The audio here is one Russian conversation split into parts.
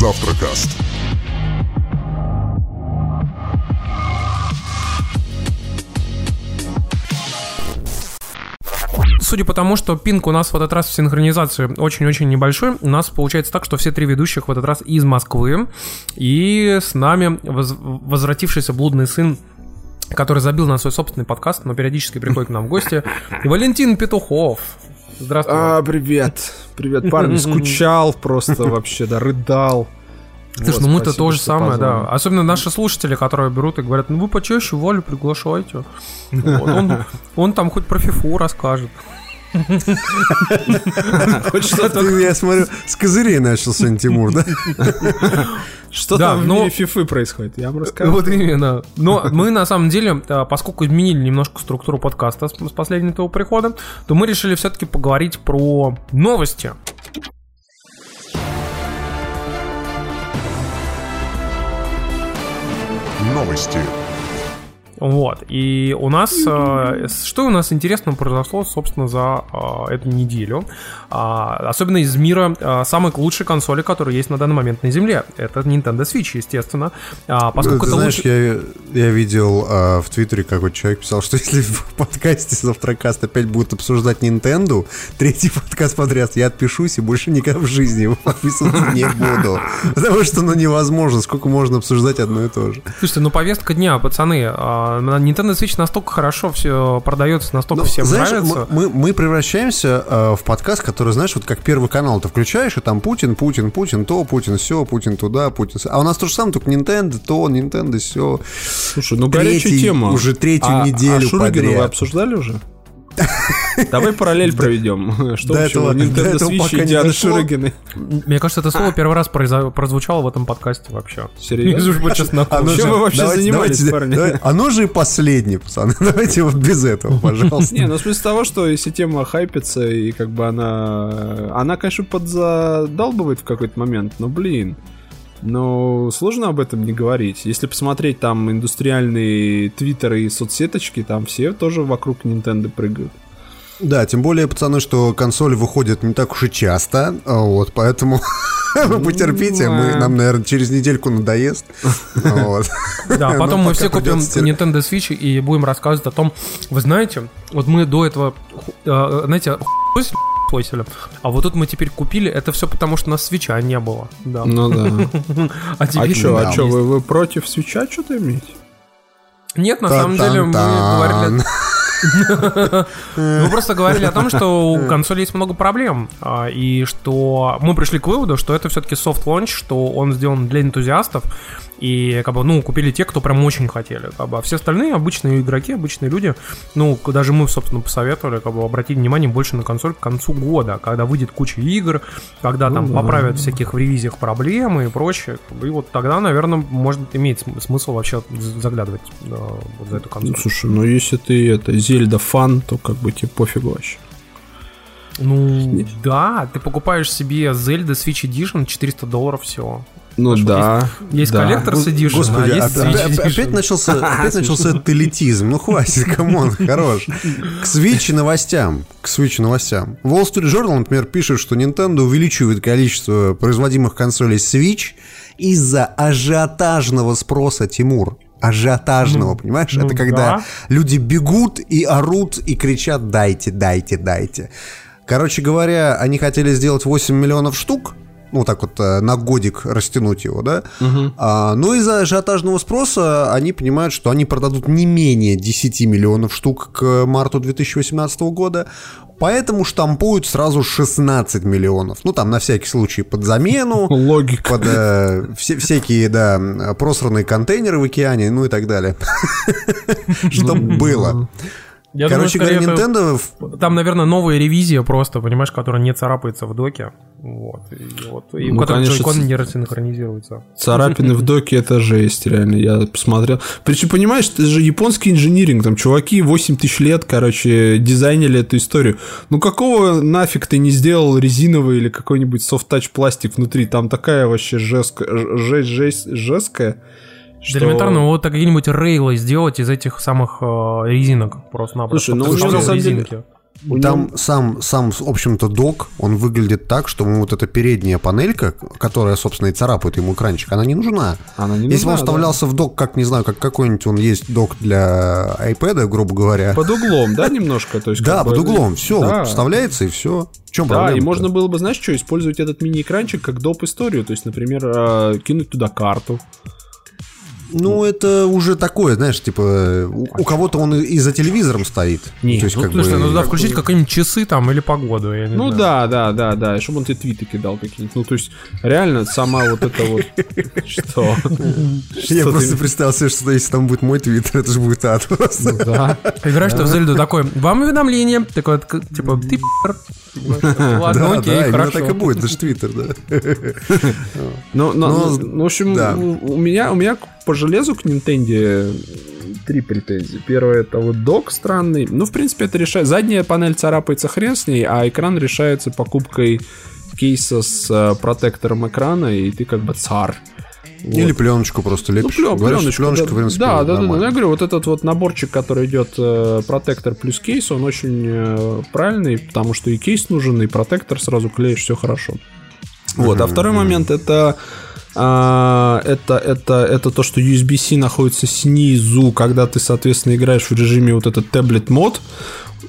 Завтракаст. Судя по тому, что пинг у нас в этот раз в синхронизации очень-очень небольшой, у нас получается так, что все три ведущих в этот раз из Москвы. И с нами воз- возвратившийся блудный сын который забил на свой собственный подкаст, но периодически приходит к нам в гости. Валентин Петухов. Здравствуй. А, привет. Привет, парни. Скучал просто вообще, да, рыдал. Слушай, Вот, ну мы-то то же самое, да. Особенно наши слушатели, которые берут и говорят, ну вы почаще Валю приглашайте. Вот, Он, он там хоть про фифу расскажет. Хоть что-то, я смотрю, с козырей начал сегодня Тимур, да? что Да, там в но- мире фифы происходит, я вам расскажу. Вот именно. Но мы на самом деле, а, поскольку изменили немножко структуру подкаста с с последнего твоего прихода, то мы решили все-таки поговорить про новости. Новости. Вот. И у нас... э, Что у нас интересного произошло, собственно, за э, эту неделю? А, Особенно из мира э, самой лучшей консоли, которая есть на данный момент на Земле. Это Nintendo Switch, естественно. А, Поскольку Ты знаешь, лучше... я, я видел а, в Твиттере, какой человек писал, что если в подкасте Завтракаст опять будут обсуждать Nintendo, третий подкаст подряд, я отпишусь и больше никогда в жизни его подписываться не буду. Потому что, ну, невозможно, сколько можно обсуждать одно и то же. Слушайте, ну повестка дня, пацаны. А, Nintendo Switch настолько хорошо все продается, настолько Ну, всем знаешь, нравится. Мы, мы, мы превращаемся э, в подкаст, который, знаешь, вот как первый канал ты включаешь, и там Путин, Путин, Путин, то, Путин, все, Путин туда, Путин... А у нас то же самое, только Nintendo, то, Nintendo, все. Слушай, ну горячая Третий, тема. уже третью А- неделю а Шурыгина подряд. вы обсуждали уже? Давай параллель проведем. Что до этого- до Nintendo этого Switch и не Дианы дошло. Шурыгиной? Мне кажется, это слово первый раз прозвучало в этом подкасте вообще. Серьезно? Чем вы вообще давайте- парни? Оно же и последнее, пацаны. Давайте вот без этого, пожалуйста. Не, ну в смысле того, что если тема хайпится, и как бы она... Она, конечно, подзадалбывает в какой-то момент, но, блин, но сложно об этом не говорить. Если посмотреть там индустриальные твиттеры и соцсеточки, там все тоже вокруг Nintendo прыгают. Да, тем более, пацаны, что консоли выходят не так уж и часто, а вот, поэтому вы потерпите, мы, да. нам, наверное, через недельку надоест. Вот. Да, потом Но мы все купим. Nintendo Switch и будем рассказывать о том, вы знаете, вот мы до этого, э, знаете, хуйсили, а вот тут мы теперь купили, это все потому, что у нас свеча не было. Да. Ну да. А А теперь чё, да, а есть. вы, вы против свеча что-то имеете? Нет, на самом деле мы говорили... Мы просто говорили о том, что у консоли есть много проблем, а, и что мы пришли к выводу, что это все-таки soft launch, что он сделан для энтузиастов, и как бы, ну, купили те, кто прям очень хотели. Как бы, а все остальные обычные игроки, обычные люди, ну, даже мы, собственно, посоветовали, как бы, обратить внимание больше на консоль к концу года, когда выйдет куча игр, когда там да. поправят всяких в ревизиях проблемы и прочее. И вот тогда, наверное, может иметь см- смысл вообще заглядывать э, вот за эту консоль. Ну, слушай, ну если ты это Zelda фан, то как бы тебе пофигу вообще. Ну, да, ты покупаешь себе Zelda Switch Edition 400 долларов всего. Ну Потому да. Есть да. Collector's Edition, Господи, а есть опять, Switch опять- Edition. опять начался, опять начался элитизм. Ну хватит, come on, хорош. К Switch новостям. К Switch новостям. Wall Street Journal, например, пишет, что Nintendo увеличивает количество производимых консолей Switch из-за ажиотажного спроса, Тимур. Ажиотажного, понимаешь? ну Это когда да. люди бегут и орут и кричат «дайте, дайте, дайте». Короче говоря, они хотели сделать 8 миллионов штук, ну так вот э, на годик растянуть его, да? А, но из-за ажиотажного спроса они понимают, что они продадут не менее 10 миллионов штук к марту 2018 года, поэтому штампуют сразу 16 миллионов. Ну там на всякий случай под замену, Логика. под э, все- всякие, да, просранные контейнеры в океане, ну и так далее. Чтоб было. Я Короче думаю, говоря, это- Nintendo в- Там, наверное, новая ревизия просто, понимаешь, которая не царапается в доке. Вот. И, вот, и у Ну, которой конечно, джойкон не рассинхронизируется. Царапины в доке это жесть, реально. Я посмотрел. Причем, понимаешь, это же японский инжиниринг. Там чуваки 8 тысяч лет, короче, дизайнили эту историю. Ну какого нафиг ты не сделал резиновый или какой-нибудь софт-тач пластик внутри? Там такая вообще жесткая, жесть, жесть, жесткая. Что... Элементарно вот какие-нибудь рейлы сделать из этих самых э, резинок просто-напросто. Слушай, ну Потому у что него на самом деле- резинки. Там сам, сам, в общем-то, док, он выглядит так, что ему вот эта передняя панелька, которая, собственно, и царапает ему экранчик, она не нужна. Она не Если бы он нужна, да. вставлялся в док, как, не знаю, как какой-нибудь он есть док для iPad, грубо говоря. Под углом, да, немножко? То есть, Да, под углом, все, Да. вот вставляется и все. В чем Да, проблема? и можно было бы, знаешь, что, использовать этот мини-экранчик как доп. историю. То есть, например, э, кинуть туда карту. Ну, это уже такое, знаешь, типа, у, у кого-то он и, и за телевизором стоит. Не, То есть, ну, как слушай, бы- ну туда включить какие-нибудь часы там или погоду, я не Ну знаю. да, да, да, да, и чтобы он тебе твиты кидал какие-нибудь. Ну, то есть, реально, сама вот это вот... Что? Я просто представил себе, что если там будет мой твиттер, это же будет ад просто. Да. Играешь ты в Зельду такой, вам уведомление, к- типа, ты. Ладно, Да, окей, хорошо. так и будет, даже твиттер, да. Ну, ну, в общем, у меня, у меня по железу к Nintendo три претензии. Первое, это вот док странный. Ну, в принципе, это решает. Задняя панель царапается хрен с ней, а экран решается покупкой кейса с э, протектором экрана, и ты как бы царь. Вот. Или пленочку просто Ну, лепишь. плен- что пленочку, пленочка, да, в принципе, да, да, да, да. нормально. Ну, Я говорю, вот этот вот наборчик, который идет э, протектор плюс кейс, он очень э, правильный, потому что и кейс нужен, и протектор сразу клеишь, все хорошо. Вот, а второй момент это а, это, это, это то, что USB-C находится снизу, когда ты, соответственно, играешь в режиме вот этот таблет мод,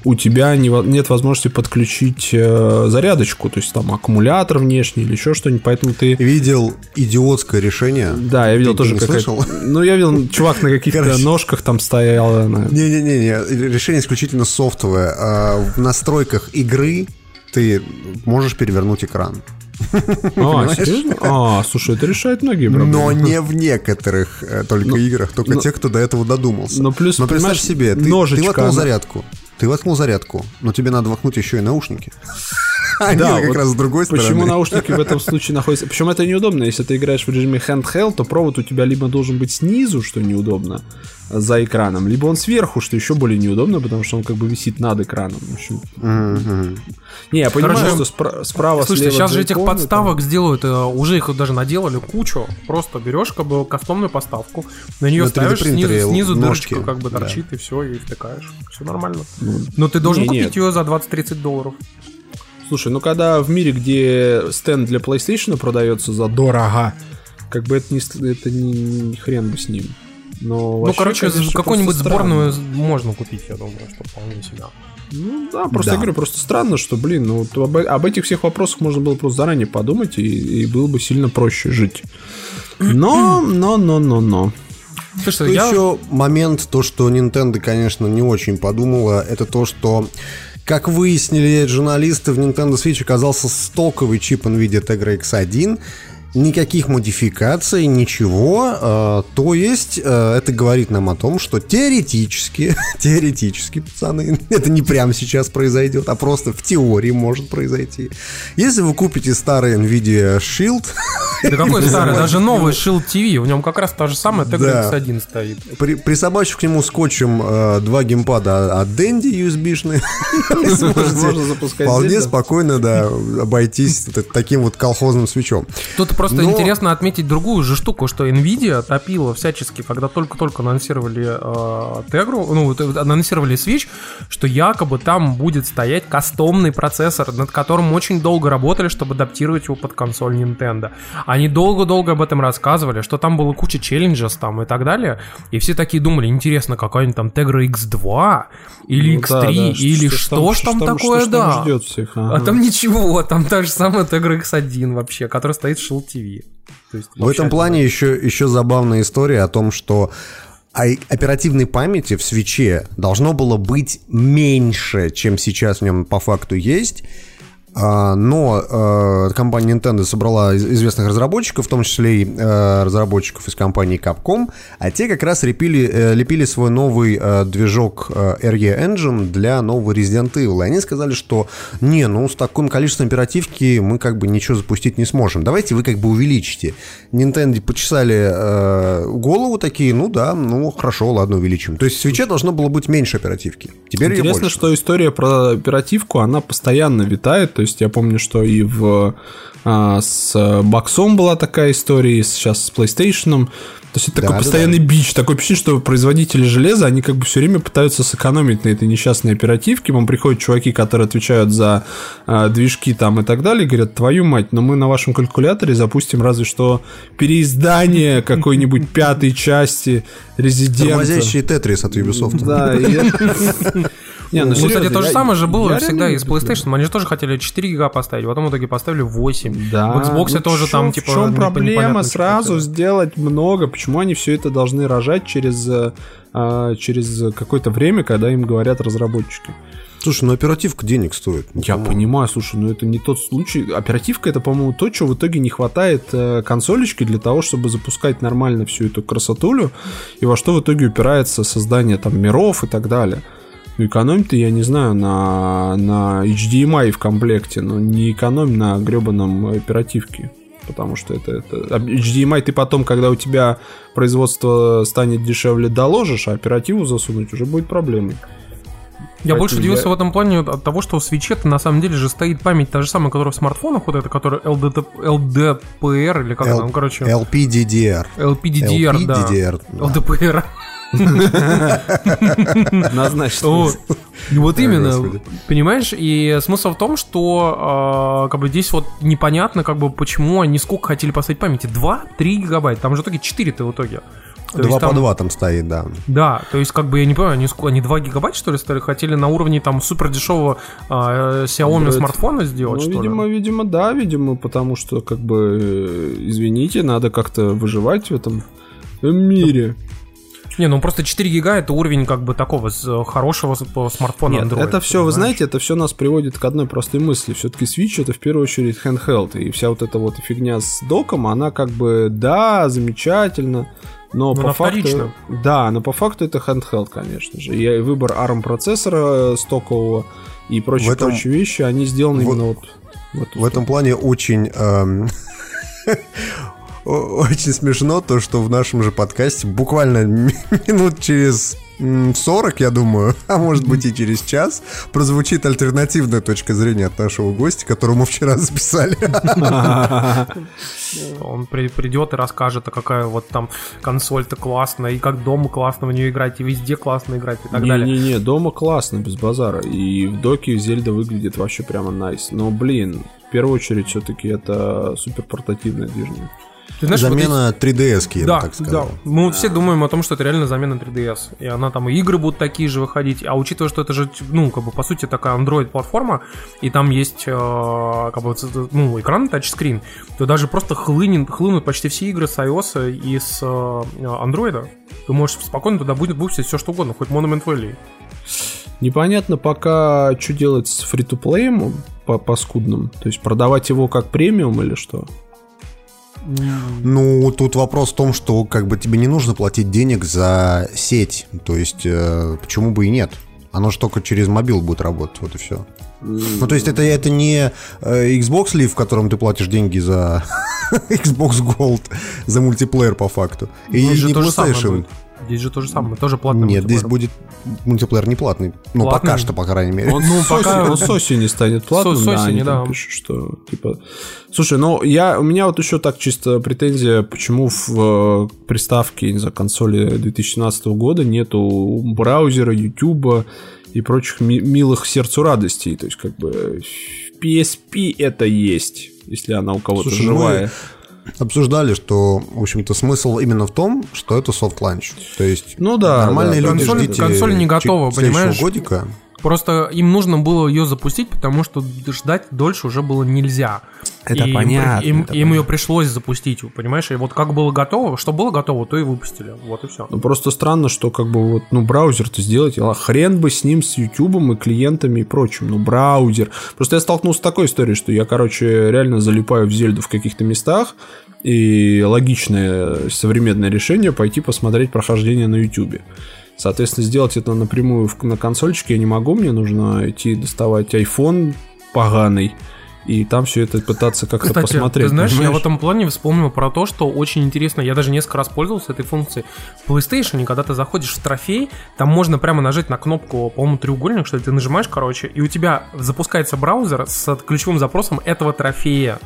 у тебя не нет возможности подключить э, зарядочку, то есть там аккумулятор внешний или еще что-нибудь, поэтому ты Видел идиотское решение. да, я видел Ты тоже не как слышал? Ну, я видел, чувак на каких-то ножках там стоял. Не-не-не, решение исключительно софтовое. А В настройках игры ты можешь перевернуть экран. А, серьезно? А, слушай, это решает многие проблемы. Но не в некоторых э, только играх, только ну, те, кто до этого додумался. ну, плюс, Но представь себе, ты, ты ножичка, она- зарядку. Ты воткнул зарядку, но тебе надо воткнуть еще и наушники. Они Да, как вот раз с другой стороны. Почему наушники в этом случае находятся? Причем это неудобно. Если ты играешь в режиме handheld, то провод у тебя либо должен быть снизу, что неудобно, за экраном, либо он сверху, что еще более неудобно, потому что он как бы висит над экраном. В общем, не, я понимаю, Короче, что спра- справа, Слушайте, слева сейчас же этих подставок сделают, э, уже их даже наделали кучу. Просто берешь как бы кастомную подставку, на нее На ставишь, 3D принтере снизу, снизу ножки. дырочка как бы Да. торчит, и все, и втыкаешь. Все нормально. Но ты должен не, купить нет. ее за 20-30 долларов. Слушай, ну когда в мире, где стенд для PlayStation продается за дорого, как бы это не, это не, не хрен бы с ним. Но Ну, короче, конечно, какую-нибудь сборную можно купить, я думаю, что вполне себя. Ну да, просто Да. я говорю, просто странно, что, блин, ну вот об, об этих всех вопросах можно было просто заранее подумать, и, и было бы сильно проще жить. Но, но, но, но, но. Слушай, Ну, я... еще момент, то, что Nintendo, конечно, не очень подумала, это то, что как выяснили журналисты, в Nintendo Switch оказался стоковый чип NVIDIA Tegra X1, никаких модификаций, ничего. э, то есть э, это говорит нам о том, что теоретически, теоретически, пацаны, это не прямо сейчас произойдет, а просто в теории может произойти. Если вы купите старый NVIDIA Shield, Да какой старый, даже новый Shield TV, в нем как раз та же самая Tegra Да. X1 стоит. При, присобачив к нему скотчем э, два геймпада от Dendy USB-шные, сможете вполне спокойно да, обойтись таким вот колхозным свечом. Тут просто Но- интересно отметить другую же штуку, что Nvidia топила всячески, когда только-только анонсировали э, Tegra, ну, анонсировали Switch, что якобы там будет стоять кастомный процессор, над которым очень долго работали, чтобы адаптировать его под консоль Nintendo. Они долго-долго об этом рассказывали, что там было куча челленджес там и так далее, и все такие думали, интересно, какая-нибудь там Tegra X2 или Ну X3, да, да, или что, ж там, такое, что да. там ждет всех. А ага. там ничего, там та же самая Tegra X1 вообще, которая стоит в TV. То есть В этом плане еще, еще забавная история о том, что оперативной памяти в свече должно было быть меньше, чем сейчас в нем по факту есть. А, Но э, компания Nintendo собрала из- известных разработчиков, в том числе и э, разработчиков из компании Capcom, а те как раз лепили, э, лепили свой новый э, движок э, RE Engine для нового Resident Evil. И они сказали, что не, ну с таким количеством оперативки мы как бы ничего запустить не сможем. Давайте вы как бы увеличите. Nintendo почесали голову такие, ну да, ну хорошо, ладно, увеличим. То есть в свече должно было быть меньше оперативки. Теперь Интересно, что история про оперативку, она постоянно витает. То есть я помню, что и в а, с боксом была такая история, и сейчас с PlayStation. То есть это такой да, постоянный да, да. бич. Такое ощущение, что производители железа, они как бы все время пытаются сэкономить на этой несчастной оперативке. Вам приходят чуваки, которые отвечают за э, движки там и так далее, и говорят, твою мать, но мы на вашем калькуляторе запустим разве что переиздание какой-нибудь пятой части Резидента. Тормозящий Тетрис от Ubisoft. Да, Не, ну, кстати, то же самое же было всегда и с PlayStation. Они же тоже хотели 4 гига поставить, потом в итоге поставили 8. Да. В Xbox ну, тоже там, типа... В чем проблема сразу сделать много? Почему они все это должны рожать через, а, через какое-то время, когда им говорят разработчики? Слушай, ну оперативка денег стоит. Ну, Я по-моему. понимаю, слушай, но это не тот случай. Оперативка это, по-моему, то, чего в итоге не хватает э, консолечки для того, чтобы запускать нормально всю эту красотулю, и во что в итоге упирается создание там миров и так далее. Ну, экономь-то, я не знаю, на, на HDMI в комплекте, но не экономь на гребаном оперативке. Потому что это, это... HDMI ты потом, когда у тебя производство станет дешевле, доложишь, а оперативу засунуть уже будет проблемой. Я больше удивился я... в этом плане от того, что в свече на самом деле же стоит память та же самая, которая в смартфонах, вот это, которая LDT, LDPR или как L, там, короче. LPDDR. LPDDR, LPDDR да. LDPR. Однозначно. И вот именно, понимаешь, и смысл в том, что а, как бы здесь вот непонятно, как бы почему они сколько хотели поставить памяти. 2-3 гигабайта, там же в итоге 4-то в итоге. То 2 по 2 там стоит, да. Да, то есть, как бы, я не понимаю, они, они 2 гигабайта, что ли, стали, хотели на уровне там супер дешевого а, Xiaomi Android. смартфона сделать, ну, что видимо, ли? видимо, да, видимо, потому что, как бы, э, извините, надо как-то выживать в этом мире. Не, ну просто 4 гига это уровень как бы такого хорошего смартфона Нет, Android. Это все, понимаешь? вы знаете, это все нас приводит к одной простой мысли. Все-таки Switch это в первую очередь handheld. И вся вот эта вот фигня с доком, она как бы, да, замечательно, но, но по факту... Да, но по факту это handheld, конечно же. И выбор ARM процессора стокового и прочие, этом... прочие вещи, они сделаны вот, именно вот... Вот в этом плане очень эм, очень смешно то, что в нашем же подкасте буквально минут через 40, я думаю, а может быть и через час, прозвучит альтернативная точка зрения от нашего гостя, которого мы вчера записали. Он придет и расскажет, а какая вот там консоль-то классная, и как дома классно в нее играть, и везде классно играть, и так далее. Не-не-не, дома классно, без базара. И в доке Зельда выглядит вообще прямо найс. Но, блин, в первую очередь все-таки это супер портативная движня. Ты знаешь, замена вот 3DS, да, так сказал. Да, мы а. все думаем о том, что это реально замена 3DS. И она там и игры будут такие же выходить. А учитывая, что это же, ну, как бы, по сути, такая Android-платформа, и там есть, э, как бы, ну, экран тачскрин, то даже просто хлынет, хлынут почти все игры с iOS и с э, Android. Ты можешь спокойно туда будет выпустить все что угодно, хоть Monument Valley. Непонятно пока, что делать с фри-то-плеем по, по скудным. То есть продавать его как премиум или что? Ну, тут вопрос в том, что как бы тебе не нужно платить денег за сеть. То есть, э, почему бы и нет? Оно же только через мобил будет работать, вот и все. Ну, то есть это, это не э, Xbox Live, в котором ты платишь деньги за Xbox Gold, за мультиплеер по факту. И не PlayStation. Здесь же то же самое, тоже платный Нет, здесь будет мультиплеер не платный. Ну, платный? пока что, по крайней мере. Он, ну, пока он с осени станет платным, с, да, осени, да. пишут, что, типа... Слушай, ну, я, у меня вот еще так чисто претензия, почему в э, приставке, не знаю, консоли 2017 года нету браузера, ютуба и прочих ми- милых сердцу радостей. То есть, как бы, PSP это есть, если она у кого-то Слушай, живая. Мы обсуждали, что, в общем-то, смысл именно в том, что это soft launch. То есть ну да, нормальные да. люди консоль, ждите консоль не готова, понимаешь? годика. Просто им нужно было ее запустить, потому что ждать дольше уже было нельзя. Это и понятно. Им, это им понятно. ее пришлось запустить, понимаешь? И вот как было готово, что было готово, то и выпустили. Вот и все. Ну просто странно, что как бы вот, ну, браузер-то сделать, а хрен бы с ним, с Ютубом и клиентами и прочим. Ну, браузер. Просто я столкнулся с такой историей, что я, короче, реально залипаю в Зельду в каких-то местах, и логичное современное решение пойти посмотреть прохождение на Ютубе. Соответственно, сделать это напрямую на консольчике я не могу, мне нужно идти доставать iPhone поганый, и там все это пытаться как-то Кстати, посмотреть. Ты знаешь, понимаешь? я в этом плане вспомнил про то, что очень интересно, я даже несколько раз пользовался этой функцией. В PlayStation, когда ты заходишь в трофей, там можно прямо нажать на кнопку, по-моему, треугольник, что ли, ты нажимаешь, короче, и у тебя запускается браузер с ключевым запросом этого трофея.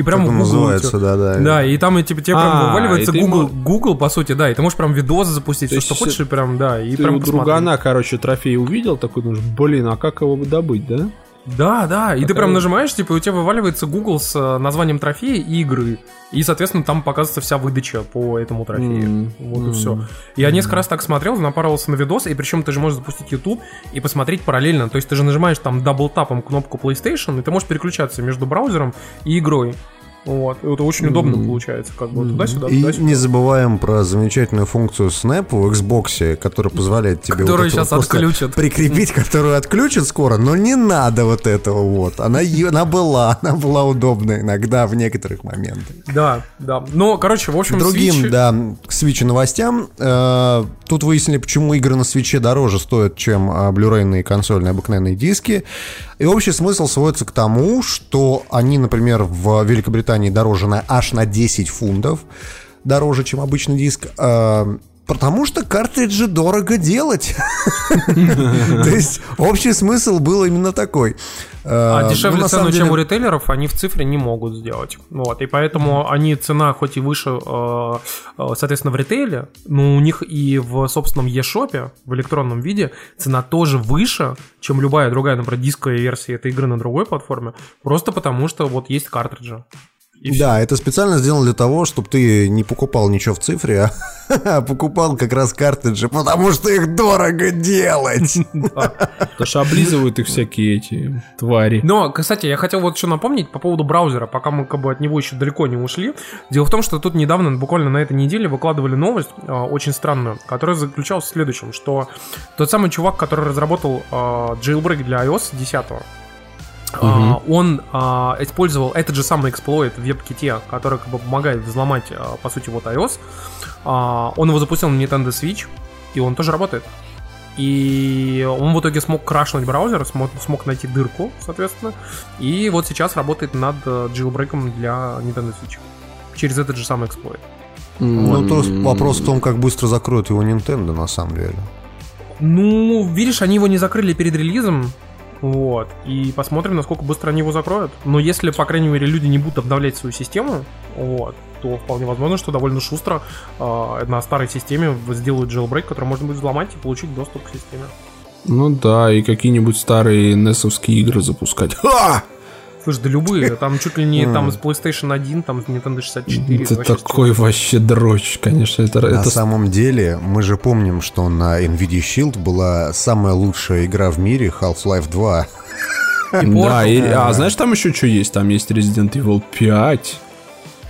И прям Google называется, идёт. да-да. Да, и там и, типа, тебе прям А, вываливается Google, Google, по сути, да, и ты можешь прям видосы запустить, все, что хочешь, и прям, да, и Ты прям другана, короче, трофей увидел, такой думаешь, блин, а как его добыть, да? Да, да, и ты прям нажимаешь, типа, и у тебя вываливается Google с э, названием трофея и игры. И, соответственно, там показывается вся выдача по этому трофею. Вот и все. Я несколько раз так смотрел, напарывался на видос, и причем ты же можешь запустить YouTube и посмотреть параллельно. То есть ты же нажимаешь там double-tap ом кнопку PlayStation, и ты можешь переключаться между браузером и игрой. Вот. И это очень удобно М. получается, как бы туда-сюда, И туда-сюда. не забываем про замечательную функцию Snap в Xbox, которая позволяет тебе Которую вот сейчас вот отключат. прикрепить, которую отключат скоро, но не надо вот этого вот. Она, она была, она была удобна иногда в некоторых моментах. Да, да. Но, короче, в общем, Другим, Switch- да, к Switch новостям. Э, тут выяснили, почему игры на свече дороже стоят, чем а, блюрейные консольные обыкновенные диски. И общий смысл сводится к тому, что они, например, в Великобритании дороже на аж на 10 фунтов дороже, чем обычный диск. э, Потому что картриджи дорого делать. То есть общий смысл был именно такой. А Э, дешевле ну, на цену, чем у ритейлеров, они в цифре не могут сделать. Вот, и поэтому они цена хоть и выше, э, э, соответственно, в ритейле, но у них и в собственном e-шопе, в электронном виде, цена тоже выше, чем любая другая, например, дисковая версия этой игры на другой платформе, просто потому что вот есть картриджи. И. Да, это специально сделано для того, чтобы ты не покупал ничего в цифре, а, а покупал как раз картриджи, потому что их дорого делать. Потому что облизывают их всякие эти твари. Но, кстати, я хотел вот еще напомнить по поводу браузера, пока мы как бы от него еще далеко не ушли. Дело в том, что тут недавно, буквально на этой неделе, выкладывали новость э, очень странную, которая заключалась в следующем, что тот самый чувак, который разработал jailbreak для iOS 10 э, он э, использовал этот же самый эксплойт в WebKit, который как бы помогает взломать, э, по сути, вот iOS. Э, он его запустил на Nintendo Switch, и он тоже работает. И он в итоге смог крашнуть браузер, смог, смог найти дырку, соответственно. И вот сейчас работает над э, джилбрейком для Nintendo Switch. Через этот же самый эксплойт. Ну, то есть вопрос в том, как быстро закроют его Nintendo, на самом деле. Ну, видишь, они его не закрыли перед релизом. Вот. И посмотрим, насколько быстро они его закроют. Но если, по крайней мере, люди не будут обновлять свою систему, вот, то вполне возможно, что довольно шустро э, на старой системе сделают jailbreak, который можно будет взломать и получить доступ к системе. Ну да, и какие-нибудь старые NES-овские игры запускать. Ха! Слушай, да любые, там чуть ли не там с PlayStation 1, там с Nintendo 64. Это вообще такой вообще дрочь, конечно. Это, На это самом деле, мы же помним, что на NVIDIA Shield была самая лучшая игра в мире Half-Life 2. Да, и- а знаешь, там еще что есть? Там есть Resident Evil 5.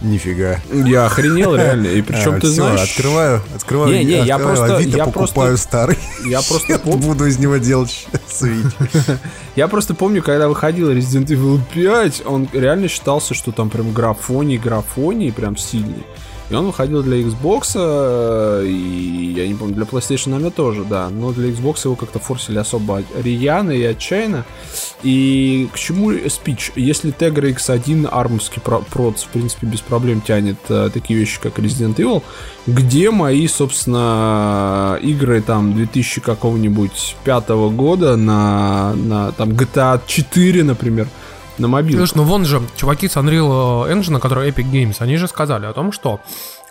Нифига. Я охренел реально. И причем А, ты всё, знаешь... Открываю, открываю. Не, не, я открываю просто- Авито, я покупаю просто- старый. Я просто пом- буду из него делать Switch. Я просто помню, когда выходил Resident Evil 5, он реально считался, что там прям графоний, графоний прям сильный. И он выходил для Xbox, э, и я не помню, для PlayStation, наверное, тоже, да. Но для Xbox его как-то форсили особо рьяно и отчаянно. И к чему спич? Если Tegra X1 армовский про- проц, в принципе, без проблем тянет э, такие вещи, как Resident Evil, где мои, собственно, игры там 2000 какого-нибудь пятого года на, на там GTA 4, например, на мобилах? Слушай, ну вон же, чуваки с Unreal Engine, которые Epic Games, они же сказали о том, что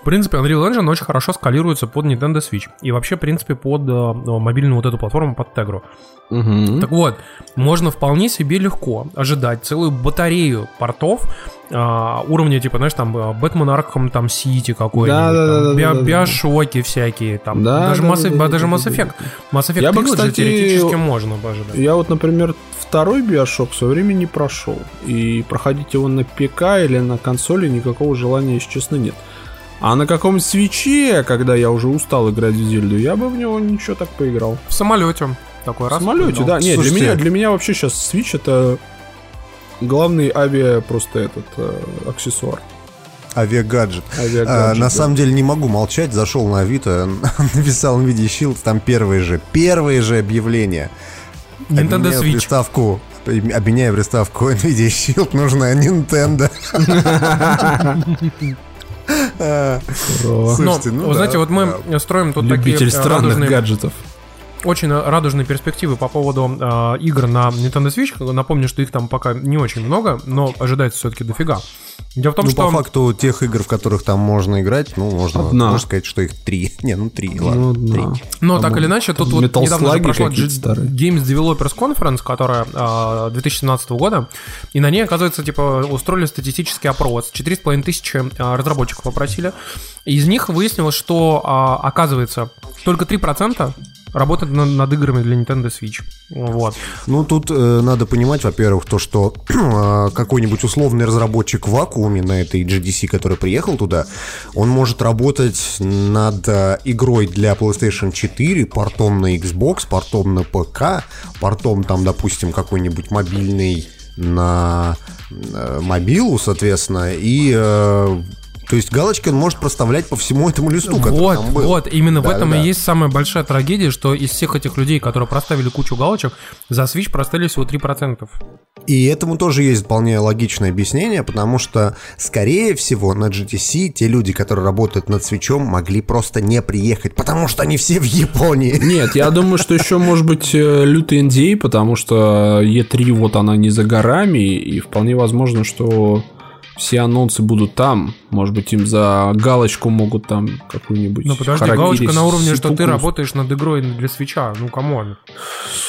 в принципе, Unreal Engine очень хорошо скалируется под Nintendo Switch. И вообще, в принципе, под э, мобильную вот эту платформу, под Tegra. Мгм. Так вот, можно вполне себе легко ожидать целую батарею портов а, уровня, типа, знаешь, там, э, Бэтмен Арkham, там, Сити какой-нибудь, там, Био- Биошоки всякие, там, Да, даже, да, Mass, да, да, даже да, Mass да, Effect. да. Mass Effect Я бы, кстати, теоретически можно ожидать. Я вот, например, второй Биошок в свое время не прошел. И проходить его на ПК или на консоли никакого желания, если честно, нет. А на каком свече, когда я уже устал играть в Зельду, я бы в него ничего так поиграл. В самолете. Такой В раз. самолете, поиграл. да. Нет, для Слушайте. меня, для меня вообще сейчас Switch это главный авиа просто этот э, аксессуар. Авиагаджет. Авиагаджет, А, да. на самом деле не могу молчать, зашел на Авито, написал NVIDIA Shield, там первые же, первые же объявления. Nintendo Обменяю Switch. приставку, обменяю приставку NVIDIA Shield, нужна Nintendo. Здорово. Слушайте, ну знаете, вот мы да. строим тут Любитель такие э, странных гаджетов. Очень радужные перспективы по поводу э, игр на Nintendo Switch. Напомню, что их там пока не очень много, но ожидается все-таки дофига. Дело в том, ну, что... по факту тех игр, в которых там можно играть, ну, можно, можно сказать, что их три. Не, ну, три, ну, ладно, ну, три. Но так или иначе, тут вот недавно же прошла G- Games Developers Conference, которая э, 2017 года, и на ней, оказывается, типа, устроили статистический опрос. 4,5 тысячи э, разработчиков попросили. Из них выяснилось, что, э, оказывается, только 3% работать над, над играми для Nintendo Switch. Вот. Ну, тут э, надо понимать, во-первых, то, что э, какой-нибудь условный разработчик в вакууме на этой GDC, который приехал туда, он может работать над э, игрой для PlayStation 4, портом на Xbox, портом на ПК, портом там, допустим, какой-нибудь мобильный на э, мобилу, соответственно, и э, то есть галочки он может проставлять по всему этому листу, вот, там был. Вот, именно да, в этом да. и есть самая большая трагедия, что из всех этих людей, которые проставили кучу галочек, за Switch проставили всего 3%. И этому тоже есть вполне логичное объяснение, потому что, скорее всего, на GTC те люди, которые работают над свечом, могли просто не приехать, потому что они все в Японии. Нет, я думаю, что еще может быть э, лютый NDA, потому что E3 вот она не за горами, и вполне возможно, что все анонсы будут там. Может быть, им за галочку могут там какую-нибудь... Ну, подожди, галочка на уровне, что ты работаешь над игрой для Switch а. Ну, come on.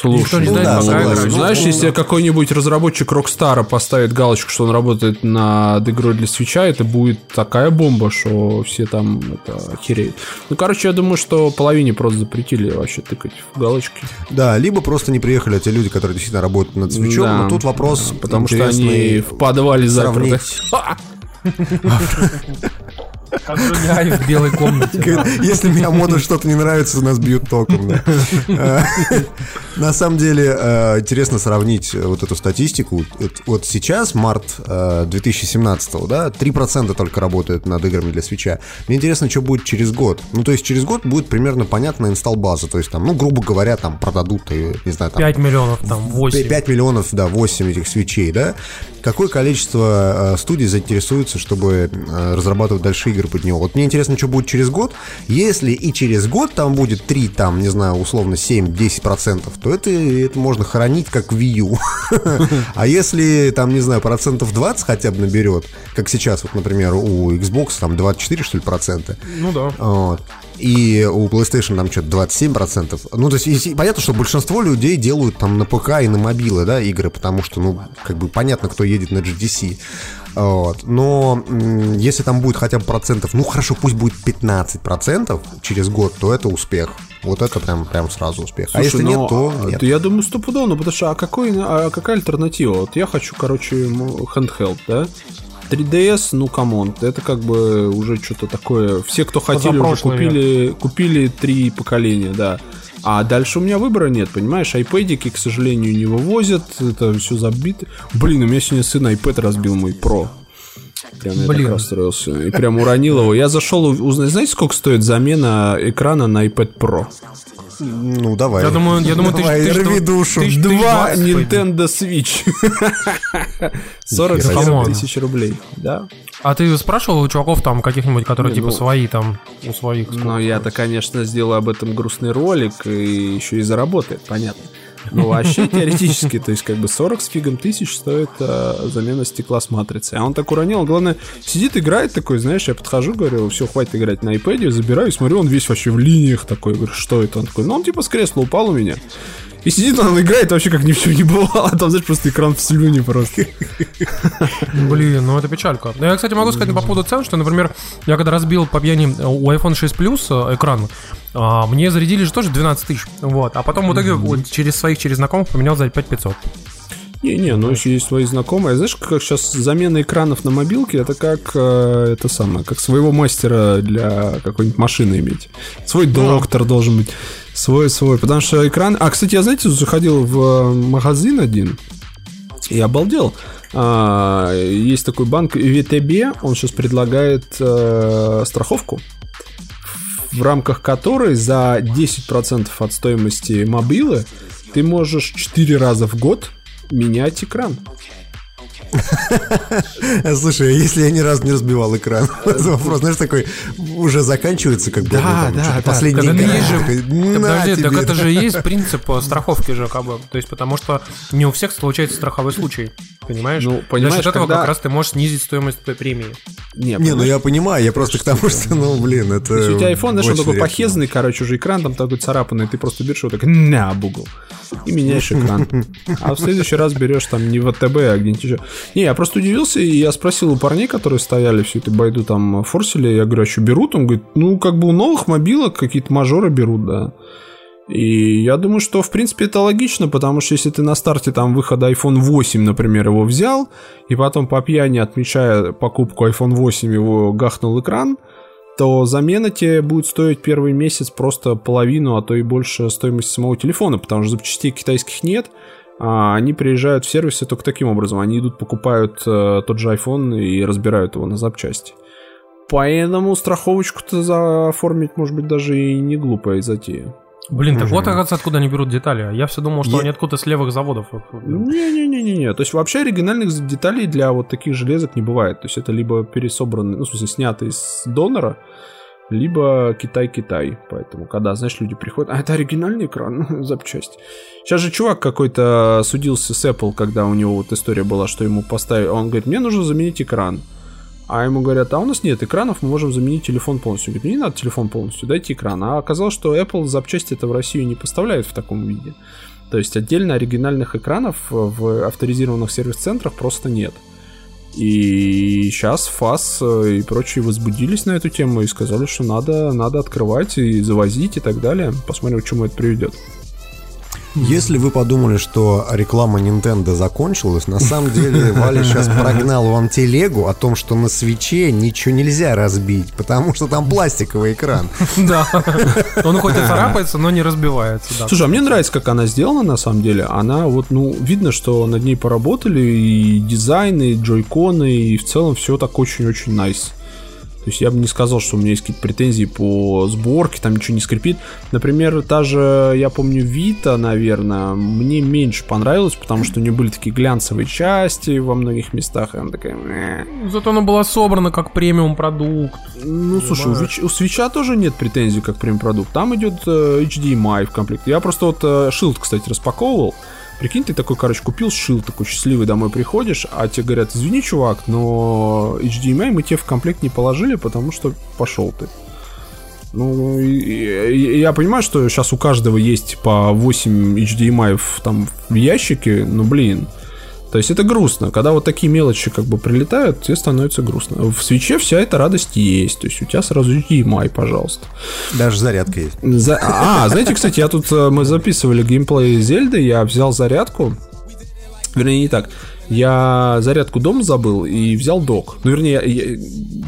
Слушай, не ну, знает, да, согласен. знаешь, ну, если какой-нибудь разработчик Rockstar поставит галочку, что он работает над игрой для Switch а, это будет такая бомба, что все там это охереют. Ну, короче, я думаю, что половине просто запретили вообще тыкать в галочки. Да, либо просто не приехали те люди, которые действительно работают над свечом, да, но тут вопрос да, Потому что они в подвале заперты. 哈哈哈哈哈哈 Как в белой комнате. Если Миямото что-то не нравится, нас бьют током. А, на самом деле, а, интересно сравнить вот эту статистику. Вот сейчас, март 2017, а, да, 3% только работают над играми для свеча. Мне интересно, что будет через год. Ну, то есть, через год будет примерно понятна инсталл база. То есть, там, ну, грубо говоря, там продадут, не знаю, там... 5 миллионов, там, 8. 5 миллионов, да, 8 этих свечей, да. Какое количество студий заинтересуется, чтобы разрабатывать дальше игры под него. Вот мне интересно, что будет через год. Если и через год там будет 3, там, не знаю, условно 7-10%, то это, это можно хоронить как Wii U. А если там, не знаю, процентов 20 хотя бы наберет, как сейчас, вот, например, у Xbox там 24, что ли, процента. Ну да. Вот. И у PlayStation там что-то 27%. Ну, то есть, понятно, что большинство людей делают там на ПК и на мобилы, да, игры, потому что, ну, как бы понятно, кто едет на GDC. Вот. Но если там будет хотя бы процентов, ну хорошо, пусть будет 15 процентов через год, то это успех. Вот это прям, прям сразу успех. А Слушай, а если нет, то а, нет. Я думаю, стопудово, ну потому что, а, какой, а какая альтернатива? Вот я хочу, короче, handheld, да? 3DS, ну come on, это как бы уже что-то такое. Все, кто хотели, уже купили, купили три поколения, да. А дальше у меня выбора нет, понимаешь? iPad ики, к сожалению, не вывозят, это все забито. Блин, у меня сегодня сын iPad разбил мой Pro. Прям я Блин. так расстроился. И прям уронил его. Я зашел узнать, знаете, сколько стоит замена экрана на iPad Pro? Ну, давай. Я думаю, я думаю, давай, ты рви душу. Тысяч, Два Nintendo Switch. 40 тысяч рублей, да? А ты спрашивал у чуваков там каких-нибудь, которые типа ну, свои там, у своих? Ну, я-то, конечно, сделаю об этом грустный ролик и еще и заработает, понятно. Ну, вообще теоретически, то есть как бы 40 с фигом тысяч стоит э, замена стекла с матрицей. А он так уронил, главное, сидит, играет такой, знаешь, я подхожу, говорю, все, хватит играть на iPad, забираю, смотрю, он весь вообще в линиях такой, говорю, что это? Он такой, ну, он типа с кресла упал у меня. И сидит он, играет вообще как ни в чем не бывало. А там, знаешь, просто экран в слюне просто. Блин, ну это печалька. Я, кстати, могу сказать по поводу цен, что, например, я когда разбил по пьяни у iPhone 6 Plus э, экран, а, мне зарядили же тоже 12 тысяч. Вот. А потом в итоге вот, через своих, через знакомых поменял за 5500. Не-не, но еще есть свои знакомые. Знаешь, как сейчас замена экранов на мобилке, это как э, это самое, как своего мастера для какой-нибудь машины иметь. Свой доктор должен быть. Свой, свой. Потому что экран... А, кстати, я, знаете, заходил в э, магазин один и обалдел. А, есть такой банк ВТБ, он сейчас предлагает э, страховку, в рамках которой за 10% от стоимости мобилы ты можешь 4 раза в год менять экран. Слушай, а если я ни разу не разбивал экран? Вопрос, знаешь, такой уже заканчивается, как бы Да, да, да. последний «На подожди, так тебе». это же есть принцип э, страховки же, как бы. То есть, потому что не у всех случается страховой случай. Понимаешь? Ну, За понимаешь, счет этого как раз ты можешь снизить стоимость твоей премии. Не, Не, ну я понимаю, я просто к тому, что, ну, блин, это... Если у тебя iPhone, знаешь, он такой похезный, короче, уже экран там такой царапанный, ты просто берешь его так на об угол и меняешь экран. А в следующий раз берешь там не в ВТБ, а где-нибудь еще. Не, я просто удивился, и я спросил у парней, которые стояли всю эту байду там форсили, я говорю, а что берут? Он говорит, ну, как бы у новых мобилок какие-то мажоры берут, да. И я думаю, что, в принципе, это логично, потому что если ты на старте там выхода iPhone 8, например, его взял, и потом по пьяни, отмечая покупку iPhone 8, его гахнул экран, то замена тебе будет стоить первый месяц просто половину, а то и больше стоимости самого телефона, потому что запчастей китайских нет, они приезжают в сервисы только таким образом. Они идут, покупают э, тот же iPhone и разбирают его на запчасти. Поэтому страховочку-то за- оформить, может быть, даже и не глупая затея. Блин, так вот, оказывается, откуда они берут детали. Я все думал, что Я- они откуда-то с левых заводов. Не-не-не-не-не. То есть вообще оригинальных деталей для вот таких железок не бывает. То есть это либо пересобраны, ну, в смысле, снятые с донора, либо Китай-Китай. Поэтому, когда, знаешь, люди приходят, а это оригинальный экран, запчасть. Сейчас же чувак какой-то судился с Apple, когда у него вот история была, что ему поставили... Он говорит, мне нужно заменить экран. А ему говорят, а у нас нет экранов, мы можем заменить телефон полностью. Говорит, не надо телефон полностью, дайте экран. А оказалось, что Apple запчасти это в Россию не поставляет в таком виде. То есть отдельно оригинальных экранов в авторизированных сервис-центрах просто нет. И сейчас ФАС э, и прочие возбудились на эту тему и сказали, что надо, надо открывать и завозить и так далее. Посмотрим, к чему это приведет. Если вы подумали, что реклама Nintendo закончилась, на самом деле Валя сейчас прогнал вам телегу о том, что на свече ничего нельзя разбить, потому что там пластиковый экран. Да. Он хоть и царапается, но не разбивается. да. Слушай, а мне нравится, как она сделана на самом деле. Она вот, ну, видно, что над ней поработали и дизайн, и джойконы, и в целом все так очень-очень найс. То есть я бы не сказал, что у меня есть какие-то претензии по сборке, там ничего не скрипит. Например, та же, я помню, Вита, наверное, мне меньше понравилась, потому что у нее были такие глянцевые части во многих местах, и она такая... «Мeh». Зато она была собрана как премиум продукт. Ну, слушай, у, Вич- у свеча тоже нет претензий как премиум-продукт. Там идет э, HDMI в комплекте. Я просто вот э, шилд, кстати, распаковывал. Прикинь, ты такой, короче, купил шилд, такой счастливый, домой приходишь, а тебе говорят, извини, чувак, но HDMI мы тебе в комплект не положили, потому что пошел ты. Ну, я понимаю, что сейчас у каждого есть по 8 HDMI в, там, в ящике, но, блин, то есть это грустно. Когда вот такие мелочи как бы прилетают, тебе становится грустно. В свече вся эта радость есть. То есть у тебя сразу HDMI, пожалуйста. Даже зарядка есть. За- А, знаете, кстати, я тут, э, мы записывали геймплей Зельды, я взял зарядку, вернее, не так, я зарядку дома забыл и взял док. Ну, вернее, я-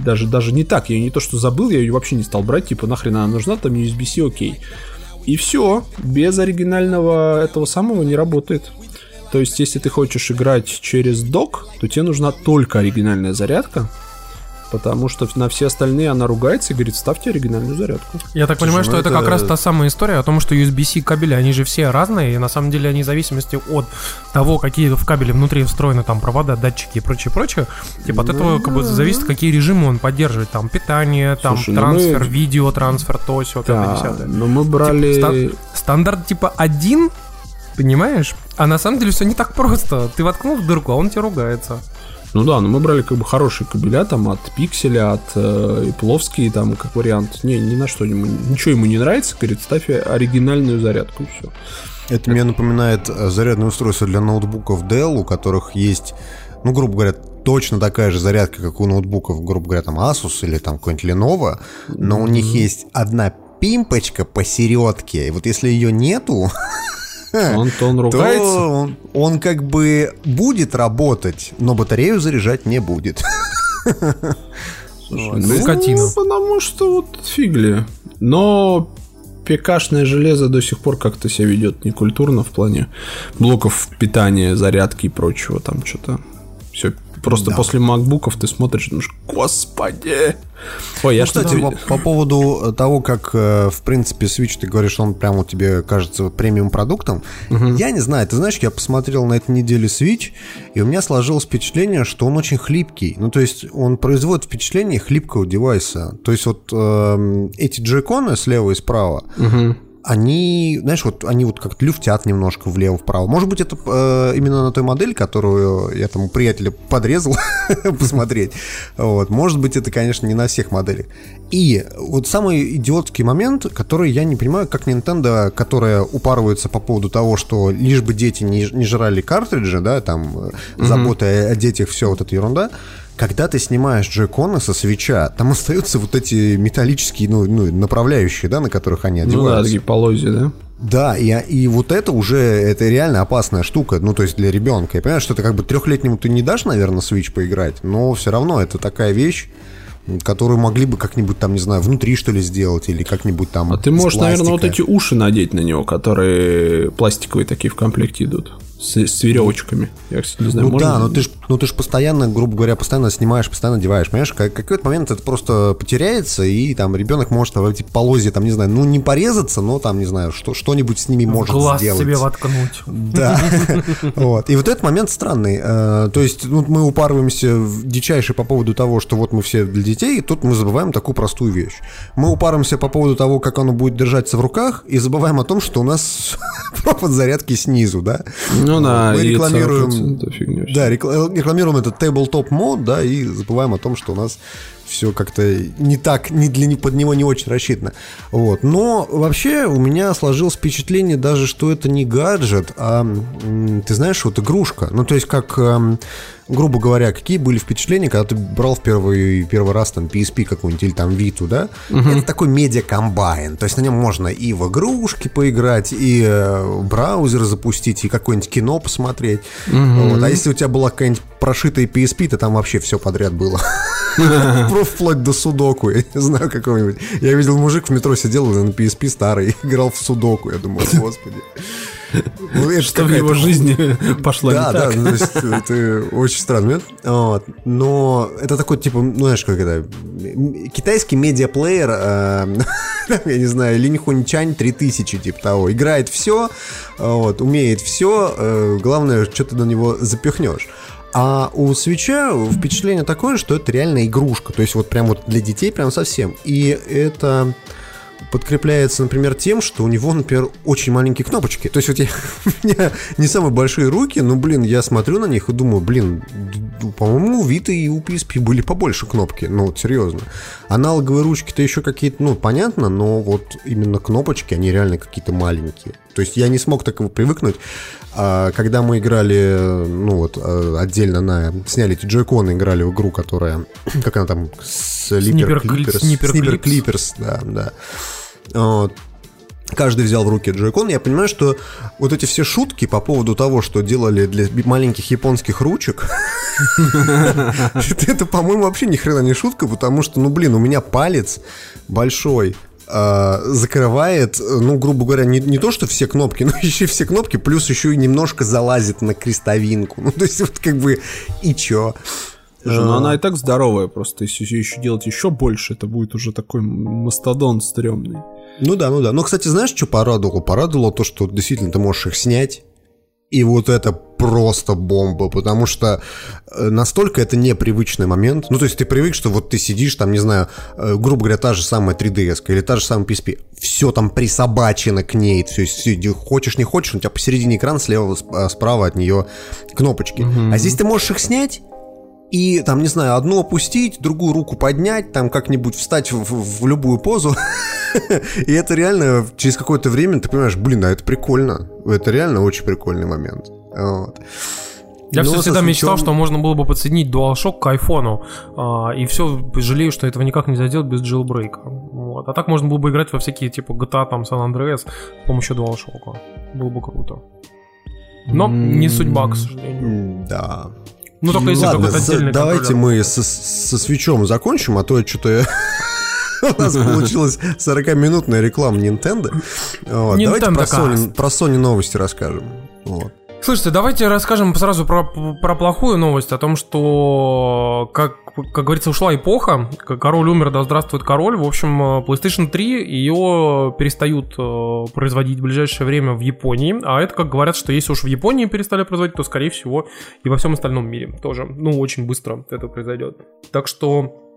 даже, даже не так, я не то, что забыл, я ее вообще не стал брать, типа, нахрен она нужна, там USB-C, окей. И все, без оригинального этого самого не работает. То есть, если ты хочешь играть через док, то тебе нужна только оригинальная зарядка, потому что на все остальные она ругается и говорит, ставьте оригинальную зарядку. Я так понимаю, ну что это это- как раз та самая история о том, что USB-C кабели, они же все разные, и на самом деле они в зависимости от того, какие в кабеле внутри встроены там провода, датчики и прочее, прочее, типа от этого как бы зависит, какие режимы он поддерживает, там питание, там Слушай, ну трансфер, мы- видео, трансфер, то все, Да, 50 но мы брали... Типа, ста- стандарт типа один, понимаешь? А на самом деле все не так просто. Ты воткнул в дырку, а он тебе ругается. Ну да, но мы брали как бы хорошие кабеля там от пикселя, от э, Ипловский там как вариант. Не, ни на что ему, ничего ему не нравится, говорит, ставь оригинальную зарядку и все. Это мне напоминает э, зарядное устройство для ноутбуков Dell, у которых есть, ну, грубо говоря, точно такая же зарядка, как у ноутбуков, грубо говоря, там Asus или там какой-нибудь Lenovo, но у них есть одна пимпочка посередке, и вот если ее нету, Он, то он то ругается. он, он как бы будет работать, но батарею заряжать не будет. Слушай, ну, скотина. потому что вот фигли. Но ПКшное железо до сих пор как-то себя ведет некультурно в плане блоков питания, зарядки и прочего там что-то. Все. Просто Да. после макбуков ты смотришь думаешь, господи, Ой, я Ну, кстати, по, по поводу того, как, э, в принципе, Switch, ты говоришь, он прям вот тебе кажется премиум продуктом, я не знаю, ты знаешь, я посмотрел на этой неделе Switch, и у меня сложилось впечатление, что он очень хлипкий. Ну, то есть, он производит впечатление хлипкого девайса. То есть, вот эм, эти джойконы слева и справа, они, знаешь, вот они вот как-то люфтят немножко влево-вправо. Может быть, это э, именно на той модели, которую я там у приятеля подрезал посмотреть. Вот. Может быть, это, конечно, не на всех моделях. И вот самый идиотский момент, который я не понимаю, как Nintendo, которая упарывается по поводу того, что лишь бы дети не, не жрали картриджи, да, там, э, забота о детях, все вот эта ерунда, когда ты снимаешь джойконы со свеча, там остаются вот эти металлические ну, ну, направляющие, да, на которых они Ну да, одеваются. такие полозья, да? Да, и, и вот это уже, это реально опасная штука, ну, то есть для ребенка. Я понимаю, что это как бы трехлетнему ты не дашь, наверное, Switch поиграть, но все равно это такая вещь, которую могли бы как-нибудь там, не знаю, внутри что ли сделать или как-нибудь там А ты можешь, наверное, вот эти уши надеть на него, которые пластиковые такие в комплекте идут. С, с веревочками. Я, кстати, не знаю, Ну можно да, но сделать? ты ж, ну ты ж постоянно, грубо говоря, постоянно снимаешь, постоянно одеваешь, понимаешь? Как, какой-то момент это просто потеряется, и там ребенок может в эти полозья, там, не знаю, ну не порезаться, но там, не знаю, что, что-нибудь с ними может Глаз сделать. себе воткнуть. Да. Вот. И вот этот момент странный. Э, То есть ну, мы упарываемся в дичайше по поводу того, что вот мы все для детей, и тут мы забываем такую простую вещь. Мы упаримся по поводу того, как оно будет держаться в руках, и забываем о том, что у нас провод зарядки снизу, да? Ну да, мы рекламируем- 40% фигня. Да, рекла- рекламируем этот tabletop мод, да, и забываем о том, что у нас все как-то не так, не для не под него не очень рассчитано. Вот. Но вообще у меня сложилось впечатление даже, что это не гаджет, а ты знаешь, вот игрушка. Ну, то есть, как, эм, грубо говоря, какие были впечатления, когда ты брал в первый, первый раз там PSP какую-нибудь или там Vita, да? Это такой медиа-комбайн. То есть на нем можно и в игрушки поиграть, и э, браузер запустить, и какое-нибудь кино посмотреть. Вот. А если у тебя была какая-нибудь прошитая PSP, то там вообще все подряд было. Вплоть до судоку, я не знаю какого-нибудь. Я видел, мужик в метро сидел на PSP старый, играл в судоку. Я думал, господи. Ну, это Что в его жизни пошло да, не да, так. ну, то есть это очень странный момент. Вот. Но это такой, типа, ну, знаешь, как это, китайский медиаплеер, э, я не знаю, Линь Хунь Чань 3000, типа того. Играет все, вот, умеет все, главное, что ты на него запихнешь. А у свеча впечатление такое, что это реально игрушка. То есть вот прям вот для детей прям совсем. И это подкрепляется, например, тем, что у него, например, очень маленькие кнопочки. То есть вот я, у меня не самые большие руки, но, блин, я смотрю на них и думаю, блин, по-моему, у Vita и у PSP были побольше кнопки, ну, вот серьезно. Аналоговые ручки-то еще какие-то, ну, понятно, но вот именно кнопочки, они реально какие-то маленькие. То есть я не смог так привыкнуть. А когда мы играли, ну вот, э, отдельно на... Сняли эти джойконы, играли в игру, которая... Как она там? Слипер Клиперс. Снипер. Клиперс, да, да. Вот. Каждый взял в руки джойкон. Я понимаю, что вот эти все шутки по поводу того, что делали для маленьких японских ручек, это, по-моему, вообще ни хрена не шутка, потому что, ну, блин, у меня палец большой, а, закрывает, ну, грубо говоря, не, не то, что все кнопки, но еще все кнопки, плюс еще и немножко залазит на крестовинку. Ну, то есть, вот как бы, и чё? Слушай, ну она и так здоровая, просто если ее еще делать еще больше, это будет уже такой мастодон стрёмный. Ну да, ну да. Но, кстати, знаешь, что порадовало? Порадовало то, что действительно ты можешь их снять. И вот это просто бомба, потому что э, настолько это непривычный момент. Ну, то есть ты привык, что вот ты сидишь, там, не знаю, э, грубо говоря, та же самая 3DS или та же самая PSP, все там присобачено к ней, то есть иди- хочешь, не хочешь, у тебя посередине экрана слева, а, справа от нее кнопочки. А здесь ты можешь их снять, и там, не знаю, одну опустить, другую руку поднять, там как-нибудь встать в, в- в любую позу. И это реально через какое-то время ты понимаешь, блин, а это прикольно. Это реально очень прикольный момент. Вот. Я Ну, всё со всегда мечтал, что можно было бы подсоединить DualShock к айфону. а, и все, жалею, что этого никак нельзя сделать без джилбрейка. Вот. А так можно было бы играть во всякие типа GTA, там, San Andreas с помощью DualShock. Было бы круто. Но не судьба, к сожалению. Да. Ну, только если Ладно, за- давайте мы со, со свечом закончим, а то что-то у нас получилась 40-минутная реклама Nintendo. Вот, Давайте про. Sony, про Sony новости расскажем. Вот. Слушайте, давайте расскажем сразу про, про плохую новость, о том, что, как, как говорится, ушла эпоха, король умер, да здравствует король. В общем, э, PlayStation 3, ее перестают э, производить в ближайшее время в Японии, а это, как говорят, что если уж в Японии перестали производить, то, скорее всего, и во всем остальном мире тоже. Ну, очень быстро это произойдет. Так что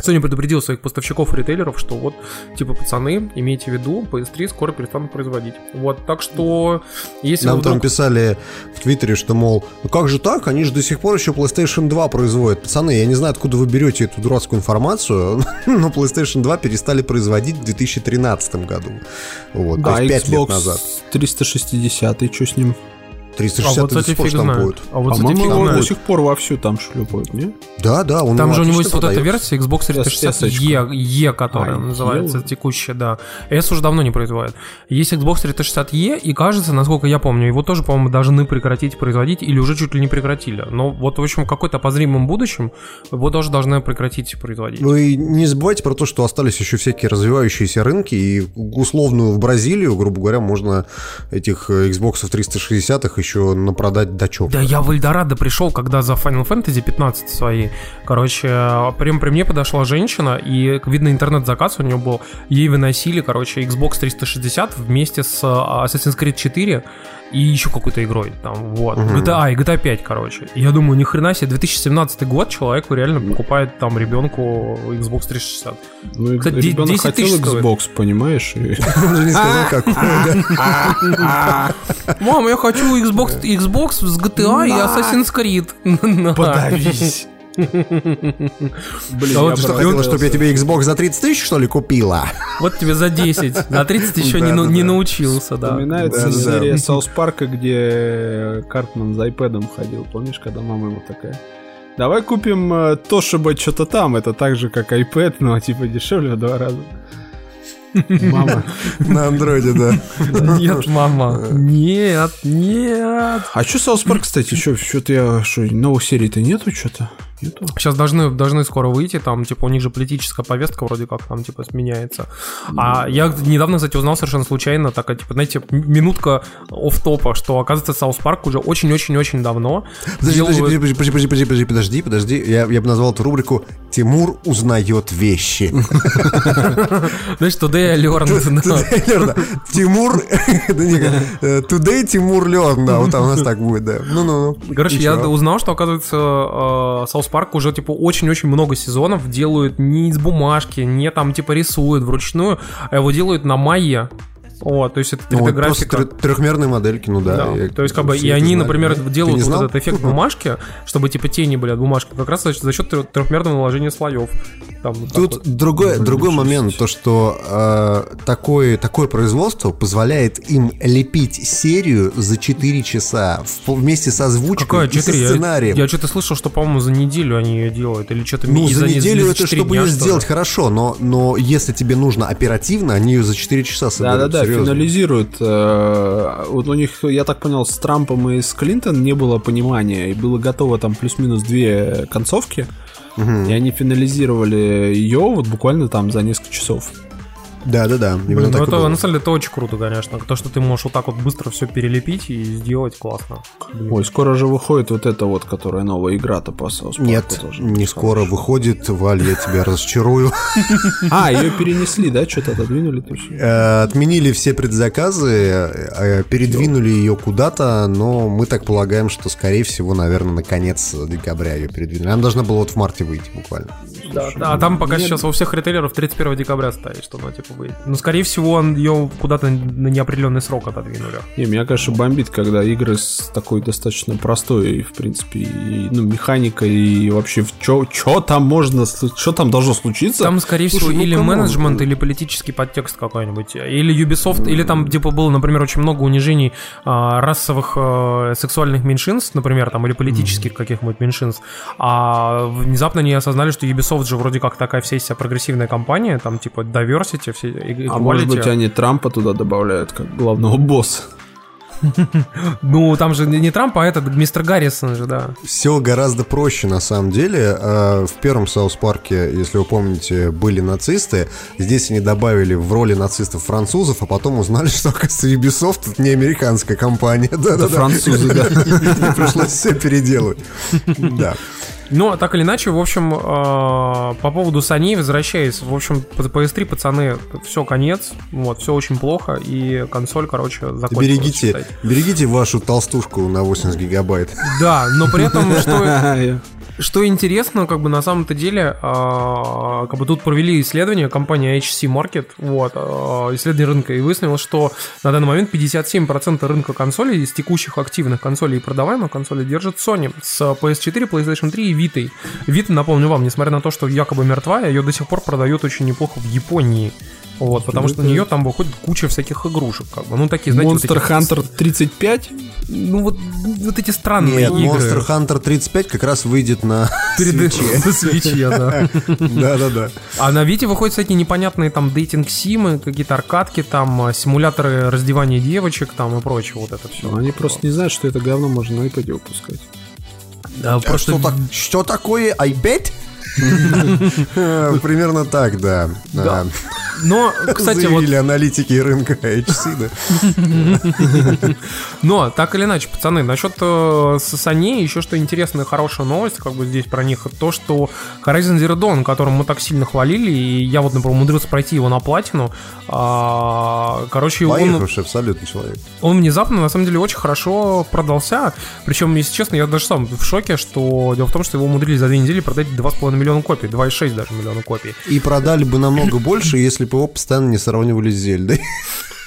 Sony предупредил своих поставщиков и ритейлеров, что вот, типа, пацаны, имейте в виду, PS3 скоро перестанут производить. Вот, так что, если Нам вдруг... там писали в Твиттере, что, мол, ну как же так, они же до сих пор еще PlayStation 2 производят. Пацаны, я не знаю, откуда вы берете эту дурацкую информацию, но PlayStation 2 перестали производить в 2013 году. Вот, Да, то есть 5 лет Xbox назад. 360, что с ним? 360 а вот, до кстати, сих пор фиг знает. штампуют. А вот, кстати, фиг до сих пор вовсю там шлепают, не? Да, да, он Там же у него есть отлично вот эта продается. версия Xbox 360 S-очка. E, E, которая А, называется, E? текущая, да. S уже давно не производит. Есть Xbox 360 E, и кажется, насколько я помню, его тоже, по-моему, должны прекратить производить, или уже чуть ли не прекратили. Но вот, в общем, в какой-то обозримом будущем его тоже должны прекратить производить. Ну и не забывайте про то, что остались еще всякие развивающиеся рынки, и условную в Бразилию, грубо говоря, можно этих Xbox 360 еще напродать дачок. Да я в Эльдорадо пришел, когда за Final Fantasy 15 свои. Короче, прям при мне подошла женщина, и, видно, интернет-заказ у нее был. Ей выносили, короче, Xbox 360 вместе с а, Assassin's Creed 4 и еще какой-то игрой. Там, вот. GTA, и GTA 5, короче. И я думаю, ни хрена себе, 2017 год человеку реально покупает там ребенку Xbox 360. Ну, и Кстати, ребенок 10 хотел тысяч стоит. Xbox, понимаешь? и- Он же не сказал, какой, да. Мам, я хочу Xbox, Xbox с GTA и Assassin's Creed. Подавись. Блин, А вот я что, хотела, чтобы я тебе Xbox за 30 тысяч, что ли, купила? Вот тебе за 10. На 30 еще не, Да, ну- да, не да. научился, да. Вспоминается Да, да, да. серия Саус Парка, где Картман за iPad ходил. Помнишь, когда мама ему такая... Давай купим э, Toshiba что-то там. Это так же, как iPad, но типа дешевле в два раза. Мама. На андроиде, да. Нет, мама. Нет, нет. А что South Park, кстати, что-то я... Что, новых серий-то нету что-то? Нету? Сейчас должны, должны скоро выйти, там, типа, у них же политическая повестка вроде как там, типа, сменяется. А я недавно, кстати, узнал совершенно случайно, такая, типа, знаете, минутка off-top а что, оказывается, South Park уже очень-очень-очень давно Подожди, подожди, делают- подожди, подожди, подожди, подожди, подожди, подожди. Я, я бы назвал эту рубрику «Тимур узнает вещи». Знаешь, today I learned. Тимур... Today Тимур learn, да, вот там у нас так будет, да. Ну-ну-ну. Короче, я узнал, что, оказывается, э, South Park уже, типа, очень-очень много сезонов делают не из бумажки, не там, типа, рисуют вручную, а его делают на Maya. О, то есть это Ну, вот просто 3D-графика. трё- трехмерные модельки, ну да. Да. я- То есть, как бы, и они, знали, например, да? Делают вот этот эффект бумажки, чтобы типа тени были от бумажки, как раз за, счет трехмерного наложения слоев. Там, вот Тут вот. другой, другой момент, то что э, такое, такое производство позволяет им лепить серию за 4 часа в- вместе с озвучкой Какая и со 4? Я, сценарием. я что-то слышал, что, по-моему, за неделю они ее делают. Или что-то Ну, за не- неделю за это чтобы ее сделать хорошо, но, но если тебе нужно оперативно, они ее за 4 часа соберут. Да-да-да, серьезно. финализируют. э, Вот у них, я так понял, с Трампом и с Клинтон не было понимания, и было готово там плюс-минус две концовки, и они финализировали ее вот буквально там за несколько часов. Да-да-да, именно Блин, ну это, на самом деле, это очень круто, конечно. То, что ты можешь вот так вот быстро все перелепить и сделать классно. Блин. Ой, скоро же выходит вот эта вот, которая новая игра-то по Park Нет, тоже. не скоро выходит, Валь, я тебя разочарую. А, ее перенесли, да? Что-то отодвинули точно. Э, Отменили все предзаказы, э, передвинули ее куда-то, но мы так полагаем, что, скорее всего, наверное, на конец декабря ее передвинули. Она должна была вот в марте выйти буквально. Да, да, а там пока сейчас у всех ритейлеров 31 декабря стоит, что она типа выйдет. Ну, скорее всего, он ее куда-то на неопределенный срок отодвинули. Не, меня, конечно, бомбит, когда игры с такой достаточно простой, в принципе, и, ну, механикой, и вообще, что там можно, что там должно случиться? Там, скорее Слушай, всего, ну, или менеджмент, или политический подтекст какой-нибудь. Или Ubisoft, или там, типа, было, например, очень много унижений а, расовых а, сексуальных меньшинств, например, там, или политических каких-нибудь меньшинств. А внезапно они осознали, что Ubisoft же вроде как такая вся себя прогрессивная компания, там, типа, diversity, все, а может equality. быть, они Трампа туда добавляют, как главного босса? Ну, там же не Трамп, а этот мистер Гаррисон же, да. Все гораздо проще на самом деле. А, в первом Саус Парке, если вы помните, были нацисты. Здесь они добавили в роли нацистов французов, а потом узнали, что, оказывается, Ubisoft это не американская компания. Да, да, французы, да. Пришлось все переделать. Да. Но так или иначе, в общем, э, по поводу Sony, возвращаясь, в общем, по PS3, пацаны, все, конец, вот, все очень плохо, и консоль, короче, закончилась. Берегите, берегите вашу толстушку на 80 гигабайт. Да, но при этом, что, что интересно, как бы на самом-то деле, а, как бы тут провели исследование компания HC Market, вот, а, исследование рынка, и выяснилось, что на данный момент 57% рынка консолей из текущих активных консолей и продаваемых консолей держит Sony с PS4, PlayStation 3 и Vita. Vita, напомню вам, несмотря на то, что якобы мертвая, ее до сих пор продают очень неплохо в Японии. Вот, потому что на нее там выходит куча всяких игрушек, как бы. Ну, такие, знаете, вот Monster эти- Hunter 35? Ну, вот, вот эти странные Нет, игры. Monster Hunter 35 как раз выйдет на Перед- свече. на свече, да. Да-да-да. А на Вите выходят всякие непонятные там дейтинг-симы, какие-то аркадки, там а, симуляторы раздевания девочек там и прочее, вот это все. Они просто не знают, что это говно можно на iPad выпускать. Да, А просто... Что, так- что такое iPad? Примерно так, да. Да. А, Но, кстати, вот, Заявили аналитики рынка HC, да. но, так или иначе, пацаны, насчет э, с Sony еще что интересная, хорошая новость, как бы здесь про них, то, что Horizon Zero Dawn, которым мы так сильно хвалили, и я вот, например, умудрился пройти его на платину, а, короче, он, абсолютно человек. он внезапно, на самом деле, очень хорошо продался. Причем, если честно, я даже сам в шоке, что дело в том, что его умудрились за две недели продать 2,5 миллиона копий, 2,6 даже миллиона копий. И продали бы намного больше, если бы его постоянно не сравнивали с Зельдой.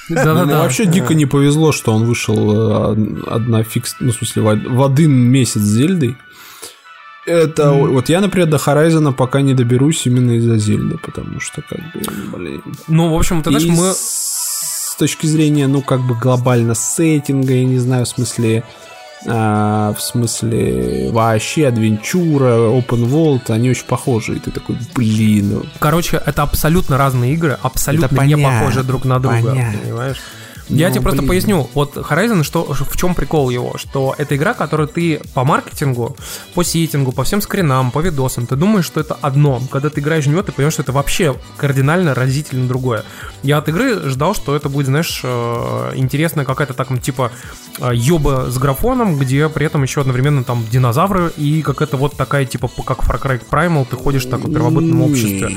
Ну, Да-да-да. вообще дико не повезло, что он вышел э, одна фикс, ну, в смысле, в од- в один месяц с Зельдой. Это вот я, например, до Хорайзона пока не доберусь именно из-за Зельды, потому что, как бы, блин. Ну, в общем, ты знаешь, мы... с точки зрения, ну, как бы глобально сеттинга, я не знаю, в смысле, а, в смысле вообще адвенчура, open world, они очень похожи. И ты такой, блин, Короче, это абсолютно разные игры, абсолютно Это не понятно, похожи друг на друга, понятно. понимаешь? Я Ну, тебе просто блин. поясню. Вот Horizon, что, в чем прикол его? Что это игра, которую ты по маркетингу, по сеттингу, по всем скринам, по видосам, ты думаешь, что это одно. Когда ты играешь в него, ты понимаешь, что это вообще кардинально разительно другое. Я от игры ждал, что это будет, знаешь, э, интересная какая-то так, типа э, ёба с графоном, где при этом еще одновременно там динозавры и какая-то вот такая, типа, как Far Cry Primal, ты ходишь так в первобытном обществе.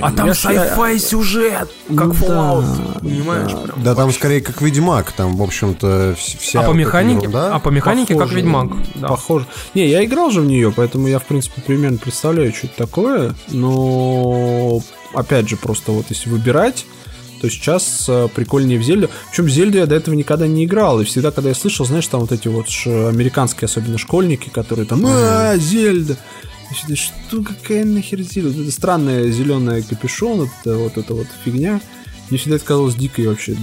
А там sci-fi сюжет, как Ну Fallout, да, понимаешь? да. там скорее как Ведьмак, там, в общем-то, вс- вся А по вот эта механике, ерунда. а по механике как Похоже, Ведьмак. Да. Похоже. Не, я играл же в нее, поэтому я, в принципе, примерно представляю, что это такое. Но, опять же, просто вот если выбирать, то сейчас э, прикольнее в Зельду. Причем в Зельду я до этого никогда не играл. И всегда, когда я слышал, знаешь, там вот эти вот американские, особенно школьники, которые там, а, Зельда. Что, какая нахер Зельда? Это странная зеленая капюшон, вот, это- вот эта вот фигня. Мне всегда это казалось дикой вообще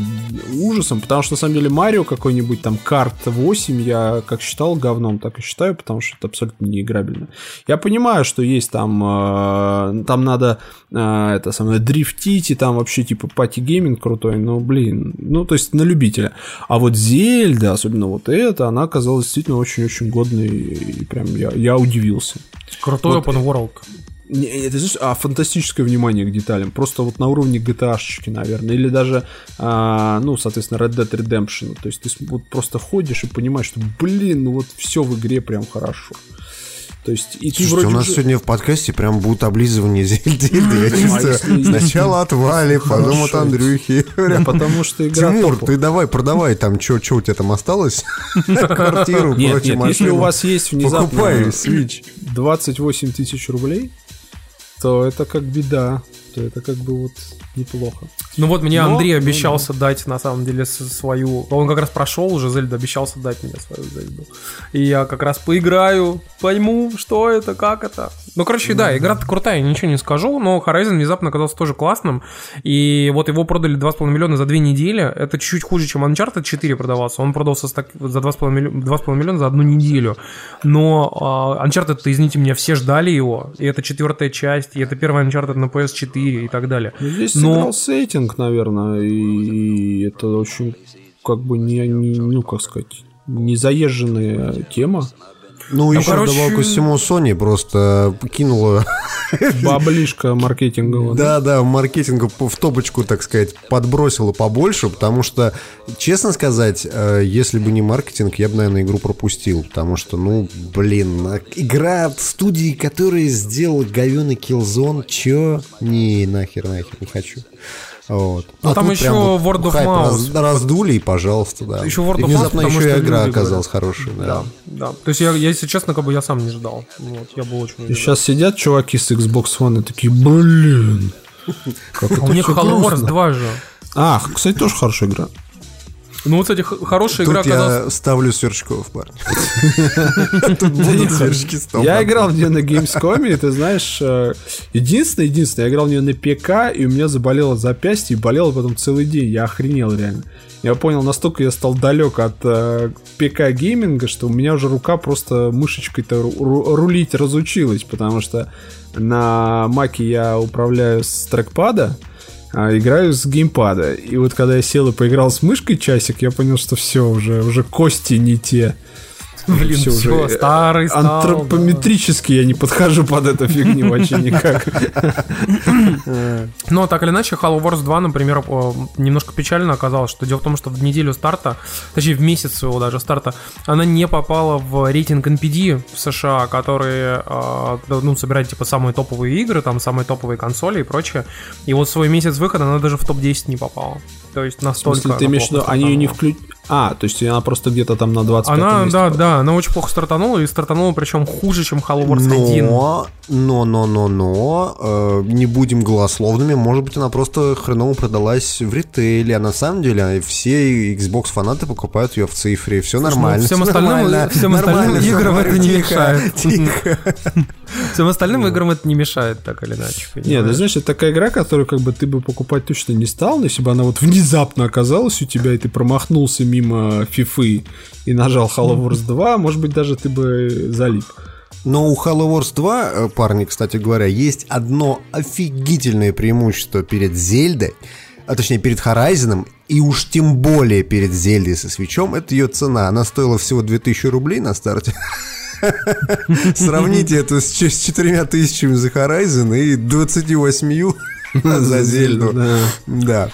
ужасом, потому что на самом деле Марио какой-нибудь там карт 8 я как считал говном, так и считаю, потому что это абсолютно неиграбельно. Я понимаю, что есть там, э, там надо э, это самое дрифтить и там вообще типа пати гейминг крутой, но блин, ну то есть на любителя. А вот Зельда, особенно вот эта, она оказалась действительно очень-очень годной и прям я, я удивился. Крутой Вот, open world. Это знаешь, а фантастическое внимание к деталям. Просто вот на уровне GTA-шечки, наверное. Или даже, а, ну, соответственно, Red Dead Redemption. То есть ты вот просто ходишь и понимаешь, что, блин, ну вот все в игре прям хорошо. То есть, и ты Слушайте, вроде у нас уже- сегодня в подкасте прям будет облизывание Зельды. Я чувствую, если- сначала от Вали, потом от. Андрюхи. Потому что игра Тимур, ты давай, продавай там, что у тебя там осталось? Квартиру, прочее, если у вас есть внезапно Покупай Switch. 28 тысяч рублей, то это как беда. То это как бы вот неплохо. Ну вот мне Но- Андрей ну обещался дать, на самом деле, свою... Он как раз прошел уже Зельду, обещался дать мне свою Зельду. И я как раз поиграю, пойму, что это, как это. Ну, короче, да, игра крутая, ничего не скажу, но Horizon внезапно оказался тоже классным. И вот его продали 2,5 миллиона за две недели. Это чуть-чуть хуже, чем Uncharted 4 продавался. Он продался за 2,5 миллиона, 2,5 миллиона за одну неделю. Но а, Uncharted, извините меня, все ждали его. И это четвертая часть, и это первый Uncharted на PS4 и так далее. Ну, Здесь Но- сыграл сеттинг, наверное, и это очень как бы не, не ну, как сказать, не заезженная тема. Ну, еще короче- добавок ко всему Sony просто кинула Баблишка маркетинговая. Да, да, маркетинга в топочку, так сказать, подбросила побольше, потому что, честно сказать, э, если бы не маркетинг, я бы, наверное, игру пропустил, потому что, ну, блин, игра от студии, которая сделала говёный Killzone, чё? Не, нахер, нахер, не хочу. Вот. Ну, А там еще вот Word of Mouse. раз- раздули, и пожалуйста, да. Еще World И of Mouse, внезапно потому еще и игра люди оказалась хорошей, да. Да, да. То есть я, я, если честно, как бы я сам не ждал. Вот, я был очень удивлен. сейчас сидят чуваки с Xbox One и такие, блин. Как это У них Halo Wars грустно». 2 же. А, кстати, тоже хорошая игра. Ну, вот, кстати, хорошая игра Тут оказалась... я ставлю сверчков, парни. Тут будут сверчки. Я играл в нее на Gamescom, и ты знаешь, э, единственное, единственное, я играл в нее на ПК, и у меня заболело запястье, и болело потом целый день. Я охренел реально. Я понял, настолько я стал далек от э, ПК гейминга, что у меня уже рука просто мышечкой-то ру- ру- рулить разучилась, потому что на маке я управляю с трекпада, а играю с геймпада. И вот когда я сел и поиграл с мышкой часик, я понял, что все, уже, уже кости не те. Блин, Всё все, уже, э, старый стал. Антропометрически я не подхожу под эту фигню вообще никак. Но так или иначе, Halo Wars 2, например, немножко печально оказалось, что дело в том, что в неделю старта, точнее в месяц своего даже старта, она не попала в рейтинг NPD в США, который, э, ну, собирает типа самые топовые игры, там самые топовые консоли и прочее. И вот в свой месяц выхода она даже в топ-10 не попала. То есть В настолько... смысле, ты имеешь в виду, они ее не стартанула. А, то есть она просто где-то там на 25 Она, месте да, попала. да, она очень плохо стартанула, и стартанула причем хуже, чем Halo Wars 1. Но, но, но, но, но, э, не будем голословными, может быть, она просто хреново продалась в ритейле, а на самом деле все Xbox фанаты покупают ее в цифре, все нормально. ну, всем остальным- нормально, всем остальным нормально, это нормально, не тихо, мешает. Тихо. Всем остальным играм это не мешает, так или иначе. Нет, ты знаешь, это такая игра, которую как бы ты бы покупать точно не стал, но если бы она вот внезапно оказалась у тебя, и ты промахнулся мимо фифы и нажал Halo Wars 2, может быть, даже ты бы залип. Но у Halo Wars 2, э, парни, кстати говоря, есть одно офигительное преимущество перед Зельдой, а точнее перед Horizon, и уж тем более перед Зельдой со свечом, это ее цена. Она стоила всего 2000 рублей на старте. Сравните это с ч- с 4000 за Horizon и 28 за Зельду. Да.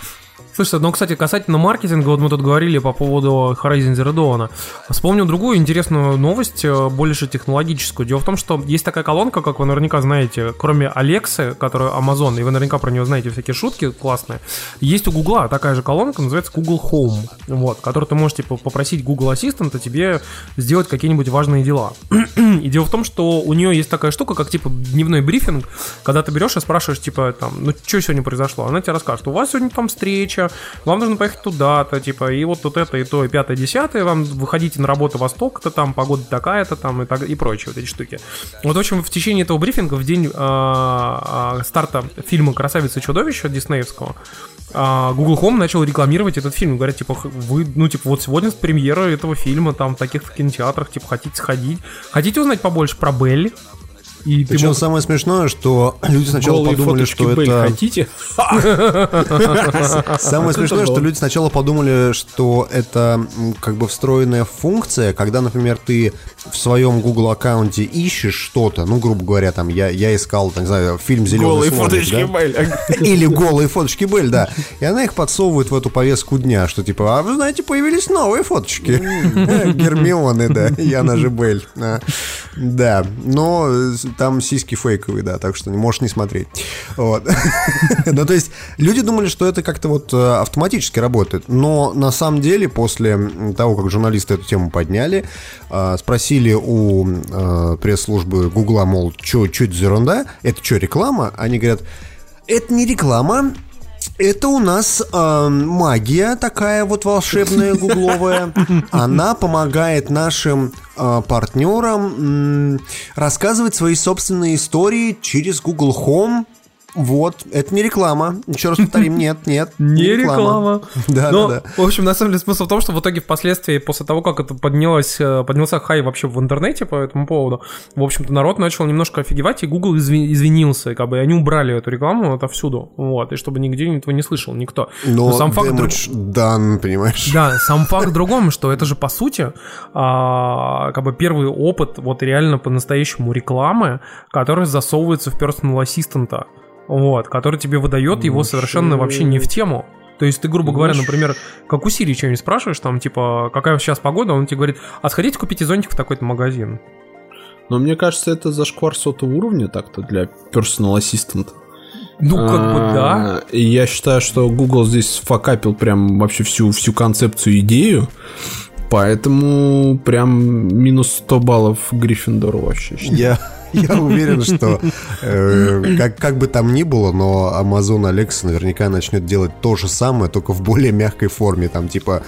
Да. Слушайте, ну, кстати, касательно маркетинга, вот мы тут говорили по поводу Horizon Zero Dawn. Вспомнил другую интересную новость, э, больше технологическую. Дело в том, что есть такая колонка, как вы наверняка знаете, кроме Алексы, которая Amazon, и вы наверняка про нее знаете всякие шутки классные, есть у Гугла такая же колонка, называется Google Home, вот, которую ты можешь, типа, попросить Google Ассистента тебе сделать какие-нибудь важные дела. И дело в том, что у нее есть такая штука, как, типа, дневной брифинг, когда ты берешь и спрашиваешь, типа, там, ну, что сегодня произошло? Она тебе расскажет, у вас сегодня там встреча, вам нужно поехать туда-то, типа, и вот тут это, и то, и пятое, десятое, вам выходите на работу во столько-то там, погода такая-то там, и, так, и прочие вот эти штуки. Вот, в общем, в течение этого брифинга, в день а, а, старта фильма «Красавица и чудовище» диснеевского, а, Google Home начал рекламировать этот фильм. Говорят, типа, вы, ну, типа, вот сегодня премьера этого фильма, там, в таких кинотеатрах, типа, хотите сходить? Хотите узнать побольше про Белли? И Причем мог- самое смешное, что люди сначала Голые подумали, что Белль это... хотите? Самое смешное, что люди сначала подумали, что это как бы встроенная функция, когда, например, ты в своем Google аккаунте ищешь что-то, ну, грубо говоря, там, я, я искал, там, не знаю, фильм «Зеленый Голые слоник», фоточки да? Белль. Или голые фоточки Белль, да. И она их подсовывает в эту повестку дня, что типа, а вы знаете, появились новые фоточки. Гермионы, да, и она же Белль. А, Да, но э, там сиськи фейковые, да, так что можешь не смотреть. Вот. Ну, то есть, люди думали, что это как-то вот э, автоматически работает, но на самом деле, после того, как журналисты эту тему подняли, э, спросили у э, пресс-службы Гугла, мол, что это за ерунда, это что, реклама? Они говорят, это не реклама, это у нас э, магия такая вот волшебная гугловая. Она помогает нашим э, партнерам м, рассказывать свои собственные истории через Google Home. Вот, это не реклама. Еще раз повторим, нет, нет. Не реклама. Да, Но, да, да. в общем, на самом деле смысл в том, что в итоге впоследствии, после того, как это поднялось, э, поднялся хай вообще в интернете по этому поводу, в общем-то, народ начал немножко офигевать, и Google изви- извинился, как бы и они убрали эту рекламу отовсюду, вот, и чтобы нигде этого не слышал никто. Но, сам факт друг- done, понимаешь? Да, сам факт в другом, что это же по сути а, как бы первый опыт вот реально по-настоящему рекламы, которая засовывается в personal ассистента, вот, который тебе выдает его совершенно вообще не в тему. То есть ты, грубо говоря, например, как у Сирии что-нибудь спрашиваешь, там, типа, какая сейчас погода, он тебе говорит, а сходите купите зонтик в такой-то магазин. Но мне кажется, это зашквар сотого уровня так-то для personal assistant. Ну, как бы да. А, я считаю, что Google здесь факапил прям вообще всю, всю концепцию, идею. Поэтому прям минус 100 баллов Гриффиндору вообще. Я, я уверен, что э, как, как бы там ни было, но Amazon Alexa наверняка начнет делать то же самое, только в более мягкой форме. Там типа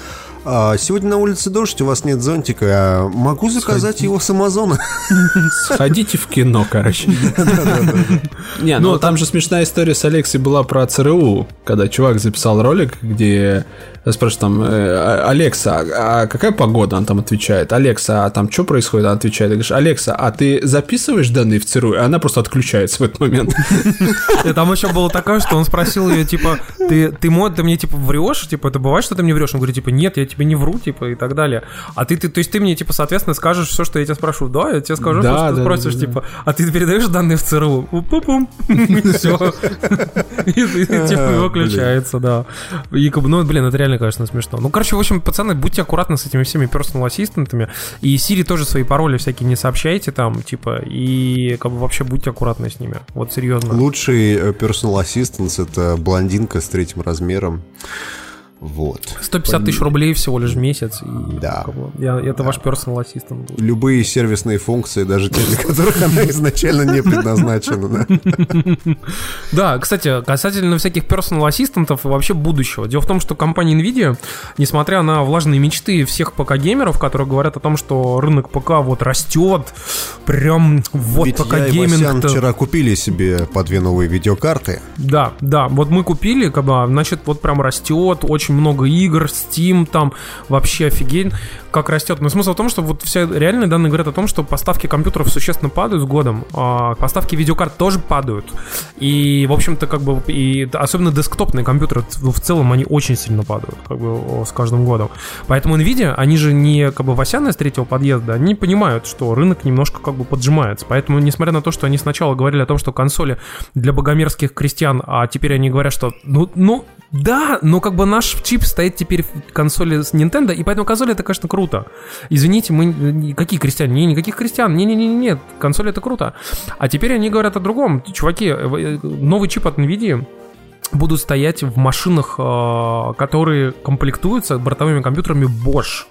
«А, сегодня на улице дождь, у вас нет зонтика, а могу заказать его с Амазона. Сходите в кино, короче. Не, ну там же смешная история с Алексой была про ЦРУ, когда чувак записал ролик, где спрашивает там, э, Алекса, а какая погода? Он там отвечает, Алекса, а там что происходит? Она отвечает, говоришь, Алекса, а ты записываешь данные в ЦРУ? И она просто отключается в этот момент. И там еще было такое, что он спросил ее, типа, ты, ты, ты мне, типа, врешь? Типа, это бывает, что ты мне врешь? Он говорит, типа, нет, я тебе не вру, типа, и так далее. А ты, ты то есть ты мне, типа, соответственно, скажешь все, что я тебя спрошу. Да, я тебе скажу, Да, что ты да, спросишь, да, да. типа, а ты передаешь данные в ЦРУ? Пум-пум. Все. И, типа, и выключается, да. И, ну, блин, это реально, конечно, смешно. Ну, короче, в общем, пацаны, будьте аккуратны с этими всеми personal ассистентами. И Siri тоже свои пароли всякие не сообщайте там, типа, и, как бы, вообще будьте аккуратны с ними. Вот, серьезно. Лучший э, personal assistant это блондинка с третьим размером. Вот. 150 тысяч рублей всего лишь в месяц. И, Да. я- это ваш personal assistant. будет. Любые сервисные функции, даже те, для которых она изначально не предназначена. да. Да, кстати, касательно всяких personal assistant ов и вообще будущего. Дело в том, что компания Nvidia, несмотря на влажные мечты всех ПК-геймеров, которые говорят о том, что рынок ПК вот растет, прям вот ПК-гейминг... вчера купили себе по две новые видеокарты. Да, да, вот мы купили, как бы, значит, вот прям растет, очень много игр, Steam там, вообще офигеть, как растет. Но смысл в том, что вот все реальные данные говорят о том, что поставки компьютеров существенно падают с годом, а поставки видеокарт тоже падают. И, в общем-то, как бы, и особенно десктопные компьютеры в целом, они очень сильно падают, как бы, с каждым годом. Поэтому Nvidia, они же не, как бы, Васяны с третьего подъезда, они понимают, что рынок немножко, как бы, поджимается. Поэтому, несмотря на то, что они сначала говорили о том, что консоли для богомерзких крестьян, а теперь они говорят, что, ну, ну, да, но как бы наш чип стоит теперь в консоли с Nintendo, и поэтому консоль это, конечно, круто. Извините, мы какие крестьяне? Не, никаких крестьян. Не-не-не, нет, консоль это круто. А теперь они говорят о другом. Чуваки, э, новый чип от Nvidia будут стоять в машинах, э, которые комплектуются бортовыми компьютерами Bosch.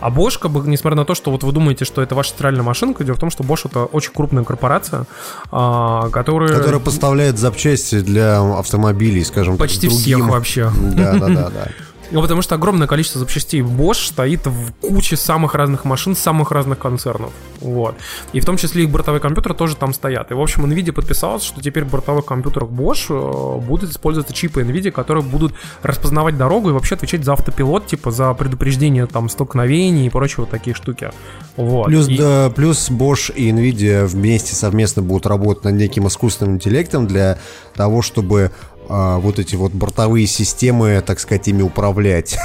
А Bosch, как бы, несмотря на то, что вот вы думаете, что это ваша стиральная машинка, дело в том, что Bosch это очень крупная корпорация, а, которая... Которая поставляет запчасти для автомобилей, скажем Почти так, всех другим. вообще. Да, да, да, да. Ну, потому что огромное количество запчастей Bosch стоит в куче самых разных машин, самых разных концернов. Вот. И в том числе их бортовые компьютеры тоже там стоят. И, в общем, NVIDIA подписалась, что теперь в бортовых компьютерах Bosch э, будут использоваться чипы NVIDIA, которые будут распознавать дорогу и вообще отвечать за автопилот, типа за предупреждение там столкновений и прочие вот такие штуки. Вот. Плюс, И- да, плюс Bosch и Nvidia вместе совместно будут работать над неким искусственным интеллектом для того, чтобы а, вот эти вот бортовые системы, так сказать, ими управлять.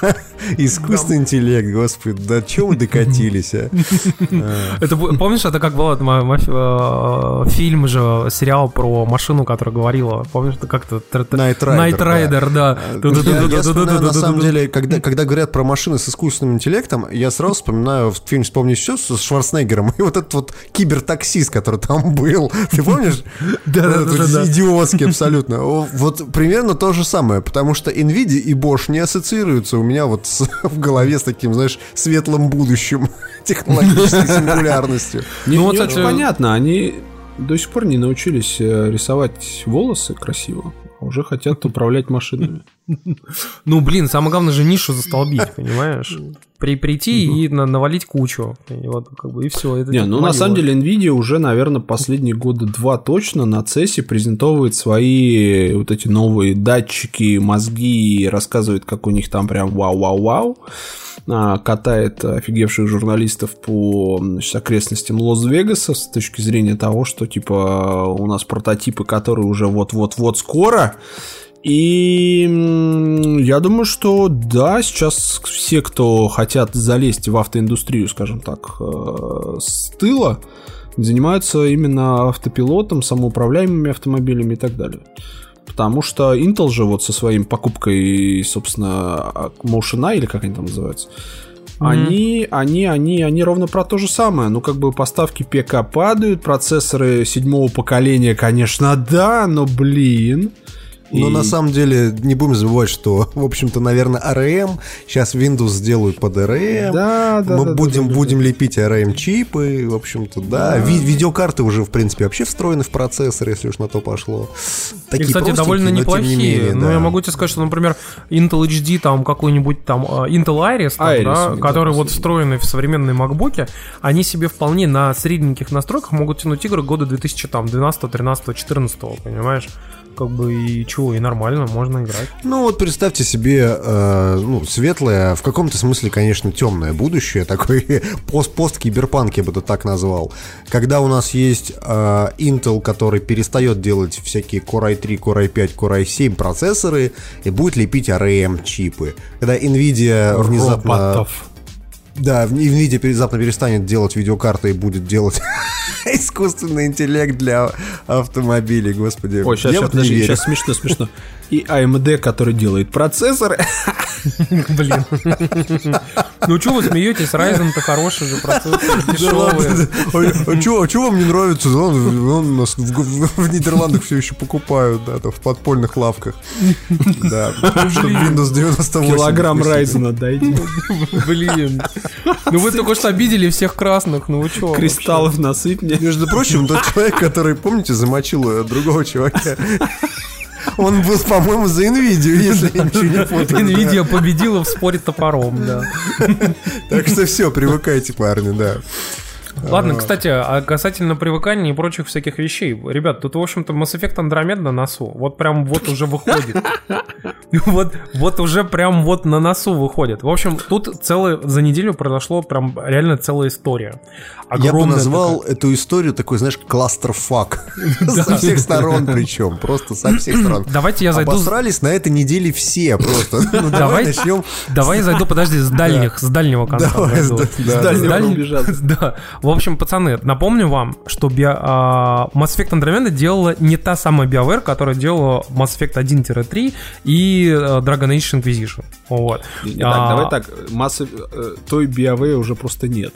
Искусственный интеллект, господи, до чего мы докатились, а? Это помнишь, это как было э, фильм же, сериал про машину, которая говорила. Помнишь, это как-то Night Rider, да. На самом деле, когда, говорят про машины с искусственным интеллектом, я сразу вспоминаю фильм «Вспомни все» с Шварценеггером и вот этот вот кибертаксист, который там был. Ты помнишь? Да, да. Идиотский абсолютно. Вот примерно то же самое, потому что NVIDIA и Bosch не ассоциируются у меня вот с- в голове с таким, знаешь, светлым будущим технологической сингулярностью. Не, Ну, вот, кстати- очень понятно, они до сих пор не научились э, рисовать волосы красиво, а уже хотят управлять машинами. Ну, блин, самое главное же нишу застолбить, понимаешь? При, прийти и на, навалить кучу. И вот как бы и все. Это Не, ну на самом деле Nvidia уже, наверное, последние года два точно на CES презентовывает свои вот эти новые датчики, мозги, и рассказывает, как у них там прям вау-вау-вау. А, Катает офигевших журналистов по значит, окрестностям Лас-Вегаса с точки зрения того, что типа у нас прототипы, которые уже вот-вот-вот скоро. И я думаю, что да, сейчас все, кто хотят залезть в автоиндустрию, скажем так, э, с тыла, занимаются именно автопилотом, самоуправляемыми автомобилями и так далее. Потому что Intel же вот со своим покупкой, собственно, Motion или как они там называются, они, они, они, они ровно про то же самое. Ну, как бы поставки ПК падают, процессоры седьмого поколения, конечно, да, но, блин. Но И- на самом деле не будем забывать, что, в общем-то, наверное, ARM, сейчас Windows сделают под ARM. Да, да, Мы да, будем, да, да, будем лепить ARM-чипы, в общем-то, да. Ви- видеокарты уже, в принципе, вообще встроены в процессор, если уж на то пошло. И, Такие кстати, простенькие, довольно но тем неплохие. не менее, Но да. я могу тебе сказать, что, например, Intel HD, там какой-нибудь там э, Intel Iris, там, Iris да, да, вот встроены в современные макбуки, они себе вполне на средненьких настройках могут тянуть игры года 2012, 13, 14, понимаешь? Как бы и чего, и нормально, можно играть. Ну вот представьте себе, э, ну, светлое, в каком-то смысле, конечно, темное будущее, такой пост-пост-киберпанк, я бы это так назвал. Когда у нас есть э, Intel, который перестает делать всякие Core i3, Core i5, Core i7 процессоры и будет лепить ARM-чипы. Когда Nvidia внезапно... Роботов. Да, в- Nvidia внезапно перестанет делать видеокарты и будет делать искусственный интеллект для автомобилей, господи. Ой, сейчас, я сейчас, вот подожди, сейчас смешно, смешно. И AMD, который делает процессоры. Блин. Ну что вы смеетесь, Ryzen-то хороший же процессор, дешевый. А чё, а чё вам не нравится? Он, нас в, Нидерландах все еще покупают, да, в подпольных лавках. Да, чтобы Windows 98. Килограмм допустим. Райзена дайте. Блин. Ну вы только что обидели всех красных, ну вы чё? Кристаллов насыпь мне. Между прочим, тот человек, который, помните, замочил э, другого чувака, он был, по-моему, за NVIDIA, если я ничего не путаю. Nvidia победила в споре топором, да. Так что все, привыкайте, парни, да. Ладно, кстати, а касательно привыкания и прочих всяких вещей. Ребят, тут, в общем-то, Mass Effect Andromeda на носу. Вот прям вот уже выходит. Вот, вот уже прям вот на носу выходит. В общем, тут целая, за неделю произошло прям реально целая история. Я бы Огромная назвал эту историю такой, знаешь, кластерфак. Со всех сторон причем, просто со всех сторон. Давайте я зайду... Обосрались на этой неделе все просто. Ну, Давай- начнем. Давай я зайду, подожди, с дальних, с дальнего конца. С да- С да, дальнего Даль- рубежа. Да. В общем, пацаны, напомню вам, что био- а, Mass Effect Andromeda делала не та самая BioWare, которая делала Mass Effect 1-3 и э, Dragon Age Inquisition. Вот. Не, А, так, давай так, массы э, той BioWare уже просто нет.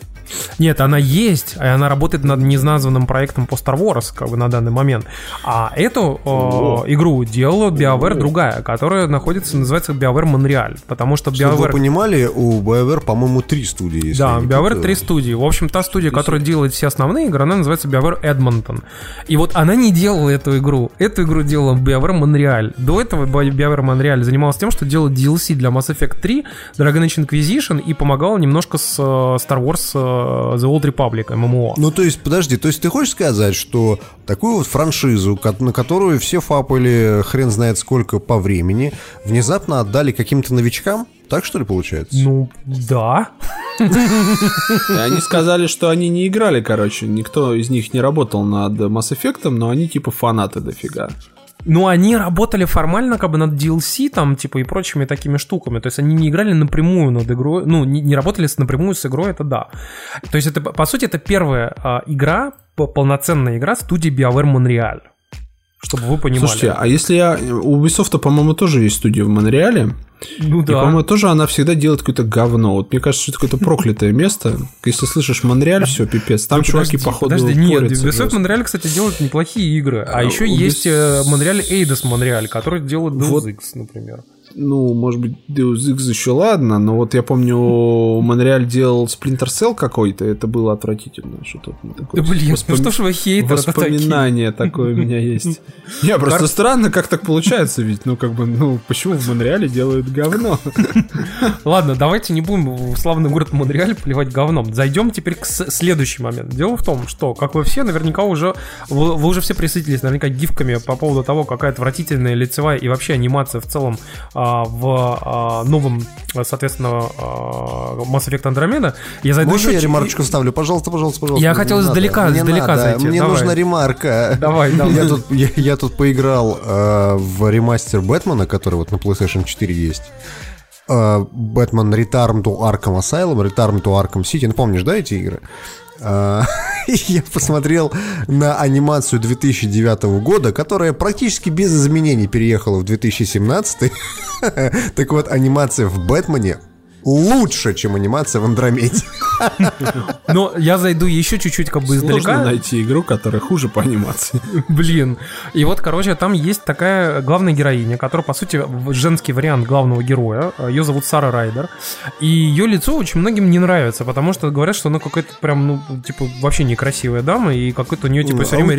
Нет, она есть, и она работает над неназванным проектом по Star Wars, как бы на данный момент. А эту э, игру делала BioWare другая, которая находится, называется BioWare Montreal, потому что Чтобы вы BioWare... понимали, у BioWare, по-моему, три студии. Да, BioWare путаю. три студии. В общем, та студия, которая делает все основные игры, она называется BioWare Edmonton. И вот она не делала эту игру. Эту игру делала BioWare Montreal. До этого BioWare Montreal занималась тем, что делала DLC для Mass Effect 3, Dragon Age Inquisition и помогала немножко с э, Star Wars э, The Old Republic, MMO. Ну, то есть, подожди, то есть ты хочешь сказать, что такую вот франшизу, на которую все фапали хрен знает сколько по времени, внезапно отдали каким-то новичкам? Так что ли получается? Ну, да. Они сказали, что они не играли, короче, никто из них не работал над Mass Effect, но они типа фанаты дофига. Ну, они работали формально как бы над DLC там, типа, и прочими такими штуками. То есть они не играли напрямую над игрой, ну, не, не работали с, напрямую с игрой, это да. То есть это, по сути, это первая а, игра, полноценная игра студии BioWare Montreal. Чтобы вы понимали. Слушайте, а если я... У Ubisoft, по-моему, тоже есть студия в Монреале. ну И, по-моему, тоже она всегда делает какое-то говно. Вот мне кажется, что это какое-то проклятое место. Если слышишь Монреаль, все, пипец. Там чуваки, Подожди, походу, Подожди, нет, Ubisoft. Montreal, кстати, делает неплохие игры. А, А, еще есть э, Montreal Eidos Montreal, который делает Deus. Ex, например. Ну, может быть, Deus Ex еще ладно, но вот я помню, Монреаль делал Splinter Cell какой-то, это было отвратительно. Что-то такое. Да блин, воспом... ну что ж вы хейтеры Воспоминание такое у меня есть. Не, просто странно, как так получается, ведь, ну, как бы, ну, почему в Монреале делают говно? Ладно, давайте не будем в славный город Монреаль плевать говном. Зайдем теперь к следующий момент. Дело в том, что, как вы все, наверняка уже, вы, вы уже все присытились наверняка гифками по поводу того, какая отвратительная лицевая и вообще анимация в целом а, в а, новом, соответственно, а, Mass Effect Andromeda. Я зайду Можно я ремарочку ставлю? Пожалуйста, пожалуйста, пожалуйста. Я хотел издалека, надо. издалека надо. зайти. Мне давай. нужна ремарка. Давай, давай. Я тут, я, я тут поиграл э, в ремастер Бэтмена, который вот на PlayStation 4 есть. Бэтмен Return to Arkham Asylum, Return to Arkham City. Ну, помнишь, да, эти игры? Я посмотрел на анимацию 2009 года, которая практически без изменений переехала в 2017. Так вот, анимация в Бэтмене лучше, чем анимация в Андромеде. Но я зайду еще чуть-чуть как бы издалека. Сложно найти игру, которая хуже по анимации. Блин. И вот, короче, там есть такая главная героиня, которая, по сути, женский вариант главного героя. Ее зовут Сара Райдер. И ее лицо очень многим не нравится, потому что говорят, что она какая-то прям, ну, типа, вообще некрасивая дама, и какой-то у нее, типа, все время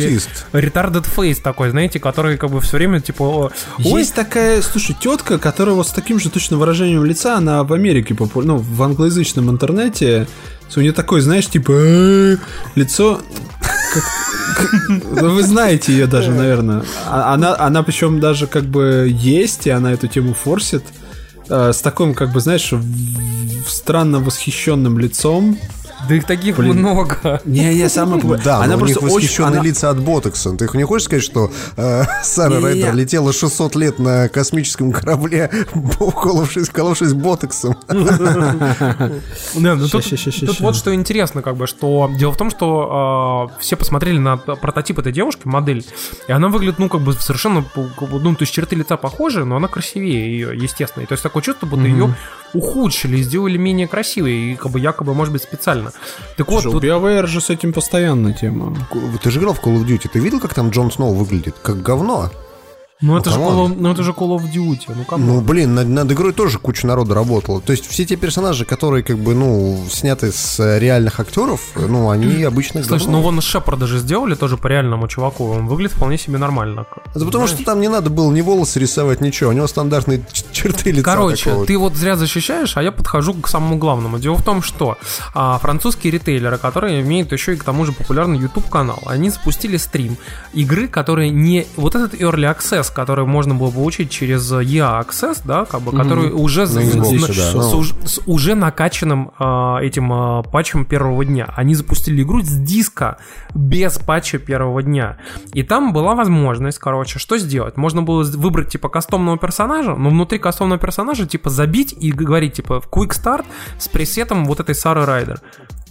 retarded face такой, знаете, который, как бы, все время, типа... Есть такая, слушай, тетка, которая вот с таким же точно выражением лица, она в Америке популярна, ну, в англоязычном интернете у нее такое, знаешь, типа «Э, лицо. Ну, вы знаете ее даже, наверное. А, она, она причем даже как бы есть, и она эту тему форсит. Э, с таким, как бы, знаешь, странно восхищенным лицом. Да их таких Блин. много. Не, не, самое Да, она просто у них восхищенные она... лица от ботокса. Ты не хочешь сказать, что э, Сара не, Райдер летела 600 лет на космическом корабле, уколовшись, коловшись ботоксом? Да, ну тут вот что интересно, как бы, что дело в том, что э, все посмотрели на прототип этой девушки, модель, и она выглядит, ну, как бы совершенно, ну, то есть черты лица похожи, но она красивее ее, естественно. И то есть такое чувство, будто ее ухудшили, сделали менее красивой, и как бы якобы, может быть, специально. Так вот, тут... у BioWare же с этим постоянно тема. Ты же играл в Call of Duty, ты видел, как там Джон Сноу выглядит? Как говно. Ну, это, же Call of, ну это же Call of Duty. Ну, как ну блин, над, над игрой тоже куча народу работала. То есть все те персонажи, которые как бы, ну, сняты с э, реальных актеров, ну, они обычно... Слушай, ну вон Шепарда же сделали тоже по реальному чуваку. Он выглядит вполне себе нормально. Это потому что там не надо было ни волосы рисовать, ничего. У него стандартные черты лица. Короче, такого. ты вот зря защищаешь, а я подхожу к самому главному. Дело в том, что а, французские ритейлеры, которые имеют еще и к тому же популярный YouTube канал, они запустили стрим игры, которые не... Вот этот Early Access, который можно было получить через EA Access, да, как бы, mm-hmm. который уже, с, Xbox, с, да, с, ну. с, с уже накачанным э, этим э, патчем первого дня. Они запустили игру с диска без патча первого дня. И там была возможность, короче, что сделать? Можно было выбрать, типа, кастомного персонажа, но внутри кастомного персонажа, типа, забить и говорить, типа, Quick Start с пресетом вот этой Сары Райдер.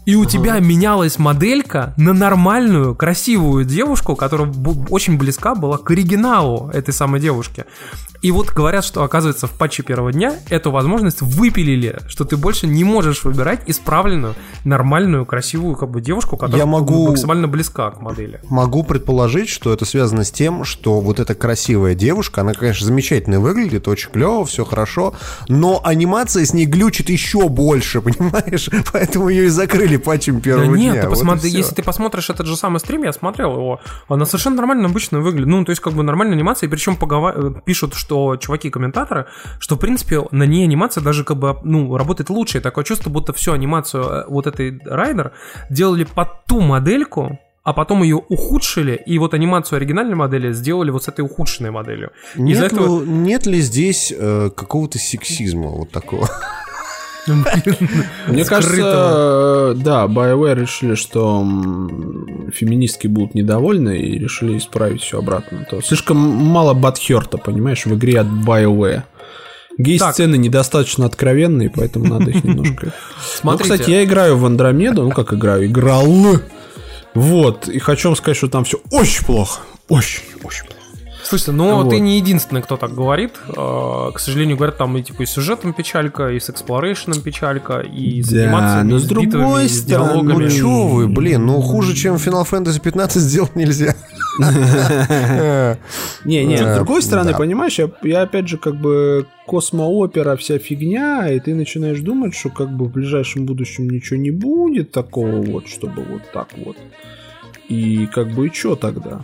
И у тебя менялась моделька на нормальную, красивую девушку, которая очень близка была к оригиналу этой самой девушки. И вот говорят, что, оказывается, в патче первого дня эту возможность выпилили, что ты больше не можешь выбирать исправленную, нормальную, красивую как бы девушку, которая Я могу... максимально близка к модели. Могу предположить, что это связано с тем, что вот эта красивая девушка, она, конечно, замечательно выглядит, очень клево, все хорошо, но анимация с ней глючит еще больше, понимаешь? Поэтому ее и закрыли патчем первого да нет, дня. Посмотри, вот если ты посмотришь этот же самый стрим, я смотрел его, она совершенно нормально обычно выглядит. Ну, то есть, как бы нормальная анимация, и причем погова... Пишут, что что чуваки-комментаторы, что, в принципе, на ней анимация даже как бы, ну, работает лучше. Такое чувство, будто всю анимацию э, вот этой Райдер делали под ту модельку, а потом ее ухудшили, и вот анимацию оригинальной модели сделали вот с этой ухудшенной моделью. Нет, этого... ли, нет ли здесь э, какого-то сексизма вот такого? Мне кажется, да, BioWare решили, что феминистки будут недовольны и решили исправить все обратно. То слишком мало батхерта, понимаешь, в игре от BioWare. Гей-сцены недостаточно откровенные, поэтому надо их немножко... Смотрите. Ну, кстати, я играю в Андромеду, ну как играю, играл. Вот, и хочу вам сказать, что там все очень плохо. Очень, очень плохо. Слушай, ну Вот. ты не единственный, кто так говорит. Э, К сожалению, говорят, там и типа и с сюжетом печалька, и с exploration ом печалька, и с Да, анимациями, но с с другой битвами, с стороны, диалогами. Ну чё вы, блин, ну хуже, чем Final Fantasy 15 сделать нельзя. Не, не, с другой стороны, понимаешь, я, я опять же как бы космоопера, вся фигня, и ты начинаешь думать, что как бы в ближайшем будущем ничего не будет такого вот, чтобы вот так вот. И как бы и что тогда?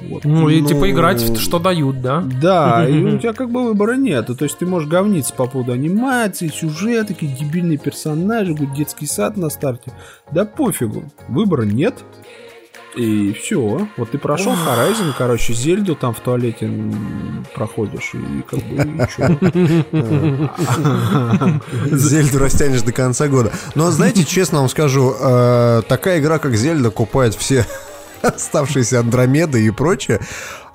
Вот. Ну и Ну, типа играть в что дают, да? Да, и у тебя как бы выбора нет. То есть ты можешь говниться по поводу анимации, сюжета, такие дебильные персонажи, детский сад на старте. Да пофигу, выбора нет. И все. Вот ты прошел Horizon, короче, Зельду там в туалете проходишь, и как бы чё? Зельду растянешь до конца года. Но знаете, честно вам скажу, э, такая игра, как Зельда, купает все оставшиеся Андромеды и прочее.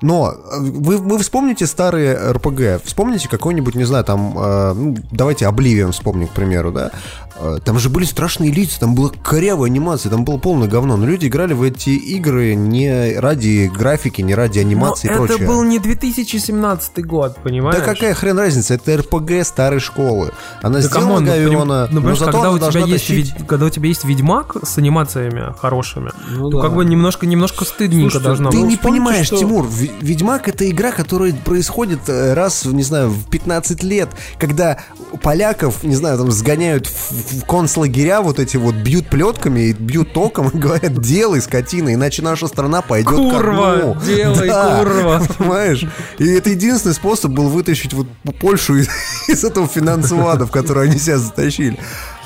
Но э, вы, вы вспомните старые РПГ, вспомните какой-нибудь, не знаю, там, э, ну, давайте Oblivion вспомним, к примеру, да? Э, Там же были страшные лица, там была корявая анимация, там было полное говно. Но люди играли в эти игры не ради графики, не ради анимации Но и это прочее. был не 2017 год, понимаешь? Да какая хрен разница, это РПГ старой школы. Она Да сделала come on, ну, Гавиона, ну, но зато когда она у тебя должна есть тащить- ведь- когда у тебя есть Ведьмак с анимациями хорошими, Ну то да. как бы немножко немножко стыдненько Слушайте, должно Ты быть. не вспомните, понимаешь, что- Тимур, Ведьмак это игра, которая происходит э, раз, не знаю, в 15 лет, когда поляков, не знаю, там сгоняют в, в концлагеря, вот эти вот бьют плетками и бьют током и говорят, делай, скотина, иначе наша страна пойдет ко Курва, дну». делай, Да, курва. Понимаешь? И это единственный способ был вытащить вот Польшу из, из этого финансового ада, в который они себя затащили.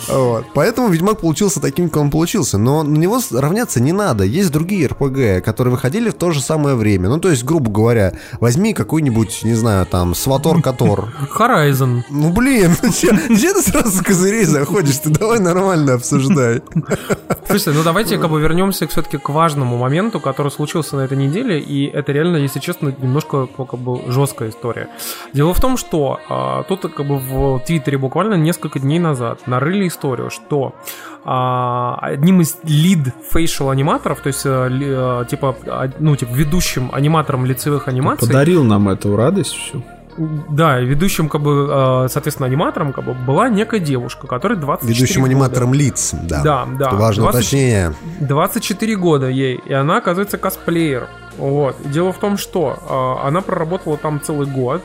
Вот. Поэтому Ведьмак получился таким, как он получился. Но на него равняться не надо. Есть другие РПГ, которые выходили в то же самое время. Ну, то есть, грубо говоря, возьми какой-нибудь, не знаю, там, Сватор Котор. Horizon. Ну, блин, ну где ты сразу с козырей заходишь? Ты давай нормально обсуждай. Слушайте, ну давайте как бы вернемся все-таки к важному моменту, который случился на этой неделе, и это реально, если честно, немножко ну, как бы жесткая история. Дело в том, что а, тут как бы в Твиттере буквально несколько дней назад нарыли историю, что а, одним из лид фейшл аниматоров, то есть э, типа, а, ну типа ведущим аниматором лицевых анимаций, Подарил нам эту радость всю. да, ведущим как бы, э, соответственно, аниматором как бы была некая девушка, которая 24 Ведущим года. аниматором лиц, да. Да, да. Важное 20 уточнение. 24 года ей, и она, оказывается, косплеер. Вот. Дело в том, что э, она проработала там целый год,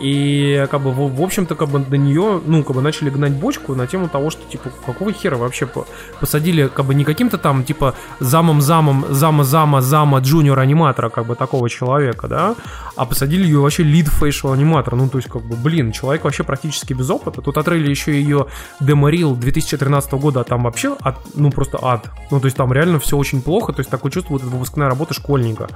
и как бы в, в общем-то как бы до нее, ну как бы начали гнать бочку на тему того, что типа какого хера вообще по- посадили как бы не каким-то там типа замом замом зама зама зама джуниор аниматора как бы такого человека, да, а посадили ее вообще лид фейшл аниматора, ну то есть как бы блин человек вообще практически без опыта. Тут отрыли еще ее деморил 2013 года, а там вообще ад, ну просто ад, ну то есть там реально все очень плохо, то есть такое чувство вот выпускная работа школьника.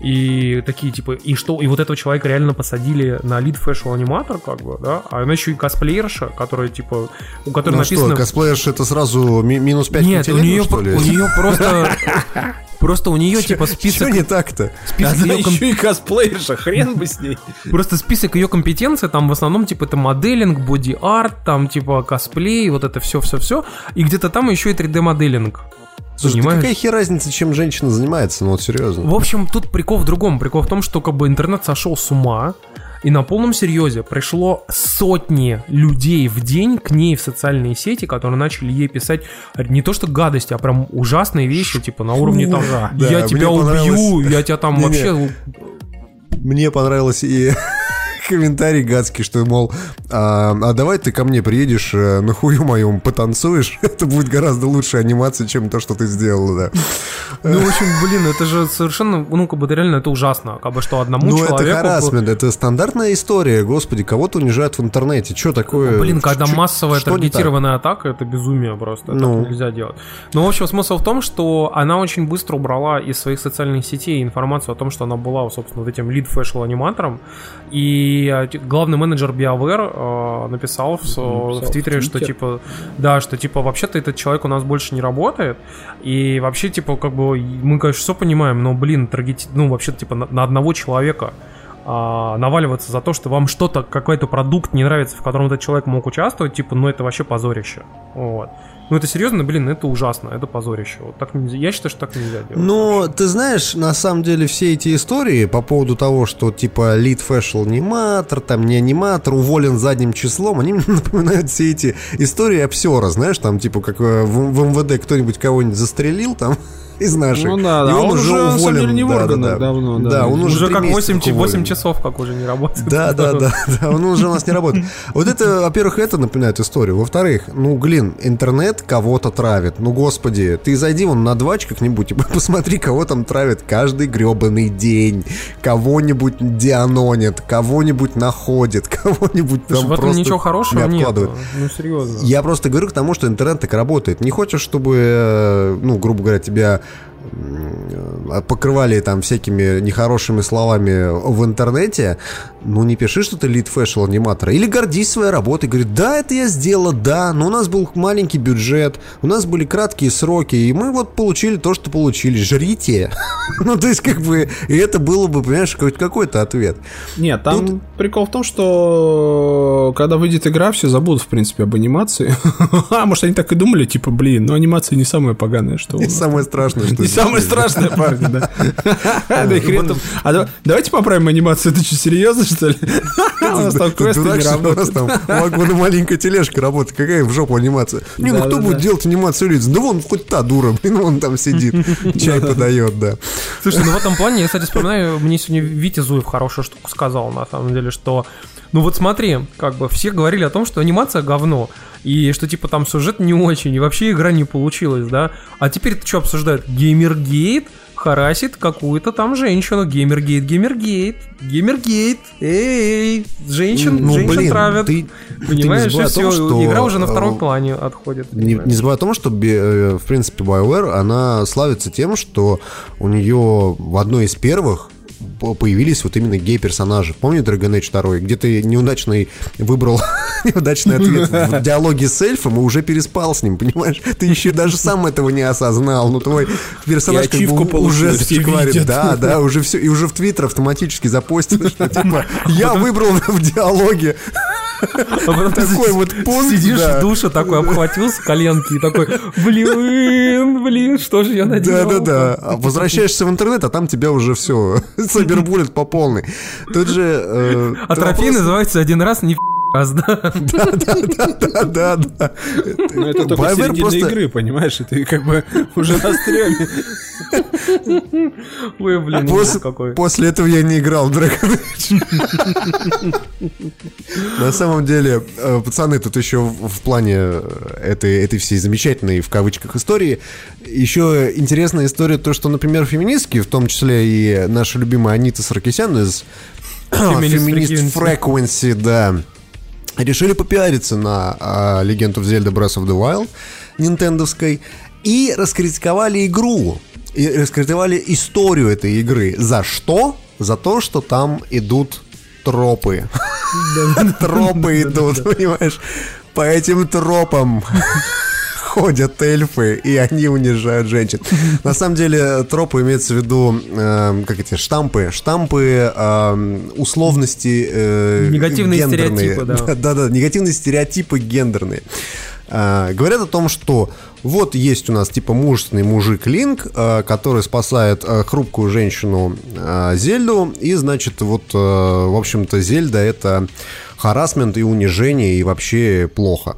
И такие, типа, и что, и вот этого человека реально посадили на lead facial animator, как бы, да, а она еще и косплеерша, которая, типа, у которой Ну написано... что, косплеерш это сразу ми- минус 5 Нет, у нее, у нее просто... Просто у нее, типа, Что список... не так-то? список Она ком- еще и косплеерша, хрен бы с ней. Просто список ее компетенций, там в основном, типа, это моделинг, боди-арт, там, типа, косплей, вот это все-все-все. И где-то там еще и 3D-моделинг. Слушай, да Понимаешь? какая хер разница, чем женщина занимается, ну вот серьезно. В общем, тут прикол в другом. Прикол в том, что как бы интернет сошел с ума, и на полном серьезе пришло сотни людей в день к ней в социальные сети, которые начали ей писать не то что гадости, а прям ужасные вещи, типа на уровне там. «Я Да, тебя убью, я тебя там вообще...» Мне понравилось и комментарий гадский, что, мол, а, а давай ты ко мне приедешь, э, на хую моем потанцуешь, это будет гораздо лучше анимация, чем то, что ты сделала, да. Ну, в общем, блин, это же совершенно, ну, как бы реально это ужасно, как бы что одному Ну, человеку... это харасмент, это стандартная история, господи, кого-то унижают в интернете, что такое? Блин, когда массовая таргетированная атака, это безумие просто. Ну. Так нельзя делать. Но, в общем, смысл в том, что она очень быстро убрала из своих социальных сетей информацию о том, что она была, собственно, вот этим лид фэшл аниматором. И главный менеджер BioWare э, написал в, Написал в Твиттере, в что типа, да, что типа вообще-то этот человек у нас больше не работает. И вообще, типа, как бы мы, конечно, все понимаем, но, блин, таргети... ну, вообще-то, типа, на, на одного человека а, наваливаться за то, что вам что-то, какой-то продукт не нравится, в котором этот человек мог участвовать, типа, ну это вообще позорище. Вот. Ну это серьезно, блин, это ужасно, это позорище. Вот так нельзя. Я считаю, что так нельзя делать. Но ты знаешь, на самом деле все эти истории по поводу того, что типа лид фэшл аниматор, там не аниматор, уволен задним числом, они мне напоминают все эти истории обсера, знаешь, там типа как э, в, в МВД кто-нибудь кого-нибудь застрелил там, из наших. Ну да, и да, он, он уже уже, на самом уволен. деле, не в да, да, органах да. давно, да. Да, он уже, уже как месяца 8, как уволен. 8 часов, как уже не работает. Да, да, да, да, он уже у нас не работает. Вот это, во-первых, это напоминает историю. Во-вторых, ну, блин, интернет кого-то травит. Ну, господи, ты зайди вон на двач как-нибудь и посмотри, кого там травят каждый гребаный день. Кого-нибудь дианонит, кого-нибудь находит, кого-нибудь там в этом просто ничего хорошего не нет. обкладывает. Ну, серьезно. Я просто говорю к тому, что интернет так работает. Не хочешь, чтобы, э, ну, грубо говоря, тебя покрывали там всякими нехорошими словами в интернете, ну не пиши, что ты лид фэшл аниматора. Или гордись своей работой. Говорит, да, это я сделала, да, но у нас был маленький бюджет, у нас были краткие сроки, и мы вот получили то, что получили. Жрите. Ну, то есть, как бы, и это было бы, понимаешь, какой-то ответ. Нет, там прикол в том, что когда выйдет игра, все забудут, в принципе, об анимации. а, может, они так и думали, типа, блин, ну анимация не самое поганое, что самое страшное, что... Самое страшное, парни, да. Да и хрен там. А да- давайте поправим анимацию, это что, серьезно, что ли? У нас там Ты квесты не что у нас работают. там маленькая тележка работает. Какая в жопу анимация? Не, ну кто будет делать анимацию лиц? Да вон хоть та дура, блин, он там сидит, чай подает, да. Слушай, ну в этом плане, я, кстати, вспоминаю, мне сегодня Витя Зуев хорошую штуку сказал, на самом деле, что ну вот смотри, как бы все говорили о том, что анимация говно, и что типа там сюжет не очень, и вообще игра не получилась, да? А теперь ты что обсуждают? Геймергейт харасит какую-то там женщину. Геймергейт, геймергейт, геймергейт. Эй, женщин, Ну, женщин блин, травят. ты- ты не Понимаешь, и забывай о том, все, что, игра уже на э, втором плане отходит. Не, понимаешь? не забывай о том, что, э, в принципе, BioWare, она славится тем, что у нее в одной из первых появились вот именно гей-персонажи. Помни Dragon Age 2, где ты неудачный выбрал неудачный ответ в диалоге с эльфом и уже переспал с ним, понимаешь? Ты еще даже сам этого не осознал, но твой персонаж как бы уже видят. Да, да, уже все, и уже в Твиттер автоматически запостил, что типа я выбрал в диалоге такой вот пункт. Сидишь в душе такой, обхватился коленки и такой, блин, блин, что же я наделал? Да-да-да. А Возвращаешься в интернет, а там тебя уже все сайбербуллет по полной. Тут же... э, А вопрос- называется один раз не раз, да? Да-да-да. Ну, это только BioWare середина просто- игры, понимаешь? И ты как бы уже на стреме. Ой, блин, ужас После, какой. после этого я не играл в Dragon Age. На самом деле, э, пацаны, тут еще в плане э, этой, этой всей замечательной, в кавычках, истории, еще интересная история, то, что, например, феминистки, в том числе и наша любимая Анита Саркисян из Feminist. Frequency, да, решили попиариться на а, Legend of Zelda Breath of the Wild нинтендовской и раскритиковали игру. И раскритиковали историю этой игры. За что? За то, что там идут тропы. Тропы идут, понимаешь? По этим тропам ходят эльфы, и они унижают женщин. На самом деле, тропы имеется в виду, э, как эти, штампы. Штампы э, условности э, Негативные гендерные. стереотипы, да. Да-да, негативные стереотипы гендерные. А, говорят о том, что вот есть у нас типа мужественный мужик Линк, а, который спасает а, хрупкую женщину а, Зельду, и значит вот, а, в общем-то, Зельда это харасмент и унижение, и вообще плохо.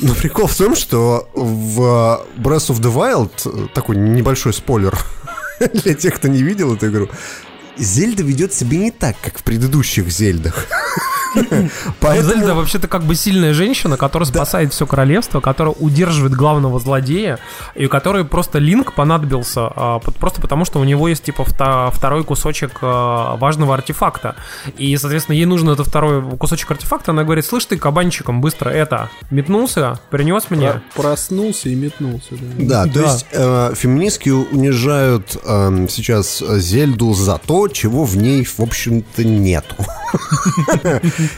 Но прикол в том, что в Breath of the Wild, э, такой небольшой спойлер для тех, кто не видел эту игру, Зельда ведет себя не так, как в предыдущих Зельдах. Поэтому- Зельда вообще-то как бы сильная женщина, которая спасает все королевство, которая удерживает главного злодея, и у которой просто Линк понадобился а, просто потому, что у него есть типа вта- второй кусочек а, важного артефакта. И, соответственно, ей нужен этот второй кусочек артефакта. Она говорит, слышь ты, кабанчиком, быстро это, метнулся, принес мне. Проснулся и метнулся. да. Да, то есть э, феминистки унижают эм, сейчас Зельду за то, чего в ней, в общем-то, нету.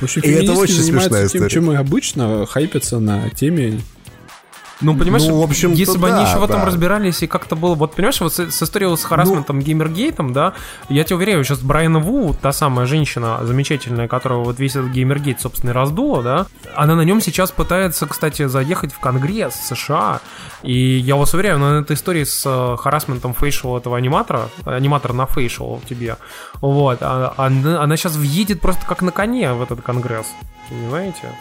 В общем, И это очень смешная тем, история. чем и обычно, хайпятся на теме Ну, понимаешь, Ну, в общем-то, если бы они да, еще в этом разбирались и как-то было... Вот, понимаешь, вот с, с историей с харасментом, геймергейтом, да, я тебе уверяю, сейчас Брайана Ву, та самая женщина замечательная, которая вот весь этот геймергейт, собственно, и раздула, да, она на нем сейчас пытается, кстати, заехать в Конгресс США, и я вас уверяю, на этой истории с э, харасментом фейшл этого аниматора, аниматора на фейшл тебе, вот, а- она, она сейчас въедет просто как на коне в этот Конгресс, понимаете?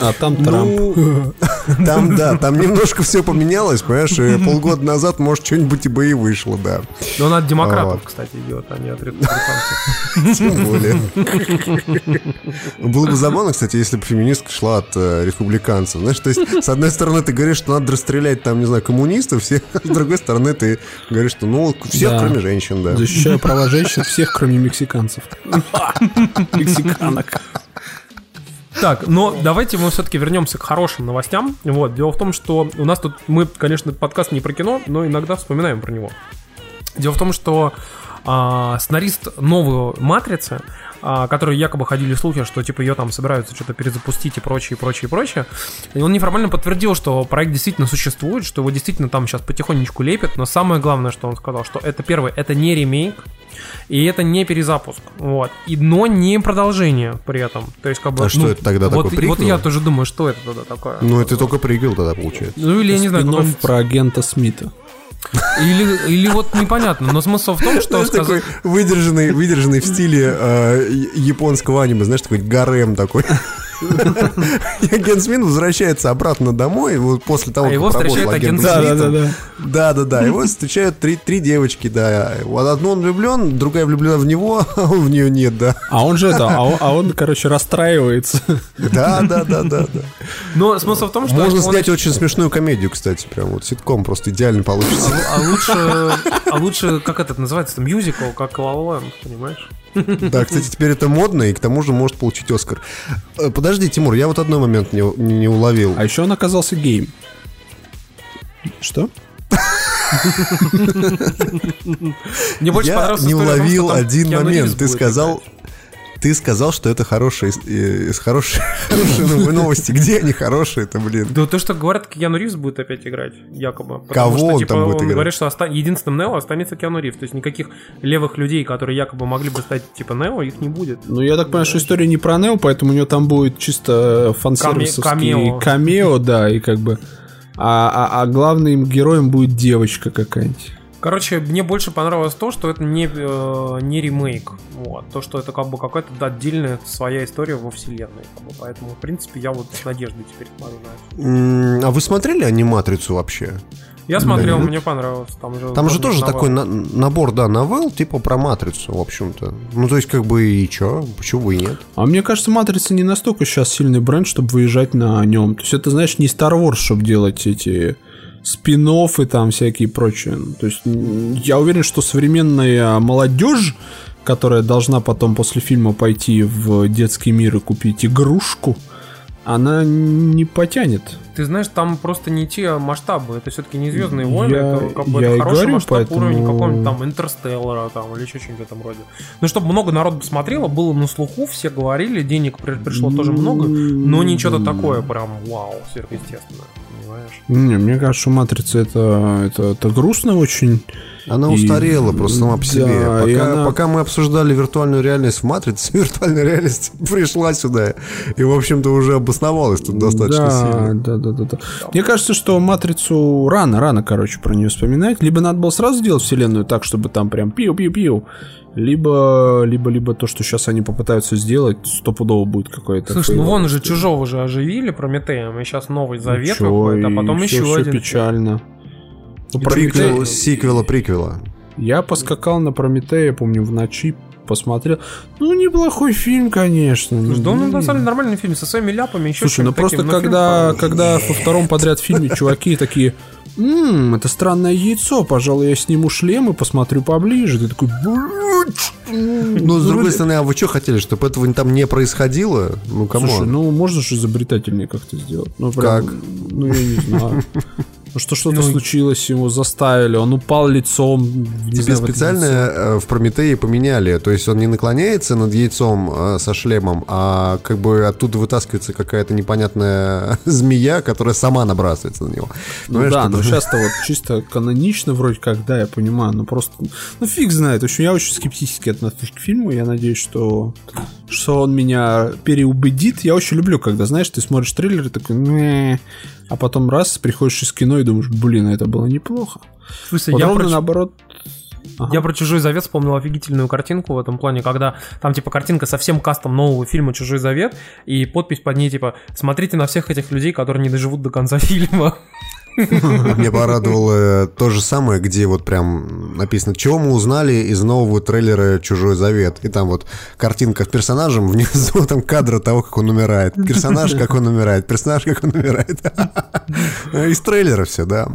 А там Трамп. Ну, там, да, там немножко все поменялось, понимаешь, и полгода назад, может, что-нибудь и бы и вышло, да. Но он от демократов, Вот. кстати, идет, а не от республиканцев. Тем более. Было бы забавно, кстати, если бы феминистка шла от э, республиканцев. Знаешь, то есть, с одной стороны, ты говоришь, что надо расстрелять там, не знаю, коммунистов, все, с другой стороны, ты говоришь, что ну, всех, Да. кроме женщин, да. Защищаю права женщин всех, кроме мексиканцев. Мексиканок. Так, но давайте мы все-таки вернемся к хорошим новостям. Вот, дело в том, что у нас тут, мы, конечно, подкаст не про кино, но иногда вспоминаем про него. Дело в том, что а, сценарист новой «Матрицы», а, которые якобы ходили слухи, что типа ее там собираются что-то перезапустить и прочее, прочее, прочее. И он неформально подтвердил, что проект действительно существует, что его действительно там сейчас потихонечку лепят, но самое главное, что он сказал, что это первое, это не ремейк, и это не перезапуск, вот, и, но не продолжение при этом. То есть, как бы, А что это тогда вот, такое, Вот я тоже думаю, что это тогда такое. Ну, это только приквел тогда получается. Ну, или я не знаю, какой-нибудь- про агента Смита. Или, или вот непонятно, но смысл в том, что Знаешь, сказать... такой выдержанный, выдержанный в стиле э, японского аниме, знаешь, такой гарем такой. Агент Смит возвращается обратно домой, вот после того, А как его встречает агент Смит. Смитом. Да-да-да. Да-да-да, его встречают три, три девочки, да. Вот одну он влюблен, другая влюблена в него, а он в нее нет, да. А он же это, а он, а он, короче, расстраивается. Да-да-да-да. Но смысл в том, что... Можно он- снять очень смешную комедию, кстати, прям вот ситком просто идеально получится. А лучше, а лучше, как это называется, мюзикл, как Land, понимаешь? Да, кстати, теперь это модно, и к тому же может получить Оскар. Э, Подожди, Тимур, я вот одной момент не, не- уловил. А еще он оказался гейм. Что? Мне больше я не уловил один момент. Ты сказал, ты сказал, что это хорошие, э, хорошие, хорошие новые новости. Где они хорошие-то, блин? Да то, что говорят, Киану Ривз будет опять играть, якобы. Кого что, он типа, там будет он играть? говорит, что оста- единственным Нео останется Киану Ривз. То есть никаких левых людей, которые якобы могли бы стать типа Нео, их не будет. Ну, я так понимаю, что история не про Нео, поэтому у него там будет чисто фан-сервисовский камео. камео, да, и как бы... А, а- а главным героем будет девочка какая-нибудь. Короче, мне больше понравилось то, что это не, э, не ремейк. Вот. То, что это как бы какая-то да, отдельная своя история во вселенной. как бы. Поэтому, в принципе, я вот с надеждой теперь смотрю на это. А вы смотрели аниматрицу вообще? Я смотрел, Блин. мне понравилось. Там же, Там же тоже новелл. такой на- набор, да, новелл, типа про матрицу, в общем-то. Ну, то есть, как бы и чё, почему бы и нет? А мне кажется, Матрица не настолько сейчас сильный бренд, чтобы выезжать на нем. То есть это, знаешь, не Star Wars, чтобы делать эти спин и там всякие прочие. Ну, То есть я уверен, что современная молодежь, которая должна потом после фильма пойти в детский мир и купить игрушку, она не потянет. Ты знаешь, там просто не те масштабы. Это все-таки не Звездные войны, Я- это как бы я это хороший говорю, масштаб поэтому- уровень какого-нибудь там Интерстеллара там, или еще что-нибудь в этом роде. Ну, чтобы много народу посмотрело, было на слуху, все говорили, денег при- пришло тоже много, но не что-то такое прям вау, сверхъестественное, понимаешь? Не, мне кажется, что Матрица это, это, это грустно очень. Она И- устарела просто сама по да, себе. и Пока, она- пока мы обсуждали виртуальную реальность в Матрице, виртуальная реальность пришла сюда и, в общем-то, уже обосновалась тут достаточно да, сильно. Да, да, да, да. Мне кажется, что Матрицу рано, рано, короче, про нее вспоминать. Либо надо было сразу сделать вселенную так, чтобы там прям пиу-пиу-пиу. Либо, либо, либо то, что сейчас они попытаются сделать, стопудово будет какое-то. Слушай, ну вон же чужого же оживили Прометеем, и сейчас новый завет Ничего, выходит, а потом всё- еще всё один. печально. Ну, Приквел, сиквела, приквела. Я поскакал на Прометея, помню, в ночи посмотрел. Ну, неплохой фильм, конечно. Слушай, да он Ну, на самом деле нормальный фильм со своими ляпами, еще Слушай, ну просто когда, когда во втором подряд фильме чуваки такие, «Ммм, это странное яйцо, пожалуй, я сниму шлем и посмотрю поближе. Ты такой, «Блядь, Ну, с другой стороны, а вы что хотели, чтобы этого там не происходило? Ну, кому? Слушай, ну можно же изобретательнее как-то сделать. Ну, прям, Как? Ну, я не знаю. Ну что что-то ну, случилось, ему заставили, он упал лицом. Тебе знаю, специально э, в Прометее поменяли, то есть он не наклоняется над яйцом э, со шлемом, а как бы оттуда вытаскивается какая-то непонятная змея, которая сама набрасывается на него. Ну Понимаешь, да, но сейчас-то вот чисто канонично вроде как, да, я понимаю, но просто, ну фиг знает, в общем, я очень скептически отношусь к фильму, я надеюсь, что, что он меня переубедит. Я очень люблю, когда, знаешь, ты смотришь трейлер и такой, а потом раз, приходишь из кино и думаешь, блин, это было неплохо. Слушай, вот я про... наоборот... Ага. Я про «Чужой завет» вспомнил офигительную картинку в этом плане, когда там, типа, картинка совсем кастом нового фильма «Чужой завет», и подпись под ней, типа, смотрите на всех этих людей, которые не доживут до конца фильма. Мне порадовало то же самое, где вот прям написано, чего мы узнали из нового трейлера «Чужой завет». И там вот картинка с персонажем, внизу там кадра того, как он умирает. Персонаж, как он умирает, персонаж, как он умирает. Из трейлера все, да.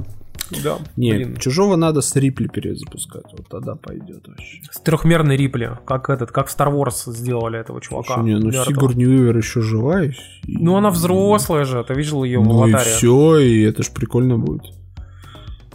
Да. Не, блин. чужого надо с Рипли перезапускать. Вот тогда пойдет вообще. С трехмерной Рипли, как этот, как в Star Wars сделали этого чувака. Слушай, не, ну Сигурни Уивер еще жива. И... Ну она взрослая же, ты видел ее ну в аватаре. и все, и это ж прикольно будет.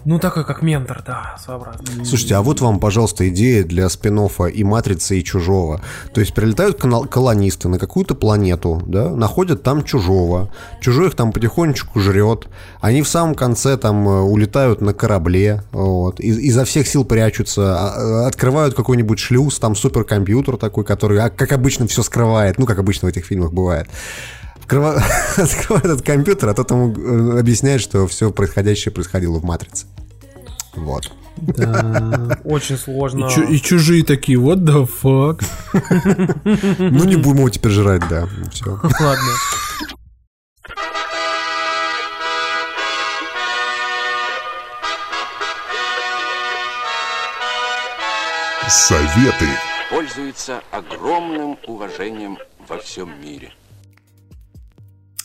Ну, такой как ментор, да, своеобразный. Слушайте, а вот вам, пожалуйста, идея для спин и «Матрицы», и «Чужого». То есть прилетают колонисты на какую-то планету, да, находят там чужого. Чужой их там потихонечку жрет. Они в самом конце там э, улетают на корабле, вот, из- изо всех сил прячутся, а, э, открывают какой-нибудь шлюз, там суперкомпьютер такой, который, а, как обычно, все скрывает, ну, как обычно в этих фильмах бывает. открывает этот компьютер, а тот ему э, объясняет, что все происходящее происходило в «Матрице». Вот. Да, очень сложно. И, чу- и чужие такие, what the fuck? Ну, не будем его теперь жрать, да. Все. Ладно. Советы. Пользуется огромным уважением во всем мире.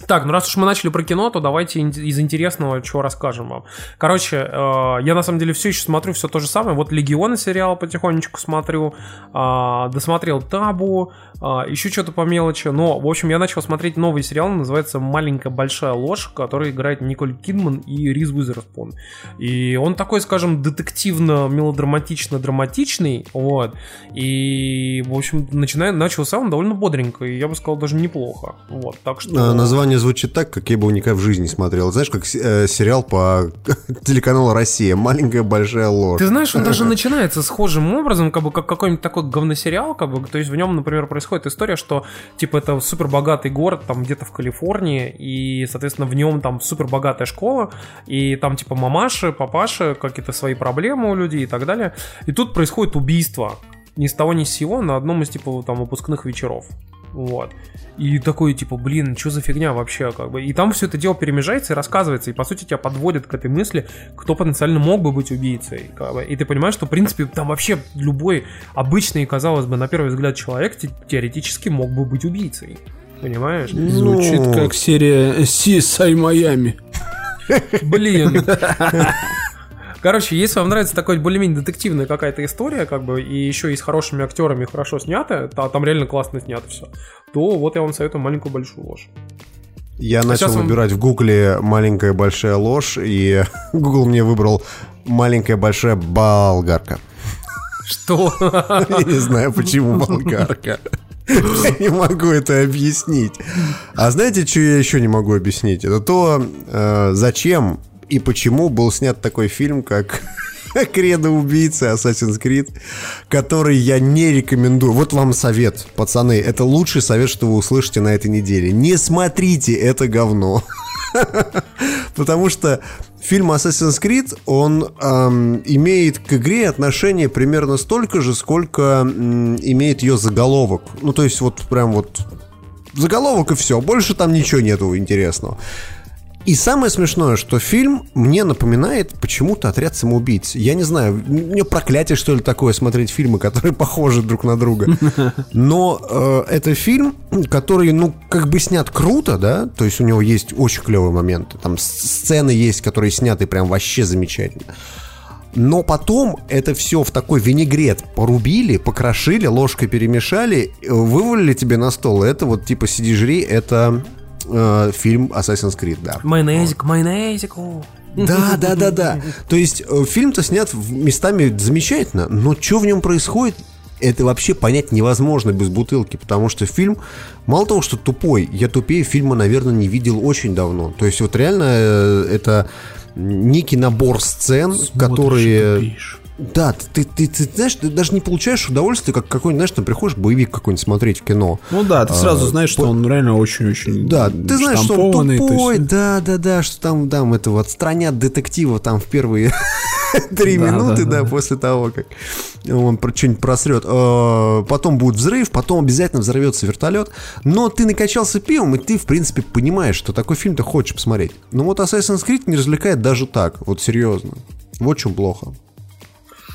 Так, ну раз уж мы начали про кино, то давайте из интересного чего расскажем вам. Короче, э, я на самом деле все еще смотрю все то же самое. Вот Легионы сериал потихонечку смотрю, э, досмотрел Табу, э, еще что-то по мелочи. Но, в общем, я начал смотреть новый сериал, называется «Маленькая большая ложь», который играет Николь Кидман и Риз Уизерспун. И он такой, скажем, детективно-мелодраматично-драматичный, вот. И, в общем, начинает, начался он довольно бодренько, и я бы сказал, даже неплохо. Вот, так что... А, название звучит так, как я бы никогда в жизни не смотрел. Знаешь, как э, сериал по телеканалу «Россия». Маленькая большая ложь. Ты знаешь, он даже начинается схожим образом, как бы как какой-нибудь такой говносериал, как бы, то есть в нем, например, происходит история, что, типа, это супер богатый город, там, где-то в Калифорнии, и, соответственно, в нем там супер богатая школа, и там, типа, мамаши, папаши, какие-то свои проблемы у людей и так далее. И тут происходит убийство ни с того ни с сего на одном из, типа, там, выпускных вечеров. Вот. И такой, типа, блин, что за фигня вообще, как бы. И там все это дело перемежается и рассказывается, и, по сути, тебя подводят к этой мысли, кто потенциально мог бы быть убийцей. Как бы. И ты понимаешь, что, в принципе, там вообще любой обычный, казалось бы, на первый взгляд человек теоретически мог бы быть убийцей. Понимаешь? Звучит ну... как серия CSI Miami. Блин. Короче, если вам нравится такой более-менее детективная какая-то история, как бы, и еще и с хорошими актерами хорошо снято, то, там реально классно снято все, то вот я вам советую маленькую большую ложь. Я а начал выбирать вам... в Гугле маленькая большая ложь, и Google мне выбрал маленькая большая болгарка. Что? Я не знаю, почему болгарка. Я не могу это объяснить. А знаете, что я еще не могу объяснить? Это то, э, зачем и почему был снят такой фильм, как Кредо убийцы Assassin's Creed, который я не рекомендую. Вот вам совет, пацаны. Это лучший совет, что вы услышите на этой неделе. Не смотрите это говно. Потому что фильм Assassin's Creed, он эм, имеет к игре отношение примерно столько же, сколько эм, имеет ее заголовок. Ну, то есть вот прям вот заголовок и все. Больше там ничего нету интересного. И самое смешное, что фильм мне напоминает почему-то отряд самоубийц. Я не знаю, мне проклятие, что ли, такое смотреть фильмы, которые похожи друг на друга. Но э, это фильм, который, ну, как бы снят круто, да, то есть у него есть очень клевые моменты. Там сцены есть, которые сняты прям вообще замечательно. Но потом это все в такой винегрет порубили, покрошили, ложкой перемешали, вывалили тебе на стол. Это вот типа сиди жри, это э, фильм Assassin's Creed, да. Майонезик, майонезик. О. Да, да, да, да. То есть э, фильм-то снят местами замечательно, но что в нем происходит, это вообще понять невозможно без бутылки, потому что фильм, мало того, что тупой, я тупее фильма, наверное, не видел очень давно. То есть вот реально э, это некий набор сцен, которые... Тупишь. Да, ты, ты, ты, знаешь, ты даже не получаешь удовольствия, как какой-нибудь, знаешь, там приходишь боевик какой-нибудь смотреть в кино. Ну да, ты сразу знаешь, что он реально очень-очень Да, ты знаешь, что он тупой, есть- да, да, да, что там, там, это вот отстранят детектива там в первые три Да, минуты, да, да, да. после того, как он что-нибудь просрет. Э, Потом будет взрыв, потом обязательно взорвется вертолет. Но ты накачался пивом, и ты, в принципе, понимаешь, что такой фильм ты хочешь посмотреть. Но вот Assassin's Creed не развлекает даже так, вот серьезно. Вот чем плохо.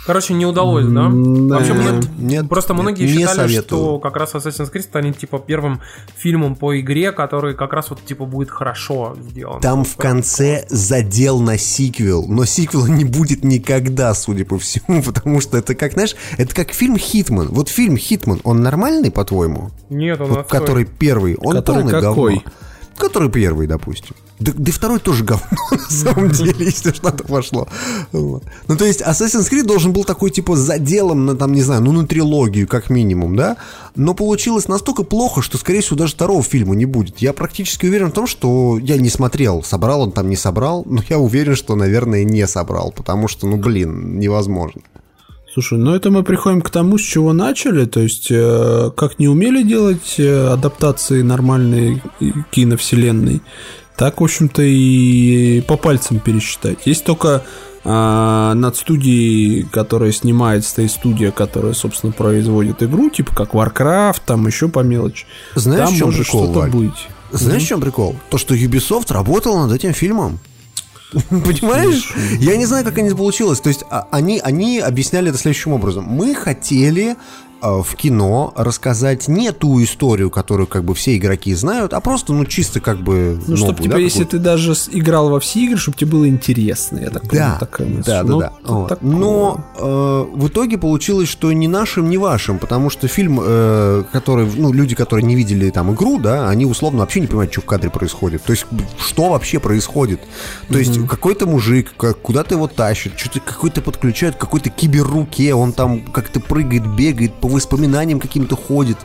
Короче, не удалось, да? да. Вообще, Нет, многие- нет, просто нет, многие не считали, что как раз Assassin's Creed станет типа первым фильмом по игре, который как раз вот типа будет хорошо сделан. Там в конце задел на сиквел, но сиквела не будет никогда, судя по всему, потому что это как, знаешь, это как фильм «Хитман». Вот фильм «Хитман», он нормальный, по-твоему? Нет, он Вот который первый, он Который полный какой? говно. Который первый, допустим. Да, да и второй тоже говно, на самом деле, если что-то пошло. Вот. Ну, то есть, Assassin's Creed должен был такой, типа, заделом на, там, не знаю, ну, на трилогию, как минимум, да? Но получилось настолько плохо, что, скорее всего, даже второго фильма не будет. Я практически уверен в том, что я не смотрел, собрал он там, не собрал, но я уверен, что, наверное, не собрал, потому что, ну, блин, невозможно. Слушай, ну это мы приходим к тому, с чего начали, то есть э, как не умели делать э, адаптации нормальной э, киновселенной, так, в общем-то, и по пальцам пересчитать. Есть только а, над студией, которая снимает, стоит студия, которая, собственно, производит игру, типа как Warcraft, там еще по мелочи. Знаешь, там в чем может прикол, что-то Валь? быть. Знаешь, в чем прикол? То, что Ubisoft работал над этим фильмом. Понимаешь? Я не знаю, как это получилось. То есть а, они, они объясняли это следующим образом. Мы хотели в кино рассказать не ту историю, которую как бы все игроки знают, а просто, ну, чисто как бы... Ну, чтобы, типа, да, если ты даже играл во все игры, чтобы тебе было интересно, я так Да, понимаю, такая да, да, Ну, да. Вот. такое. Но э, в итоге получилось, что ни нашим, ни вашим, потому что фильм, э, который, ну, люди, которые не видели там игру, да, они условно вообще не понимают, что в кадре происходит. То есть, что вообще происходит. То есть, какой-то мужик как- куда-то его тащит, что-то какой-то подключают к какой-то киберруке, он там как-то прыгает, бегает, по воспоминаниям каким-то ходит.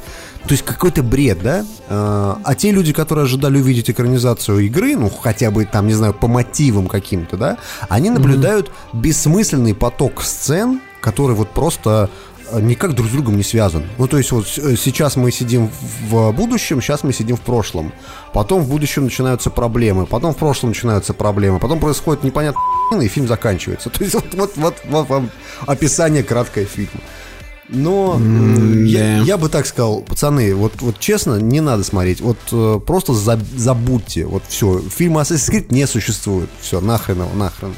То есть какой-то бред, да? А, а те люди, которые ожидали увидеть экранизацию игры, ну хотя бы там, не знаю, по мотивам каким-то, да, они наблюдают бессмысленный поток сцен, который вот просто э, никак друг с другом не связан. Ну, то есть вот э, сейчас мы сидим в будущем, сейчас мы сидим в прошлом. Потом в будущем начинаются проблемы, потом в прошлом начинаются проблемы, потом происходит непонятно и фильм заканчивается. То есть вот, вот, вот, вот вам описание краткое фильма. Но э, я, да. я бы так сказал, пацаны, вот, вот честно, не надо смотреть. Вот э, просто за- забудьте. Вот все. Фильма Assassin's Creed не существует. Все, нахрен его, нахрен.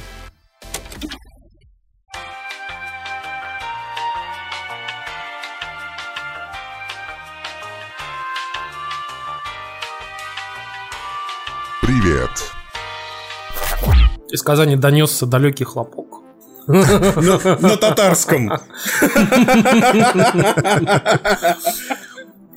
Привет. Из Казани донесся далекий хлопок. На татарском.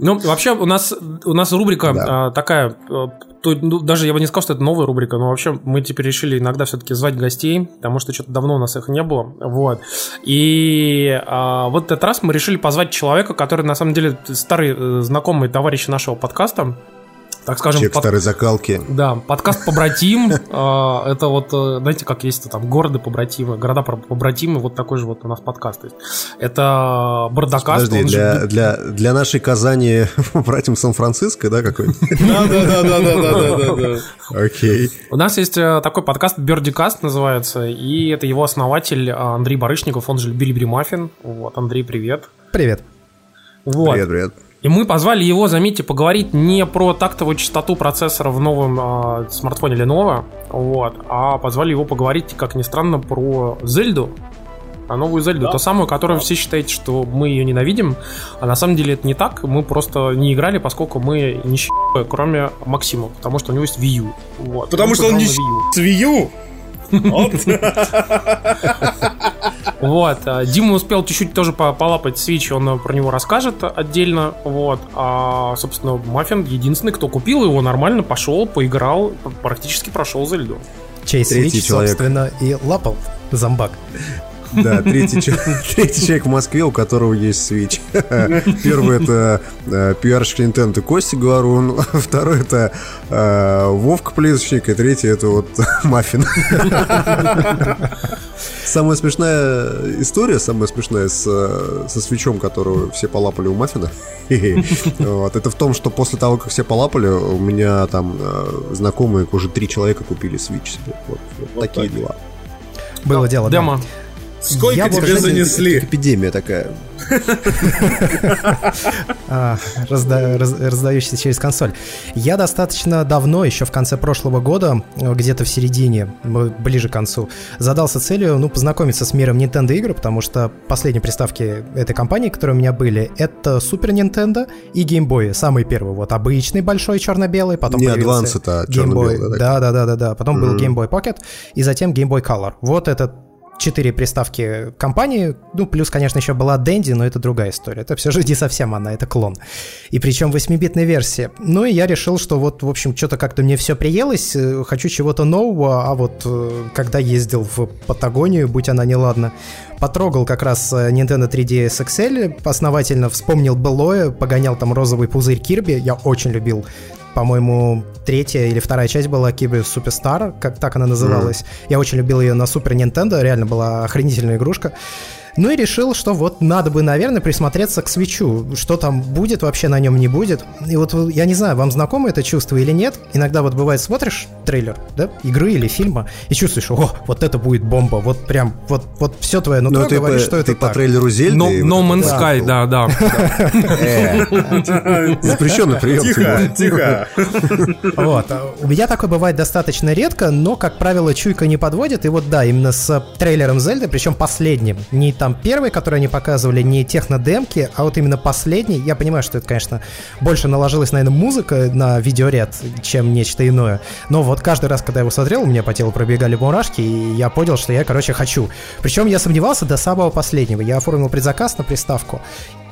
Ну, вообще, у нас, у нас рубрика Да. а, такая, а, то- ну, даже я бы не сказал, что это новая рубрика, но вообще мы теперь решили иногда все-таки звать гостей, потому что что-то давно у нас их не было, вот. И а, вот этот раз мы решили позвать человека, который на самом деле старый э, знакомый товарищ нашего подкаста, так скажем, Человек под- старой закалки. да, подкаст побратим. а, Это вот, э, знаете, как есть там города побратимы, города про- побратимы, вот такой же вот у нас подкаст есть. Это Бардакаст. Подожди, для, для, для нашей Казани братьям Сан-Франциско, да, какой-нибудь? Да-да-да-да-да-да-да. Окей. У нас есть э, такой подкаст Бердикаст называется, и это его основатель э, Андрей Барышников, он же Били Маффин. Вот, Андрей, привет. Привет. Вот. Привет, привет. И мы позвали его, заметьте, поговорить не про тактовую частоту процессора в новом э, смартфоне Lenovo, вот, а позвали его поговорить, как ни странно, про Зельду. А новую Зельду, ту самую, которую все считаете, что мы ее ненавидим, а на самом деле это не так, мы просто не играли, поскольку мы не щ**ы, кроме Максима, потому что у него есть Wii U. Вот. Потому Мы что он не U. с Wii U. Вот. А, Дима успел чуть-чуть тоже по- полапать Switch, он э, про него расскажет отдельно, вот, а, собственно, Маффин единственный, кто купил его нормально, пошел, поиграл, практически прошел Зельду. чей Третий Switch, собственно, и лапал зомбак. Да, третий, третий человек в Москве, у которого есть Switch. Первый это э, пиарщик Nintendo Костя Говорун, второй это э, Вовка Плесочник, и третий это вот Маффин. Самая смешная история, самая смешная с, э, со свечом, которую все полапали у Маффина, вот, это в том, что после того, как все полапали, у меня там э, знакомые уже три человека купили Switch себе. Вот, вот такие дела. Было дело, да. Сколько Я тебе занесли? Эпидемия такая. А, разда- раз- раздающийся через консоль. Я достаточно давно, еще в конце прошлого года, э, где-то в середине, ближе к концу, задался целью, ну, познакомиться с миром Nintendo игр, потому что последние приставки этой компании, которые у меня были, это Super Nintendo и Game Boy. Самый первый, вот, обычный большой черно-белый, потом Не Advance, Game черно-белый, Да, да, да, да, да. Потом был Game Boy Pocket, и затем Game Boy Color. Вот этот четыре приставки компании, ну, плюс, конечно, еще была Dendy, но это другая история. Это все же не совсем она, это клон. И причем 8-битной версии. Ну, и я решил, что вот, в общем, что-то как-то мне все приелось, э, хочу чего-то нового, а вот э, когда ездил в Патагонию, будь она неладна, потрогал как раз э, Nintendo 3DS XL, основательно вспомнил былое, погонял там розовый пузырь Кирби, я очень любил по-моему, третья или вторая часть была Кибер Суперстар, как так она называлась. Я очень любил ее на Супер Nintendo, реально была охренительная игрушка. Ну и решил, что вот надо бы, наверное, присмотреться к свечу. Что там будет, вообще на нем не будет. И вот я не знаю, вам знакомо это чувство или нет. Иногда вот бывает смотришь трейлер, да, игры или фильма, и чувствуешь, о, вот это будет бомба, вот прям, вот, вот все твое нутро Ну, ты, говорит, по, что ты это по так. трейлеру Зельды... No, no вот Man's Sky, да, да. Э, Запрещенный прием. Тихо, тихо. Вот. У меня такое бывает достаточно редко, но, как правило, чуйка не подводит. И вот да, именно с трейлером Зельды, причем последним. Не там первый, который они показывали, не технодемки, а вот именно последний. Я понимаю, что это, конечно, больше наложилась, наверное, музыка на видеоряд, чем нечто иное. Но вот каждый раз, когда я его смотрел, у меня по телу пробегали мурашки, и я понял, что я, короче, хочу. Причем я сомневался до самого последнего. Я оформил предзаказ на приставку.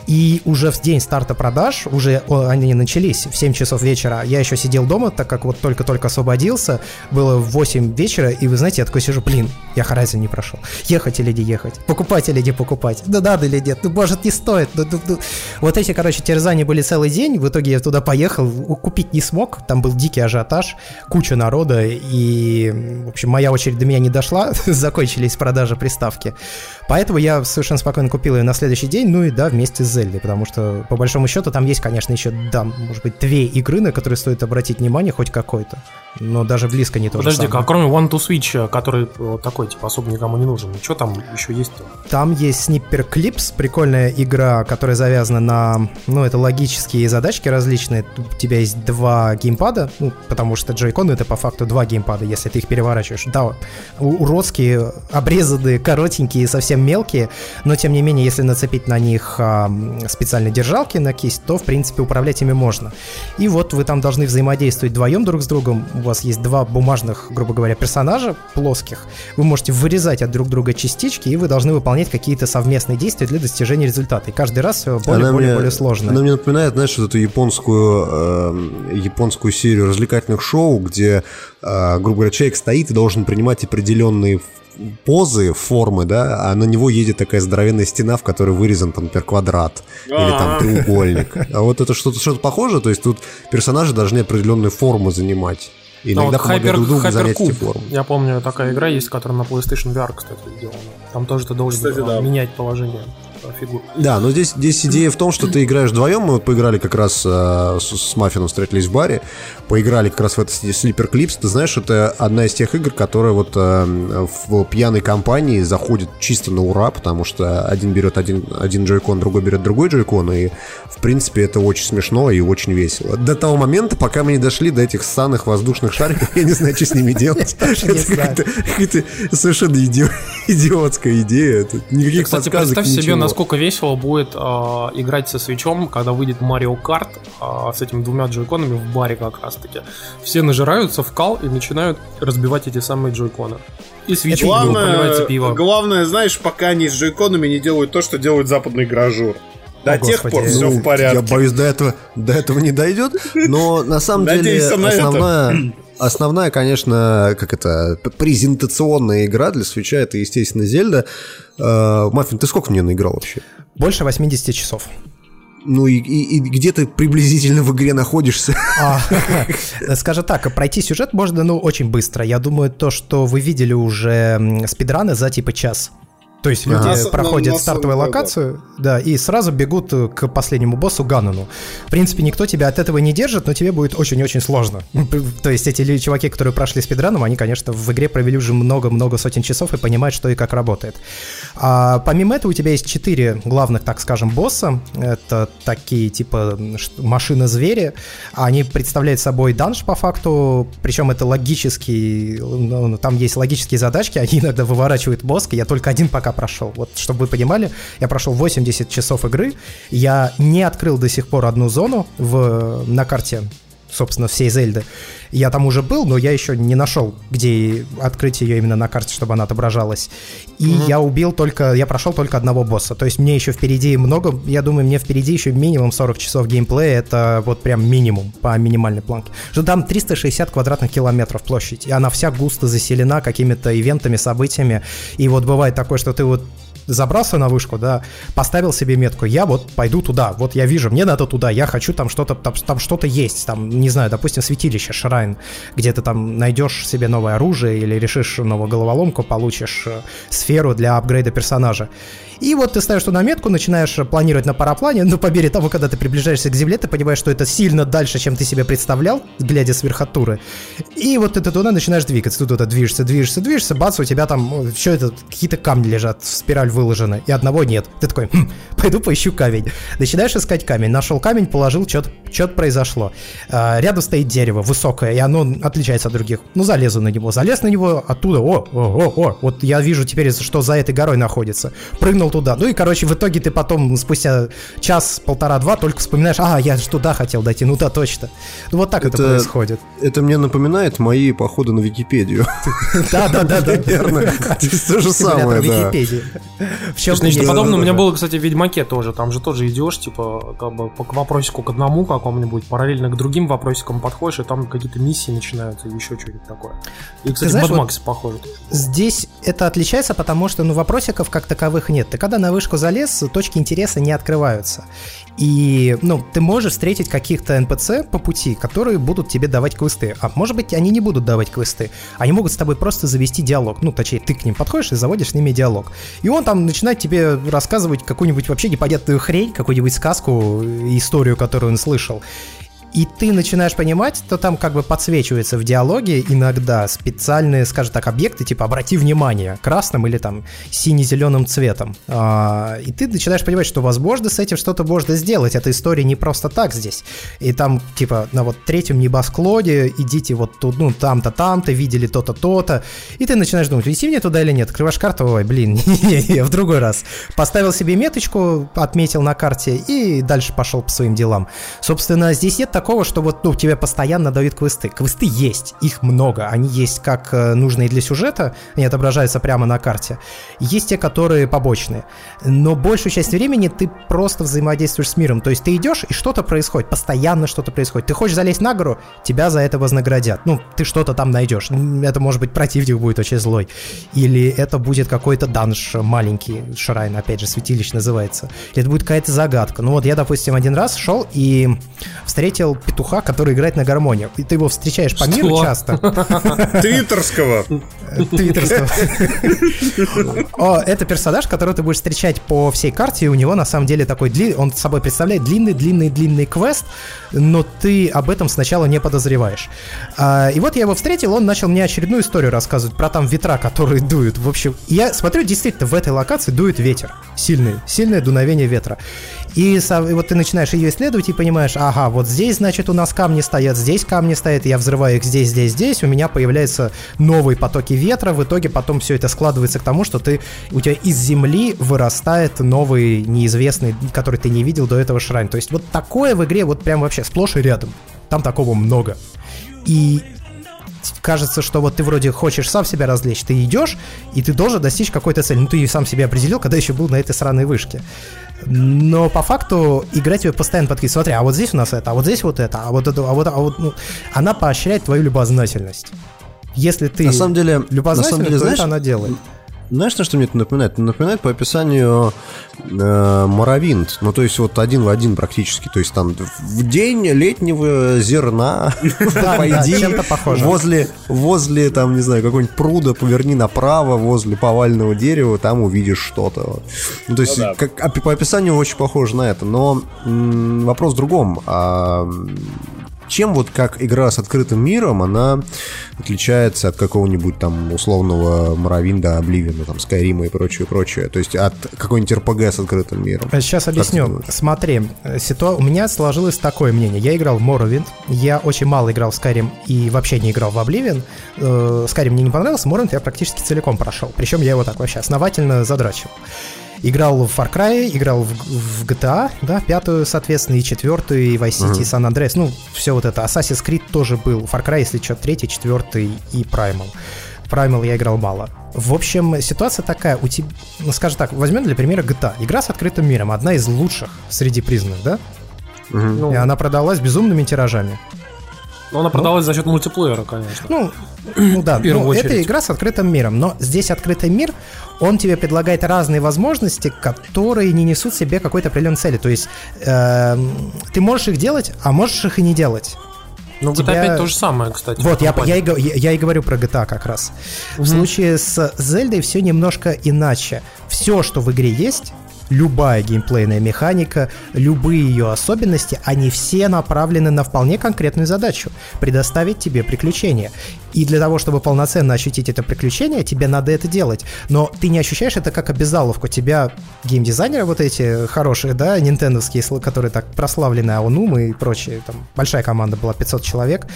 И уже в день старта продаж, уже они начались в 7 часов вечера, я еще сидел дома, так как вот только-только освободился, было в 8 вечера, и вы знаете, я такой сижу, блин, я Horizon не прошел. Ехать или не ехать? Покупать или не покупать? Да надо или нет? Ну, может, не стоит? Ну, ну, ну. Вот эти, короче, терзания были целый день, в итоге я туда поехал, купить не смог, там был дикий ажиотаж, куча народа, и, в общем, моя очередь до меня не дошла, закончились продажи приставки. Поэтому я совершенно спокойно купил ее на следующий день, ну и да, вместе с Зельдой, потому что, по большому счету, там есть, конечно, еще, да, может быть, две игры, на которые стоит обратить внимание, хоть какой-то. Но даже близко не то же Подожди-ка, а самое. кроме One to Switch, который вот такой, типа, особо никому не нужен, что там еще есть-то? Там есть Snipper Clips, прикольная игра, которая завязана на, ну, это логические задачки различные. У тебя есть два геймпада, ну, потому что джойконы это по факту два геймпада, если ты их переворачиваешь. Да, уродские, обрезанные, коротенькие, совсем мелкие, но тем не менее, если нацепить на них а, м, специальные держалки на кисть, то, в принципе, управлять ими можно. И вот вы там должны взаимодействовать вдвоем друг с другом. У вас есть два бумажных, грубо говоря, персонажа плоских. Вы можете вырезать от друг друга частички, и вы должны выполнять какие-то совместные действия для достижения результата. И каждый раз все более, Она более, мне- более сложно. Она мне напоминает, знаешь, вот эту японскую, э, японскую серию развлекательных шоу, где, э, грубо говоря, человек стоит и должен принимать определенные позы, формы, да, а на него едет такая здоровенная стена, в которой вырезан, например, квадрат или там треугольник. А вот это что-то что похоже, то есть тут персонажи должны определенную форму занимать. И иногда вот Hyper- друг другу занять эти формы. Я помню, такая игра есть, которая на PlayStation VR, кстати, сделана. Там тоже ты должен Кстати, а, да. менять положение а, фигур. Да, но здесь, здесь идея в том, что ты играешь вдвоем. Мы вот поиграли как раз э, с, с Маффином, встретились в баре, поиграли как раз в этот Sleeper Clips. Ты знаешь, это одна из тех игр, которая вот э, в пьяной компании заходит чисто на ура, потому что один берет один, один джойкон, другой берет другой джойкон, и в принципе это очень смешно и очень весело. До того момента, пока мы не дошли до этих ссаных воздушных шариков, я не знаю, что с ними делать. Это какая-то совершенно иди- идиотская идея. Никаких Кстати, подсказок, представь себе, насколько весело будет а, играть со свечом, когда выйдет Марио Карт а, с этими двумя джойконами в баре как раз-таки. Все нажираются в кал и начинают разбивать эти самые джойконы. И свечи Главное, пиво. главное, знаешь, пока они с джойконами не делают то, что делает западный гражур. До О, тех Господи. пор все Ну, в порядке. Я боюсь, до этого, до этого не дойдет. Но на самом деле основная, основная, конечно, как это, презентационная игра для свеча, это, естественно, Зельда. Э, Маффин, ты сколько в нее наиграл вообще? Больше 80 часов. Ну и, и- и где ты приблизительно в игре находишься? А, Скажем так, пройти сюжет можно, ну, очень быстро. Я думаю, то, что вы видели уже спидраны за типа час. То есть люди На с- проходят на- на стартовую самом- локацию, да, и сразу бегут к последнему боссу Ганану. В принципе, никто тебя от этого не держит, но тебе будет очень-очень сложно. То есть эти чуваки, которые прошли спидраном, они, конечно, в игре провели уже много-много сотен часов и понимают, что и как работает. А, помимо этого у тебя есть четыре главных, так скажем, босса. Это такие типа машины-звери. Они представляют собой данж по факту, причем это логический, ну, там есть логические задачки, они иногда выворачивают мозг, я только один пока прошел. Вот, чтобы вы понимали, я прошел 80 часов игры, я не открыл до сих пор одну зону в, на карте собственно, всей Зельды. Я там уже был, но я еще не нашел, где открыть ее именно на карте, чтобы она отображалась. И я убил только, я прошел только одного босса. То есть мне еще впереди много, я думаю, мне впереди еще минимум 40 часов геймплея. Это вот прям минимум по минимальной планке. Что там 360 квадратных километров площадь, и она вся густо заселена какими-то ивентами, событиями. И вот бывает такое, что ты вот забрался на вышку, да, поставил себе метку, я вот пойду туда, вот я вижу, мне надо туда, я хочу там что-то, там, там что-то есть, там, не знаю, допустим, святилище, шрайн, где ты там найдешь себе новое оружие или решишь новую головоломку, получишь э, сферу для апгрейда персонажа. И вот ты ставишь туда метку, начинаешь планировать на параплане, но по мере того, когда ты приближаешься к земле, ты понимаешь, что это сильно дальше, чем ты себе представлял, глядя с верхотуры. И вот ты туда начинаешь двигаться, ты туда движешься, движешься, движешься, бац, у тебя там все это, какие-то камни лежат, в спираль выложены, и одного нет. Ты такой, «Хм, пойду поищу камень. Начинаешь искать камень, нашел камень, положил, что-то произошло. А, рядом стоит дерево высокое, и оно отличается от других. Ну, залезу на него, залез на него, оттуда, о, о, о, о, вот я вижу теперь, что за этой горой находится. Прыгнул туда. Ну и, короче, в итоге ты потом, спустя час, полтора-два, только вспоминаешь, а, я же туда хотел дойти, ну да, точно. Ну вот так это, Это- происходит. Это мне напоминает мои походы на Википедию. Да, да, да, да. Верно. То же самое, да. В чем нечто подобное у меня было, кстати, в Ведьмаке тоже. Там же тоже идешь, типа, как бы по- к вопросику к одному какому-нибудь, параллельно к другим вопросикам подходишь, и там какие-то миссии начинаются, и еще что-нибудь такое. И, кстати, знаешь, в похоже. Здесь это отличается, потому что ну, вопросиков как таковых нет. Ты когда на вышку залез, точки интереса не открываются. И, ну, ты можешь встретить каких-то NPC по пути, которые будут тебе давать квесты. А может быть, они не будут давать квесты. Они могут с тобой просто завести диалог. Ну, точнее, ты к ним подходишь и заводишь с ними диалог. И он там начинает тебе рассказывать какую-нибудь вообще непонятную хрень, какую-нибудь сказку, историю, которую он слышал. И ты начинаешь понимать, то там как бы подсвечивается в диалоге иногда специальные, скажем так, объекты, типа обрати внимание красным или там сине-зеленым цветом. А, и ты начинаешь понимать, что возможно с этим что-то можно сделать. Эта история не просто так здесь. И там типа на вот третьем небосклоде идите вот тут, ну там-то, там-то, видели то-то, то-то. И ты начинаешь думать, идти мне туда или нет. Открываешь карту, ой, блин, в другой раз. Поставил себе меточку, отметил на карте и дальше пошел по своим делам. Собственно, здесь нет такого, что вот ну, тебе постоянно дают квесты. Квесты есть, их много. Они есть как э, нужные для сюжета, они отображаются прямо на карте. Есть те, которые побочные. Но большую часть времени ты просто взаимодействуешь с миром. То есть ты идешь, и что-то происходит, постоянно что-то происходит. Ты хочешь залезть на гору, тебя за это вознаградят. Ну, ты что-то там найдешь. Это может быть противник будет очень злой. Или это будет какой-то данж маленький, шрайн, опять же, святилище называется. Или это будет какая-то загадка. Ну вот я, допустим, один раз шел и встретил петуха, который играет на гармонии. И ты его встречаешь по миру часто. Твиттерского. Твиттерского. О, это персонаж, которого ты будешь встречать по всей карте, и у него на самом деле такой длинный, он с собой представляет длинный-длинный-длинный квест, но ты об этом сначала не подозреваешь. А, и вот я его встретил, он начал мне очередную историю рассказывать про там ветра, которые дуют. В общем, я смотрю, действительно, в этой локации дует ветер. Сильный, сильное дуновение ветра. И, и вот ты начинаешь ее исследовать и понимаешь, ага, вот здесь, значит, у нас камни стоят, здесь камни стоят, я взрываю их здесь, здесь, здесь, у меня появляются новые потоки ветра, в итоге потом все это складывается к тому, что ты, у тебя из земли вырастает новый, неизвестный, который ты не видел до этого шрайн. То есть вот такое в игре вот прям вообще сплошь и рядом. Там такого много. И кажется, что вот ты вроде хочешь сам себя развлечь, ты идешь, и ты должен достичь какой-то цели. Ну, ты сам себя определил, когда еще был на этой сраной вышке. Но по факту игра тебе постоянно подкидывает. Смотри, а вот здесь у нас это, а вот здесь вот это, а вот это, а вот, а вот ну, она поощряет твою любознательность. Если ты На самом деле- на любознательный, самом деле, то знаешь, это она делает. Знаешь, на что мне это напоминает? Напоминает по описанию э, Моровинт. Ну, то есть вот один в один практически. То есть там в день летнего зерна пойди возле, возле там, не знаю, какого-нибудь пруда, поверни направо, возле поваленного дерева, там увидишь что-то. Ну, то есть Ну как, опи- по описанию очень похоже на это. Но вопрос в другом. А, чем вот как игра с открытым миром, она отличается от какого-нибудь там условного Моровинда, Обливина, там, Скайрима и прочее, прочее. То есть от какой-нибудь РПГ с открытым миром. Сейчас Как ты объясню. Смотри, э, ситуа... у меня сложилось такое мнение. Я играл в Morrowind, я очень мало играл в Skyrim и вообще не играл в Oblivion. Э, Skyrim мне не понравился, Morrowind я практически целиком прошел. Причем я его так вообще основательно задрачивал. Играл в Far Cry, играл в, в GTA, да, пятую, соответственно, и четвертую, и Vice City, и San Andreas. Ну, все вот это. Assassin's Creed тоже был. Far Cry, если что, третий, четвертый и Primal. Primal я играл мало. В общем, ситуация такая. У тебя, ну, скажем так, возьмем для примера GTA. Игра с открытым миром. Одна из лучших среди признанных, да? Ну, И она продалась безумными тиражами. Но она продалась за счет мультиплеера, конечно. Ну, ну да, ну, это игра с открытым миром, но здесь открытый мир, он тебе предлагает разные возможности, которые не несут себе какой-то определенной цели. То есть эм, ты можешь их делать, а можешь их и не делать. Ну, GTA тебя- 5 то же самое, кстати. Вот, я, я, я, я и говорю про GTA как раз. В случае с Зельдой все немножко иначе. Все, что в игре есть, любая геймплейная механика, любые ее особенности, они все направлены на вполне конкретную задачу — предоставить тебе приключения. И для того, чтобы полноценно ощутить это приключение, тебе надо это делать. Но ты не ощущаешь это как обязаловку. Тебя геймдизайнеры вот эти хорошие, да, нинтендовские, которые так прославлены, Аонум и прочие, там большая команда была, 500 человек,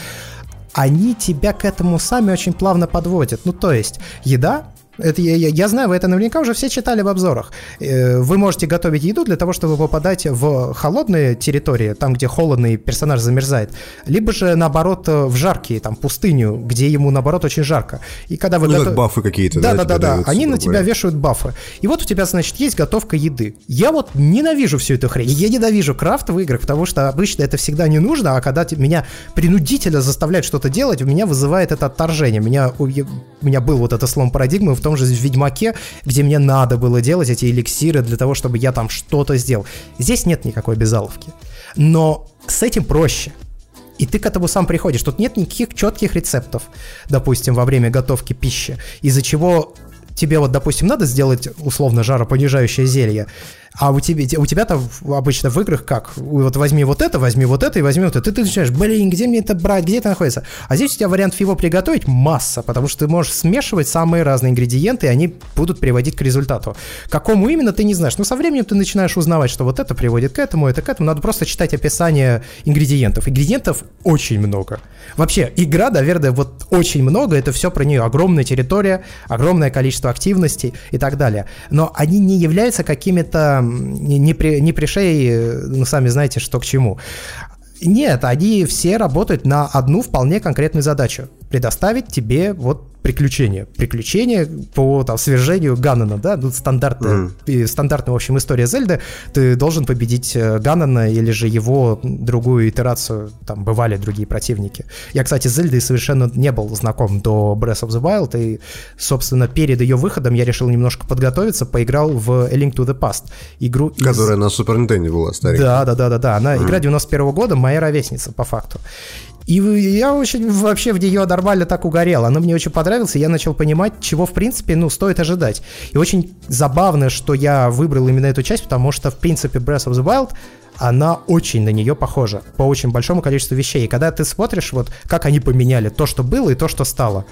они тебя к этому сами очень плавно подводят. Ну, то есть, еда это я, я- я знаю, вы это наверняка уже все читали в обзорах. Э, Вы можете готовить еду для того, чтобы попадать в холодные территории, там, где холодный персонаж замерзает, либо же, наоборот, э, в жаркие, там, пустыню, где ему, наоборот, очень жарко. И когда вы Ну, как готов- бафы какие-то, Да, да, да, да, тебе да. даются, Они на тебя вешают бафы. И вот у тебя, значит, есть готовка еды. Я вот ненавижу всю эту хрень. Я ненавижу крафт в играх, потому что обычно это всегда не нужно, а когда меня принудительно заставляют что-то делать, у меня вызывает это отторжение. Меня, у, я- у меня был вот этот слом парадигмы в том же Ведьмаке, где мне надо было делать эти эликсиры для того, чтобы я там что-то сделал. Здесь нет никакой безаловки. Но с этим проще. И ты к этому сам приходишь. Тут нет никаких четких рецептов, допустим, во время готовки пищи, из-за чего тебе вот, допустим, надо сделать условно жаропонижающее зелье, а у тебя, у тебя-то обычно в играх как? Вот возьми вот это, возьми вот это и возьми вот это. Ты, ты начинаешь, блин, где мне это брать, где это находится? А здесь у тебя вариантов его приготовить масса, потому что ты можешь смешивать самые разные ингредиенты, и они будут приводить к результату. Какому именно, ты не знаешь. Но со временем ты начинаешь узнавать, что вот это приводит к этому, это к этому. Надо просто читать описание ингредиентов. Ингредиентов очень много. Вообще, игра, наверное, вот очень много, это все про нее. Огромная территория, огромное количество активностей и так далее. Но они не являются какими-то м, не, при, не пришей, э, ну, сами знаете, что к чему. Нет, они все работают на одну вполне конкретную задачу. Предоставить тебе вот приключения. Приключения по там, свержению Ганнена, да, ну, стандартная, и стандартная, в общем, история Зельды. Ты должен победить э, Ганнена или же его другую итерацию, там бывали другие противники. Я, кстати, с Зельдой совершенно не был знаком до Breath of the Wild, и, собственно, перед ее выходом я решил немножко подготовиться, поиграл в A Link to the Past. Игру из- Которая на Супер Nintendo была старенькая. да, да, да, да, да. Она игра 91 года, моя ровесница, по факту. И я очень вообще в нее нормально так угорел. Она мне очень понравилась, и я начал понимать, чего, в принципе, ну, стоит ожидать. И очень забавно, что я выбрал именно эту часть, потому что, в принципе, Breath of the Wild она очень на нее похожа по очень большому количеству вещей. И когда ты смотришь, вот как они поменяли то, что было, и то, что стало,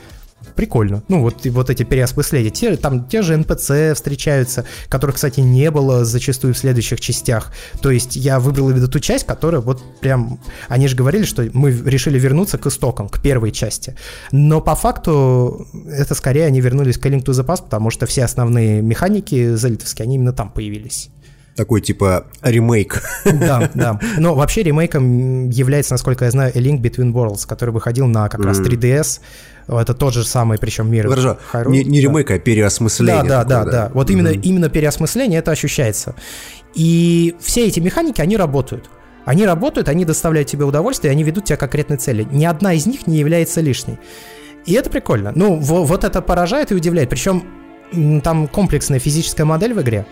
прикольно. Ну, вот, и вот эти переосмысления. Те, там те же НПЦ встречаются, которых, кстати, не было зачастую в следующих частях. То есть я выбрал именно ту часть, которая вот прям... Они же говорили, что мы решили вернуться к истокам, к первой части. Но по факту это скорее они вернулись к A Link to the Past, потому что все основные механики зельдовские, они именно там появились. Такой типа ремейк. Да, да. Но вообще ремейком является, насколько я знаю, A Link Between Worlds, который выходил на как раз 3DS. Это тот же самый, причем мир. Хорошо, Hyrule. не, не Да. ремейк, а переосмысление. Да, да, такое, да, да. Вот именно, именно переосмысление это ощущается. И все эти механики, они работают. Они работают, они доставляют тебе удовольствие, они ведут тебя к конкретной цели. Ни одна из них не является лишней. И это прикольно. Ну, во- вот это поражает и удивляет. Причем там комплексная физическая модель в игре.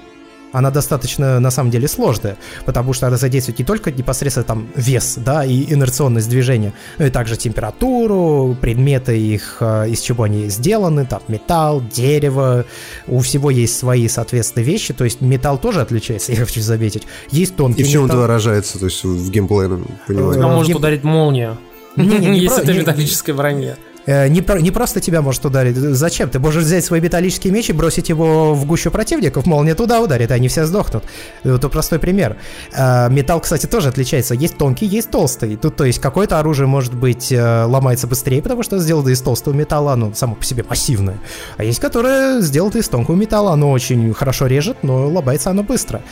Она достаточно, на самом деле, сложная, потому что она задействует не только непосредственно там вес, да, и инерционность движения, но и также температуру, предметы их, э, из чего они сделаны, там, металл, дерево, у всего есть свои, соответственно, вещи, то есть металл тоже отличается, я хочу заметить. Есть тонкий И в чем это металл. выражается, то есть в геймплейном понимании? Тебя Э, может ударить молния. Не, не, не Если про- это металлическое броня. Э, Не, не просто тебя может ударить. Зачем? Ты можешь взять свой металлический меч и бросить его в гущу противников. Молния туда ударит, они все сдохнут. Это простой пример. Э, Металл, кстати, тоже отличается. Есть тонкий, есть толстый. Тут, то есть, какое-то оружие, может быть, э, ломается быстрее, потому что сделано из толстого металла, оно само по себе массивное. А есть, которое сделано из тонкого металла, оно очень хорошо режет, но ломается оно быстро.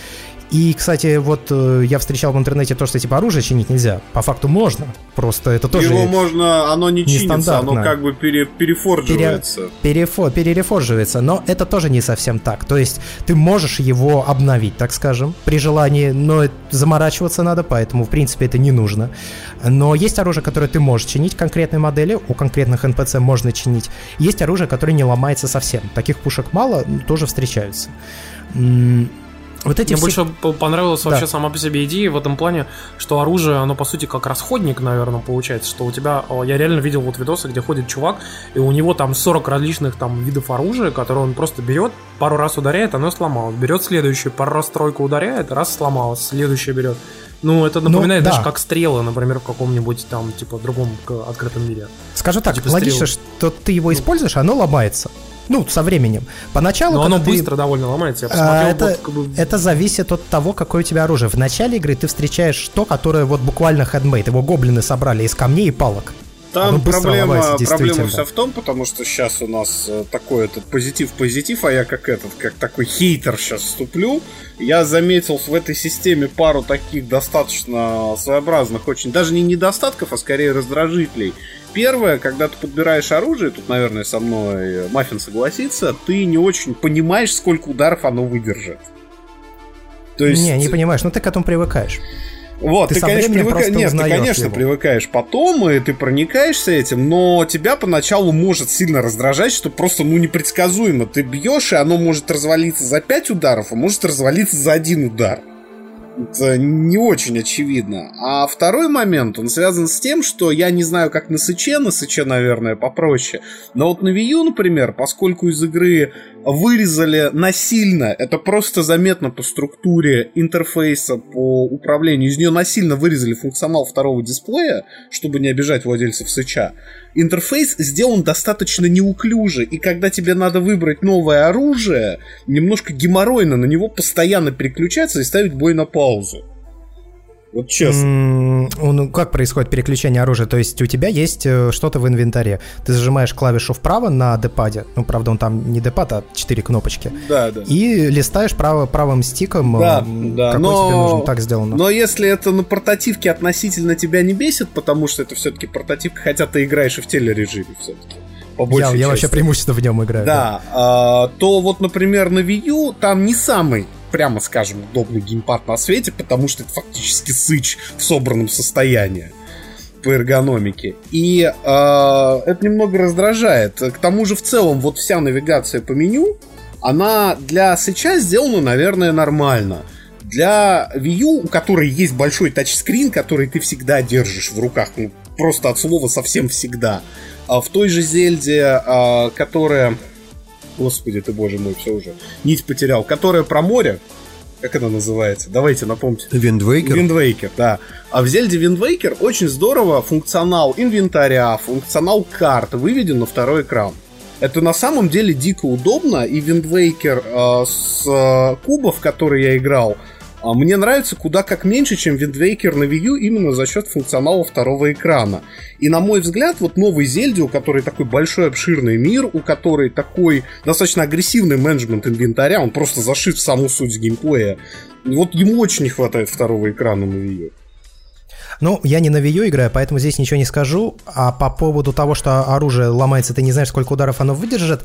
И, кстати, вот э, я встречал в интернете то, что типа оружие чинить нельзя. По факту можно. Просто это тоже... Его можно, оно не чинится, оно как бы пере- перефордживается. перефо, перерефорживается, но это тоже не совсем так. То есть ты можешь его обновить, так скажем, при желании, но заморачиваться надо, поэтому, в принципе, это не нужно. Но есть оружие, которое ты можешь чинить конкретной модели, у конкретных NPC можно чинить. Есть оружие, которое не ломается совсем. Таких пушек мало, но тоже встречаются. Вот эти Мне все... больше понравилась Да. вообще сама по себе идея в этом плане, что оружие, оно по сути как расходник, наверное, получается, что у тебя, я реально видел вот видосы, где ходит чувак, и у него там 40 различных там видов оружия, которые он просто берет, пару раз ударяет, оно сломалось, берет следующую, пару раз тройку ударяет, раз сломалось, следующее берет. Ну, это напоминает да. даже как стрелы, например, в каком-нибудь там, типа, другом открытом мире. Скажу так, типа логично, стрелы. что ты его используешь, оно ломается. Ну, со временем. Поначалу, Но оно ты- быстро довольно ломается. Я А, посмотрел, это, вот, как бы, это зависит от того, какое у тебя оружие. В начале игры ты встречаешь то, которое вот буквально хендмейд. Его гоблины собрали из камней и палок. Там проблема, проблема вся в том, потому что сейчас у нас э, такой этот позитив-позитив, а я как этот, как такой хейтер сейчас вступлю. Я заметил в этой системе пару таких достаточно своеобразных, очень даже не недостатков, а скорее раздражителей. Первое, когда ты подбираешь оружие, тут, наверное, со мной Маффин согласится, ты не очень понимаешь, сколько ударов оно выдержит. То есть... Не, не понимаешь, но ты к этому привыкаешь. Вот, Ты ты, конечно, привыкаешь. Нет, ты, конечно, его. привыкаешь потом, и ты проникаешься этим, но тебя поначалу может сильно раздражать, что просто, ну, непредсказуемо. Ты бьешь, и оно может развалиться за 5 ударов, а может развалиться за один удар. Это не очень очевидно. А второй момент, он связан с тем, что я не знаю, как на Сыче, на Сыче, наверное, попроще, но вот на Wii U, например, поскольку из игры вырезали насильно, это просто заметно по структуре интерфейса, по управлению, из нее насильно вырезали функционал второго дисплея, чтобы не обижать владельцев Сыча, интерфейс сделан достаточно неуклюже, и когда тебе надо выбрать новое оружие, немножко геморройно на него постоянно переключаться и ставить бой на паузу. Вот честно. Ну, как происходит переключение оружия? То есть у тебя есть э, что-то в инвентаре. Ты зажимаешь клавишу вправо на депаде. Ну, правда, он там не депад, а 4 кнопочки. Да, да. И листаешь право, правым стиком, Да, м, да, какой но- тебе нужен. Так сделано. Но если это на портативке относительно тебя не бесит, потому что это все-таки портативка, хотя ты играешь и в телережиме все-таки. По я, большей я вообще части. преимущественно в нем играю. Да, а, то вот, например, на Wii U там не самый, прямо скажем, удобный геймпад на свете, потому что это фактически сыч в собранном состоянии по эргономике. И а, это немного раздражает. К тому же, в целом, вот вся навигация по меню, она для сыча сделана, наверное, нормально. Для Wii U, у которой есть большой тачскрин, который ты всегда держишь в руках, ну, просто от слова совсем всегда. А в той же Зельде, а, которая... Господи ты, боже мой, все уже. Нить потерял. Которая про море. Как она называется? Давайте напомните. Wind Waker? Wind Waker, да. А в Зельде Wind Waker очень здорово функционал инвентаря, функционал карт выведен на второй экран. Это на самом деле дико удобно, и Wind Waker э, с э, куба, в который я играл, мне нравится куда как меньше, чем Waker на Wii U именно за счет функционала второго экрана. И на мой взгляд, вот новый Зельде, у которой такой большой обширный мир, у которой такой достаточно агрессивный менеджмент инвентаря, он просто зашит в саму суть геймплея. Вот ему очень не хватает второго экрана на Wii U. Ну, я не на Wii U играю, поэтому здесь ничего не скажу. А по поводу того, что оружие ломается, ты не знаешь, сколько ударов оно выдержит,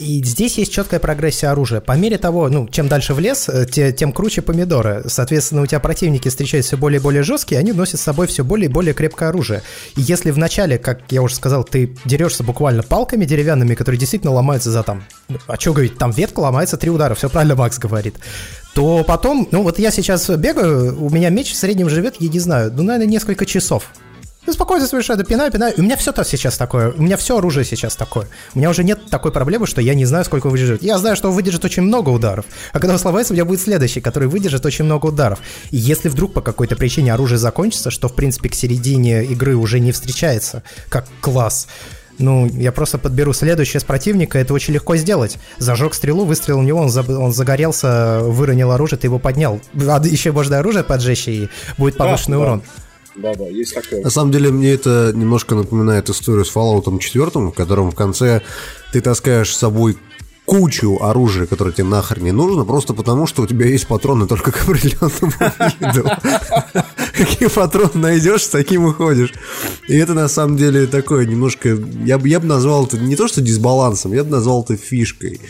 и здесь есть четкая прогрессия оружия. По мере того, ну, чем дальше в лес, э, те, тем круче помидоры. Соответственно, у тебя противники встречаются все более и более жесткие, они носят с собой все более и более крепкое оружие. И если вначале, как я уже сказал, ты дерешься буквально палками деревянными, которые действительно ломаются за там... А что говорить, там ветка ломается три удара, все правильно Макс говорит. То потом, ну вот я сейчас бегаю, у меня меч в среднем живет, я не знаю, ну, наверное, несколько часов. Ну, спокойно совершаю, пинаю, пинаю. И у меня все то сейчас такое. У меня все оружие сейчас такое. У меня уже нет такой проблемы, что я не знаю, сколько выдержит. Я знаю, что он выдержит очень много ударов. А когда он сломается, у меня будет следующий, который выдержит очень много ударов. И если вдруг по какой-то причине оружие закончится, что, в принципе, к середине игры уже не встречается, как класс, ну, я просто подберу следующее с противника, это очень легко сделать. Зажег стрелу, выстрелил в него, он, заб- он загорелся, выронил оружие, ты его поднял. А еще можно оружие поджечь, и будет повышенный да. урон. Да-да, есть такое. На самом деле, мне это немножко напоминает историю с Fallout 4, в котором в конце ты таскаешь с собой кучу оружия, которое тебе нахер не нужно, просто потому, что у тебя есть патроны только к определенному виду. Какие патроны найдешь, с таким и ходишь. И это на самом деле такое немножко... Я бы назвал это не то, что дисбалансом, я бы назвал это фишкой.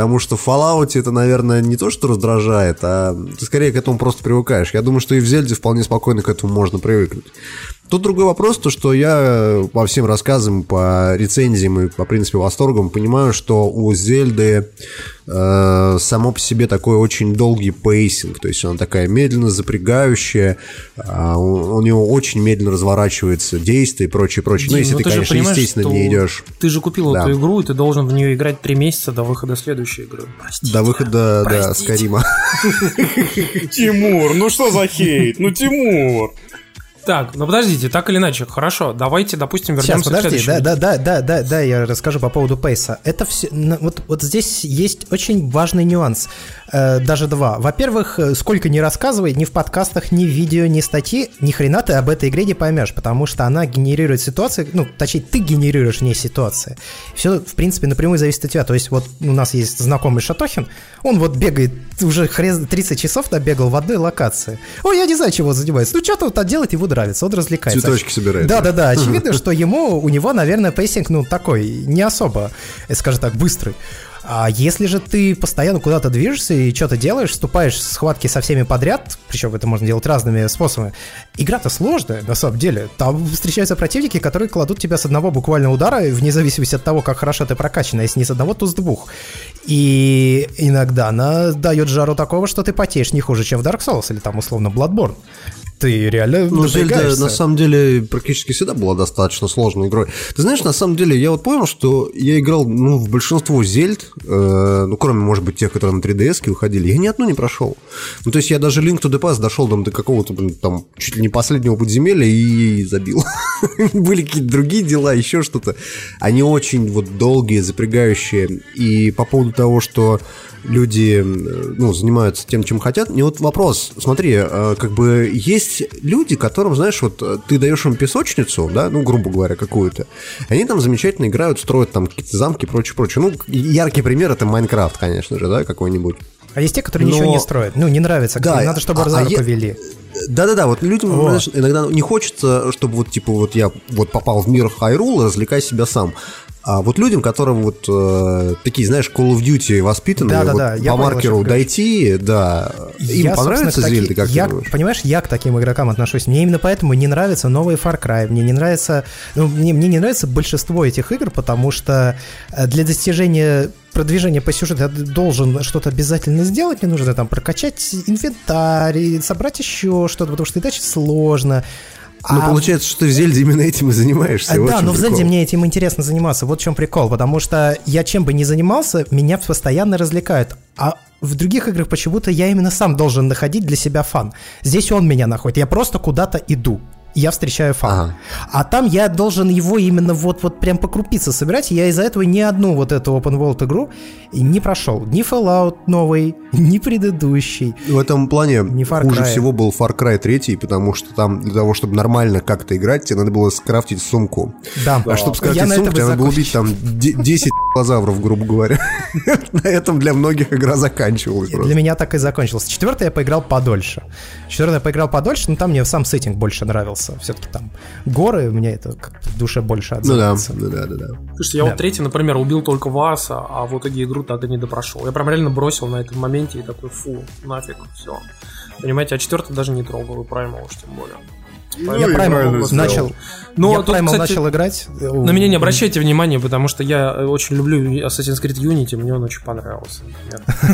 Потому что в Fallout это, наверное, не то, что раздражает, а ты скорее к этому просто привыкаешь. Я думаю, что и в Зельде вполне спокойно к этому можно привыкнуть. Тут другой вопрос, то что я по всем рассказам, по рецензиям и по принципе восторгам понимаю, что у Зельды э, само по себе такой очень долгий pacing, то есть она такая медленно запрягающая, а у, у него очень медленно разворачивается действие и прочее, прочее. ну, Дим, если ну ты, же конечно, естественно, что не идешь Ты же купил Да. эту игру, и ты должен в нее играть три месяца до выхода следующей игры. Простите. до выхода, да, Простите. Скарима. Тимур, ну что за хейт? Ну, Тимур! Так, ну подождите, так или иначе, хорошо, давайте, допустим, Сейчас, вернемся к подожди, следующему. да, да, да, да, да, да, я расскажу по поводу пейса. Это все, на- вот, вот здесь есть очень важный нюанс, даже два. Во-первых, э, сколько ни рассказывай, ни в подкастах, ни в видео, ни статьи, ни хрена ты об этой игре не поймешь, потому что она генерирует ситуации, ну, точнее, ты генерируешь не ситуации. Все, в принципе, напрямую зависит от тебя. То есть вот у нас есть знакомый Шатохин, он вот бегает, уже хрен 30 часов набегал в одной локации. Ой, я не знаю, чего он занимается. Ну, что-то вот он делает, ему нравится, он развлекается. Цветочки собирает. Да, да, да. Очевидно, что ему, у него, наверное, pacing, ну, такой, не особо, э, скажем так, быстрый. А если же ты постоянно куда-то движешься и что-то делаешь, вступаешь в схватки со всеми подряд, причем это можно делать разными способами, игра-то сложная, на самом деле. Там встречаются противники, которые кладут тебя с одного буквально удара, вне зависимости от того, как хорошо ты прокачан, а если не с одного, то с двух. И иногда она дает жару такого, что ты потеешь не хуже, чем в Dark Souls или там условно Bloodborne. Ты реально Ну, Зельда на самом деле практически всегда была достаточно сложной игрой. Ты знаешь, на самом деле, я вот понял, что я играл ну, в большинство Зельд, э, ну, кроме, может быть, тех, которые на 3DS выходили, я ни одну не прошел. Ну, то есть я даже Link to the Past дошел там, до какого-то, там, чуть ли не последнего подземелья и забил. Были какие-то другие дела, еще что-то. Они очень вот долгие, запрягающие. И по поводу того, что люди, э, ну, занимаются тем, чем хотят. Мне вот вопрос, смотри, э, как бы есть люди, которым, знаешь, вот э, ты даешь им песочницу, да, ну, грубо говоря, какую-то, и они там замечательно играют, строят там какие-то замки и прочее, прочее. Ну, яркий пример это Майнкрафт, конечно же, да, какой-нибудь. А есть те, которые ничего Но- не строят. Ну, не нравится. Да, надо, чтобы а- а повели. Да-да-да, вот людям Вот. знаешь, иногда не хочется, чтобы вот типа вот я вот попал в мир Хайрул, развлекай себя сам. А вот людям, которым вот э, такие, знаешь, Call of Duty воспитанные, Да-да-да, вот я по понял, о маркеру говоришь. дойти, да, им Я, понравится таки- Зельда, как я, ты думаешь? Понимаешь, я к таким игрокам отношусь. Мне именно поэтому не нравятся новые Far Cry. Мне не нравится... Ну, мне, мне не нравится большинство этих игр, потому что э, для достижения продвижения по сюжету я должен что-то обязательно сделать. Мне нужно там прокачать инвентарь, собрать еще что-то, потому что иначе сложно. Ну, А получается, что ты в Зельде именно этим и занимаешься. А, вот да, но в прикол. Зельде мне этим интересно заниматься. Вот в чем прикол. Потому что я чем бы ни занимался, меня постоянно развлекают. А в других играх почему-то я именно сам должен находить для себя фан. Здесь он меня находит. Я просто куда-то иду. Я встречаю фан. Ага. А там я должен его именно вот-вот прям по крупице собирать. и Я из-за этого ни одну вот эту open world игру не прошел. Ни Fallout новый, ни предыдущий. В этом плане Не Far хуже Cry. всего был Far Cry 3, потому что там для того, чтобы нормально как-то играть, тебе надо было скрафтить сумку. Да. А чтобы Я скрафтить на сумку, тебе надо было убить там де- 10 лазавров, грубо говоря. На этом для многих игра заканчивалась Для меня так и закончилось. Четвертый я поиграл подольше. Четвертый я поиграл подольше, но там мне сам сеттинг больше нравился. Все-таки там горы, мне это как-то в душе больше Ну да, отзывается. ну да, да, да. Слушайте, я Да. вот третий, например, убил только вас, а, а в итоге игру так и не допрошел. Я прям реально бросил на этом моменте и такой, фу, нафиг, все. Понимаете, а четвертый даже не трогал, и Primal уж тем более. Ну, я Primal начал, Но я тут, Primal кстати, начал играть. На меня не обращайте внимания, потому что я очень люблю Assassin's Creed Unity, мне он очень понравился.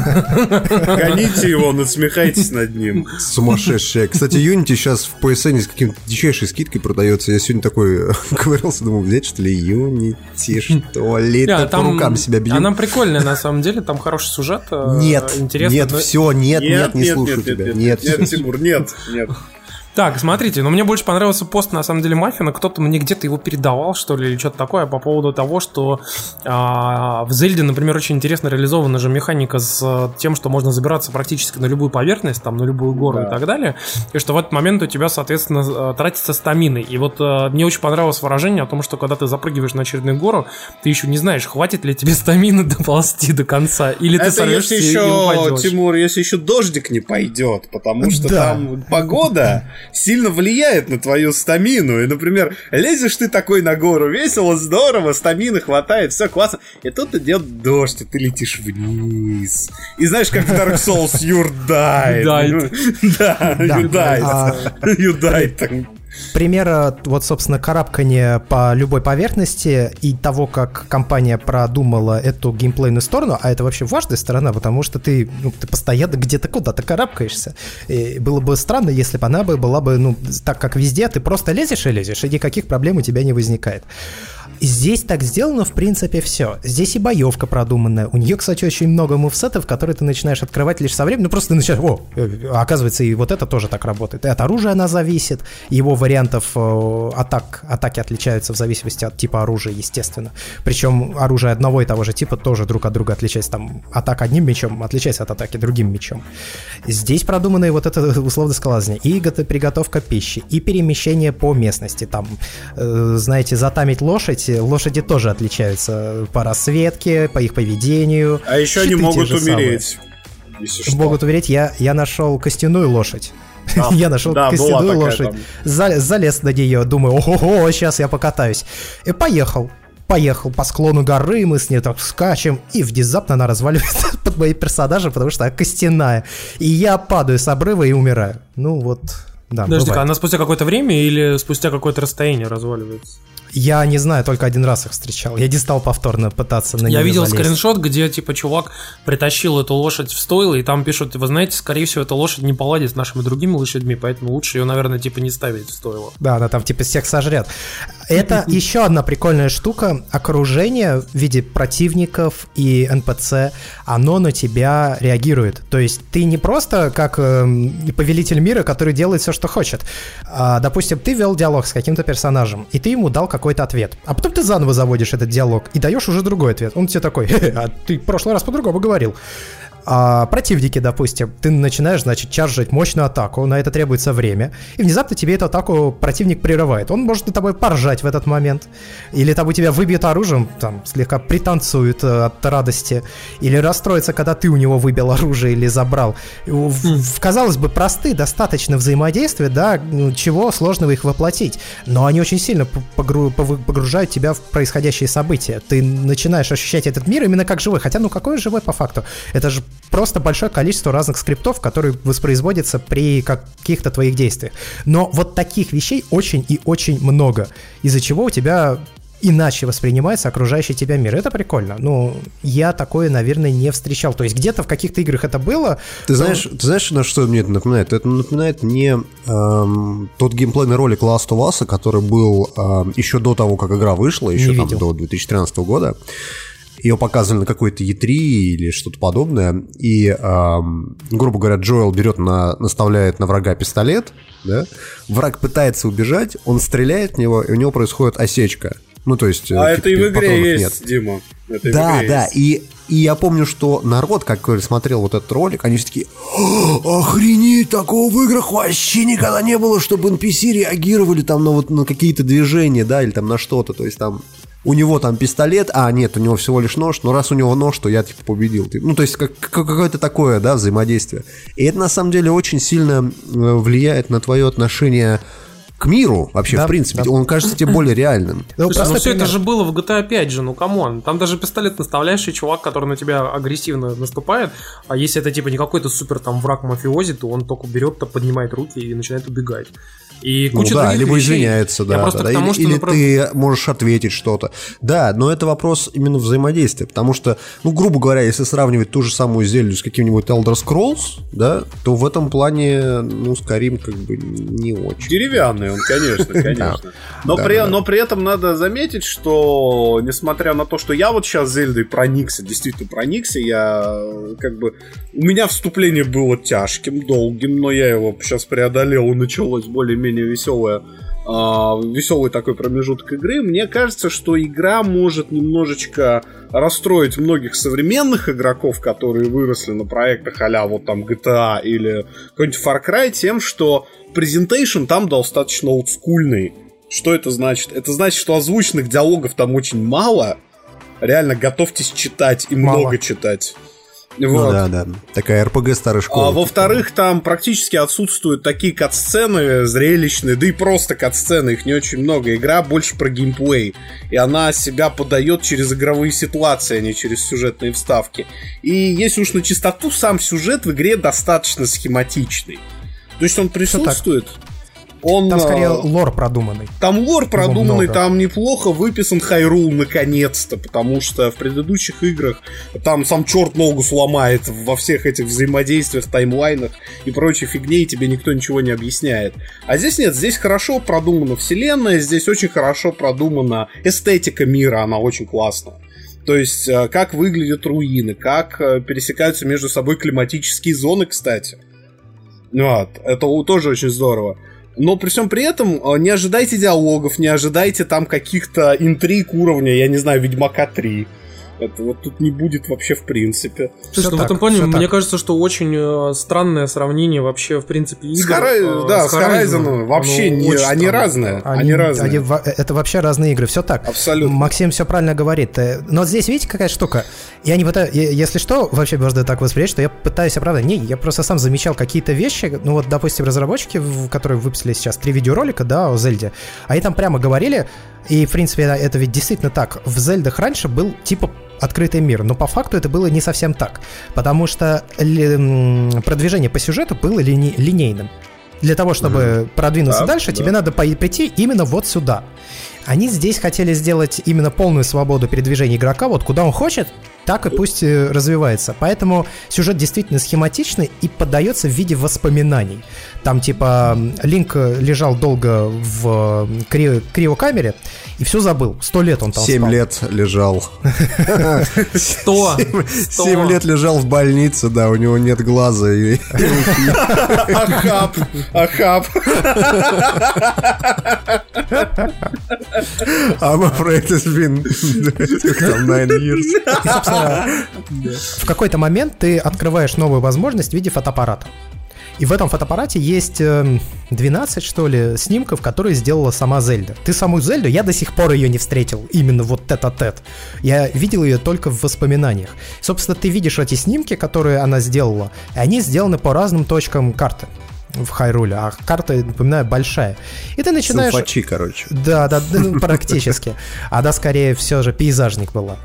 Гоните его, насмехайтесь над ним. Сумасшедшая. Кстати, Unity сейчас в PSN с каким-то дичайшей скидкой продается. Я сегодня такой ковырялся, думал, взять что ли Unity, что ли? Не, Так по рукам себя бью. Она прикольная, на самом деле, там хороший сюжет. э, Нет, нет, все, нет, нет, не слушаю тебя. Нет, Тимур, нет, нет. Так, смотрите, но мне больше понравился пост, на самом деле, Маффина. Кто-то мне где-то его передавал, что ли, или что-то такое, по поводу того, что а, в Зельде, например, очень интересно реализована же механика с э, тем, что можно забираться практически на любую поверхность, там, на любую гору и так далее, и что в этот момент у тебя, соответственно, э, тратится стамины. И вот э, мне очень понравилось выражение о том, что когда ты запрыгиваешь на очередную гору, ты еще не знаешь, хватит ли тебе стамины доползти до конца, или ты Это сорвешься если и, и еще, упадешь. Тимур, если еще дождик не пойдет, потому что Да. там погода сильно влияет на твою стамину. И, например, лезешь ты такой на гору, весело, здорово, стамины хватает, все классно. И тут идет дождь, и ты летишь вниз. И знаешь, как в Dark Souls, you died. Died. Ну, Да, you died. А- You died. Пример, э, вот, собственно, карабкания по любой поверхности и того, как компания продумала эту геймплейную сторону, а это вообще важная сторона, потому что ты, ну, ты постоянно где-то куда-то карабкаешься. И было бы странно, если бы она бы была бы, ну, так как везде, ты просто лезешь и лезешь, и никаких проблем у тебя не возникает. Здесь так сделано, в принципе, все. Здесь и боевка продуманная. У нее, кстати, очень много мувсетов, которые ты начинаешь открывать лишь со временем. Ну, просто ты начинаешь, о, э, оказывается, и вот это тоже так работает. И от оружия она зависит, его вариантов э, атак, атаки отличаются в зависимости от типа оружия, естественно. Причем оружие одного и того же типа тоже друг от друга отличается. Там атака одним мечом отличается от атаки другим мечом. Здесь продумано и вот это условно скалазание, и гото- приготовка пищи, и перемещение по местности. Там, э, знаете, затамить лошадь, лошади тоже отличаются по расцветке, по их поведению. А еще они Щиты те могут умереть. Если что. Могут умереть. Я, я нашел костяную лошадь. А, я нашел да, костяную лошадь. там. За- залез на нее, думаю, ого, сейчас я покатаюсь. И поехал. Поехал по склону горы, мы с ней так скачем, и внезапно она разваливается под моим персонажем, потому что она костяная. И я падаю с обрыва и умираю. Ну вот, да, Подожди, она спустя какое-то время или спустя какое-то расстояние разваливается? Я не знаю, только один раз их встречал. Я не стал повторно пытаться на Я видел залезть. скриншот, где типа чувак притащил эту лошадь в стойло, и там пишут, вы знаете, скорее всего, эта лошадь не поладит с нашими другими лошадьми, поэтому лучше ее, наверное, типа не ставить в стойло. Да, она там типа всех сожрет. Это еще одна прикольная штука. Окружение в виде противников и НПЦ, оно на тебя реагирует. То есть ты не просто как эм, повелитель мира, который делает все, что хочет. А, допустим, ты вел диалог с каким-то персонажем, и ты ему дал какой-то ответ. А потом ты заново заводишь этот диалог и даешь уже другой ответ. Он тебе такой, «Хе-хе, а ты в прошлый раз по-другому говорил. А противники, допустим, ты начинаешь, значит, чаржить мощную атаку, на это требуется время, и внезапно тебе эту атаку противник прерывает. Он может на тобой поржать в этот момент, или там у тебя выбьет оружием, там, слегка пританцует э, от радости, или расстроится, когда ты у него выбил оружие или забрал. И в- казалось бы, простые достаточно взаимодействия, да, ну, чего сложного их воплотить, но они очень сильно погру- погружают тебя в происходящие события. Ты начинаешь ощущать этот мир именно как живой, хотя ну какой живой по факту? Это же просто большое количество разных скриптов, которые воспроизводятся при каких-то твоих действиях. Но вот таких вещей очень и очень много, из-за чего у тебя иначе воспринимается окружающий тебя мир. Это прикольно. Ну, я такое, наверное, не встречал. То есть где-то в каких-то играх это было. Ты знаешь, ты знаешь, на что мне это напоминает? Это напоминает мне эм, тот геймплейный ролик Last of Us, который был эм, еще до того, как игра вышла, еще Не там видел. до 2013 года. Ее показывали на какой-то E3 или что-то подобное, и, эм, грубо говоря, Джоэл берет на, наставляет на врага пистолет, да, враг пытается убежать, он стреляет в него, и у него происходит осечка. Ну, то есть... э, А типа, это и в игре патронов есть, нет. Дима. Это Да, игре да, есть. и, и я помню, что народ, как смотрел вот этот ролик, они все такие, «О, охренеть, такого в играх вообще никогда не было, чтобы NPC реагировали там на вот на какие-то движения, да, или там на что-то, то есть там у него там пистолет, а нет, у него всего лишь нож, но раз у него нож, то я типа победил. Ну, то есть как, как- какое-то такое, да, взаимодействие. И это на самом деле очень сильно э, влияет на твое отношение к миру, вообще, Да, в принципе. да. Он кажется тебе более реальным. Ну, Слушай, ну все это же было в GTA 5 же, ну come on. Там даже пистолет наставляешь, и чувак, который на тебя агрессивно наступает, а если это типа не какой-то супер там враг мафиози, то он только берет, то поднимает руки и начинает убегать. И Ну куча да, других либо вещей. извиняется, да. Я просто да, к тому, или что, или например, ты можешь ответить что-то. Да, но это вопрос именно взаимодействия, потому что, ну, грубо говоря, если сравнивать ту же самую Зельду с каким-нибудь Elder Scrolls, да, то в этом плане, ну, Skyrim как бы не очень. Деревянный он, конечно, конечно. Но, Да, при, да, да. но при этом надо заметить, что несмотря на то, что я вот сейчас Зельдой проникся, действительно проникся, я как бы... У меня вступление было тяжким, долгим, но я его сейчас преодолел, и началось более-менее веселое веселый такой промежуток игры. Мне кажется, что игра может немножечко расстроить многих современных игроков, которые выросли на проектах а вот там GTA или какой-нибудь Far Cry, тем, что презентейшн там достаточно олдскульный. Что это значит? Это значит, что озвученных диалогов там очень мало. Реально готовьтесь читать и Мало. много читать. Ну Вот. да, да. Такая РПГ старой школы. А во-вторых, там практически отсутствуют такие кат-сцены зрелищные, да и просто кат-сцены, их не очень много. Игра больше про геймплей, и она себя подает через игровые ситуации, а не через сюжетные вставки. И если уж на чистоту, сам сюжет в игре достаточно схематичный. То есть он присутствует, он... Там скорее а, лор продуманный. там лор продуманный, много. там неплохо выписан Хайрул наконец-то, потому что в предыдущих играх там сам черт ногу сломает во всех этих взаимодействиях, таймлайнах и прочей фигне, и тебе никто ничего не объясняет. А здесь нет, здесь хорошо продумана вселенная, здесь очень хорошо продумана эстетика мира, она очень классная. То есть, э, как выглядят руины, как э, пересекаются между собой климатические зоны, кстати. Вот, это тоже очень здорово. Но при всем при этом э, не ожидайте диалогов, не ожидайте там каких-то интриг уровня, я не знаю, Ведьмака 3. Это вот тут не будет вообще в принципе. Слушай, ну в так, этом плане, мне так. кажется, что очень э, странное сравнение вообще, в принципе, С игр. Horizon- э, да, с Horizon Horizon. вообще Оно не- они странное. разные. Они разные. они во- это вообще разные игры, все так. Абсолютно. Максим все правильно говорит. Э, Но здесь, видите, какая штука? Я не пытаюсь, если что, вообще можно так воспринять, что я пытаюсь оправдать. Не, я просто сам замечал какие-то вещи. Ну вот, допустим, разработчики, которые выпустили сейчас три видеоролика, да, о Зельде, они там прямо говорили, и, в принципе, это ведь действительно так. В Зельдах раньше был типа открытый мир, но по факту это было не совсем так, потому что ли- продвижение по сюжету было лини- линейным. Для того, чтобы продвинуться Да, дальше, да. тебе надо прийти именно вот сюда. Они здесь хотели сделать именно полную свободу передвижения игрока, вот куда он хочет, так и пусть э, развивается. Поэтому сюжет действительно схематичный и подается в виде воспоминаний. Там типа Линк э, лежал долго в э, кри- криокамере и все забыл. Сто лет он там Семь спал. лет лежал. Сто. Семь лет лежал в больнице, да, у него нет глаза и Ахаб, Ахаб. I'm afraid it's been там, nine years. И, собственно, в какой-то момент ты открываешь новую возможность в виде фотоаппарата. И в этом фотоаппарате есть эм, 12, что ли, снимков, которые сделала сама Зельда. Ты саму Зельду, я до сих пор ее не встретил, именно вот тет-а-тет. Я видел ее только в воспоминаниях. Собственно, ты видишь эти снимки, которые она сделала, и они сделаны по разным точкам карты в Хайруле, а карта, напоминаю, большая. И ты начинаешь... Силфачи, короче. Да, да, да, ну, практически. Она скорее все же пейзажник была.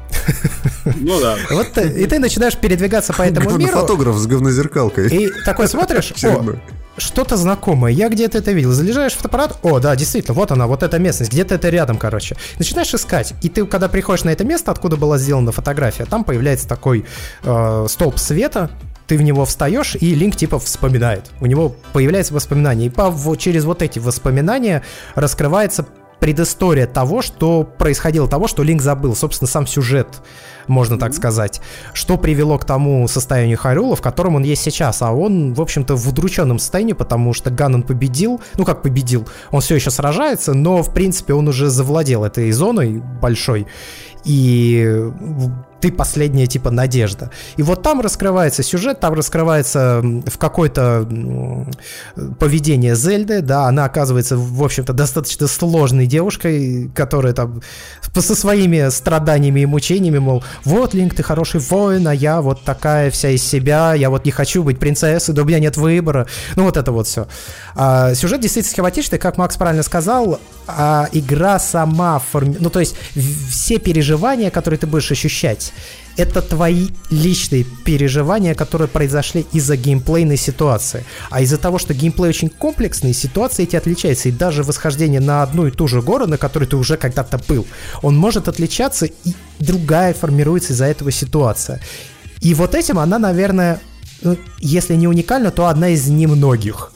Ну да. Вот ты- и ты начинаешь передвигаться по этому миру, Фотограф с говнозеркалкой. и такой смотришь, о, что-то знакомое, я где-то это видел. Залезаешь в фотоаппарат, о, да, действительно, вот она, вот эта местность, где-то это рядом, короче. Начинаешь искать, и ты, когда приходишь на это место, откуда была сделана фотография, там появляется такой э, столб света, ты в него встаешь, и Линк типа вспоминает. У него появляется воспоминание. И по, через вот эти воспоминания раскрывается предыстория того, что происходило, того, что Линк забыл. Собственно, сам сюжет, можно так сказать. Что привело к тому состоянию Хайрула, в котором он есть сейчас. А он, в общем-то, в удрученном состоянии, потому что Ганнон победил. Ну, как победил? Он все еще сражается, но, в принципе, он уже завладел этой зоной большой. И ты последняя типа надежда. И вот там раскрывается сюжет, там раскрывается в какое-то поведение Зельды, да, она оказывается, в общем-то, достаточно сложной девушкой, которая там со своими страданиями и мучениями, мол, вот, Линк, ты хороший воин, а я вот такая вся из себя, я вот не хочу быть принцессой, да у меня нет выбора. Ну, вот это вот все. А, сюжет действительно схематичный, как Макс правильно сказал, а игра сама форми... Ну, то есть все переживания, которые ты будешь ощущать, это твои личные переживания, которые произошли из-за геймплейной ситуации. А из-за того, что геймплей очень комплексный, ситуации эти отличаются. И даже восхождение на одну и ту же гору, на которой ты уже когда-то был, он может отличаться, и другая формируется из-за этого ситуация. И вот этим она, наверное, ну, если не уникальна, то одна из немногих.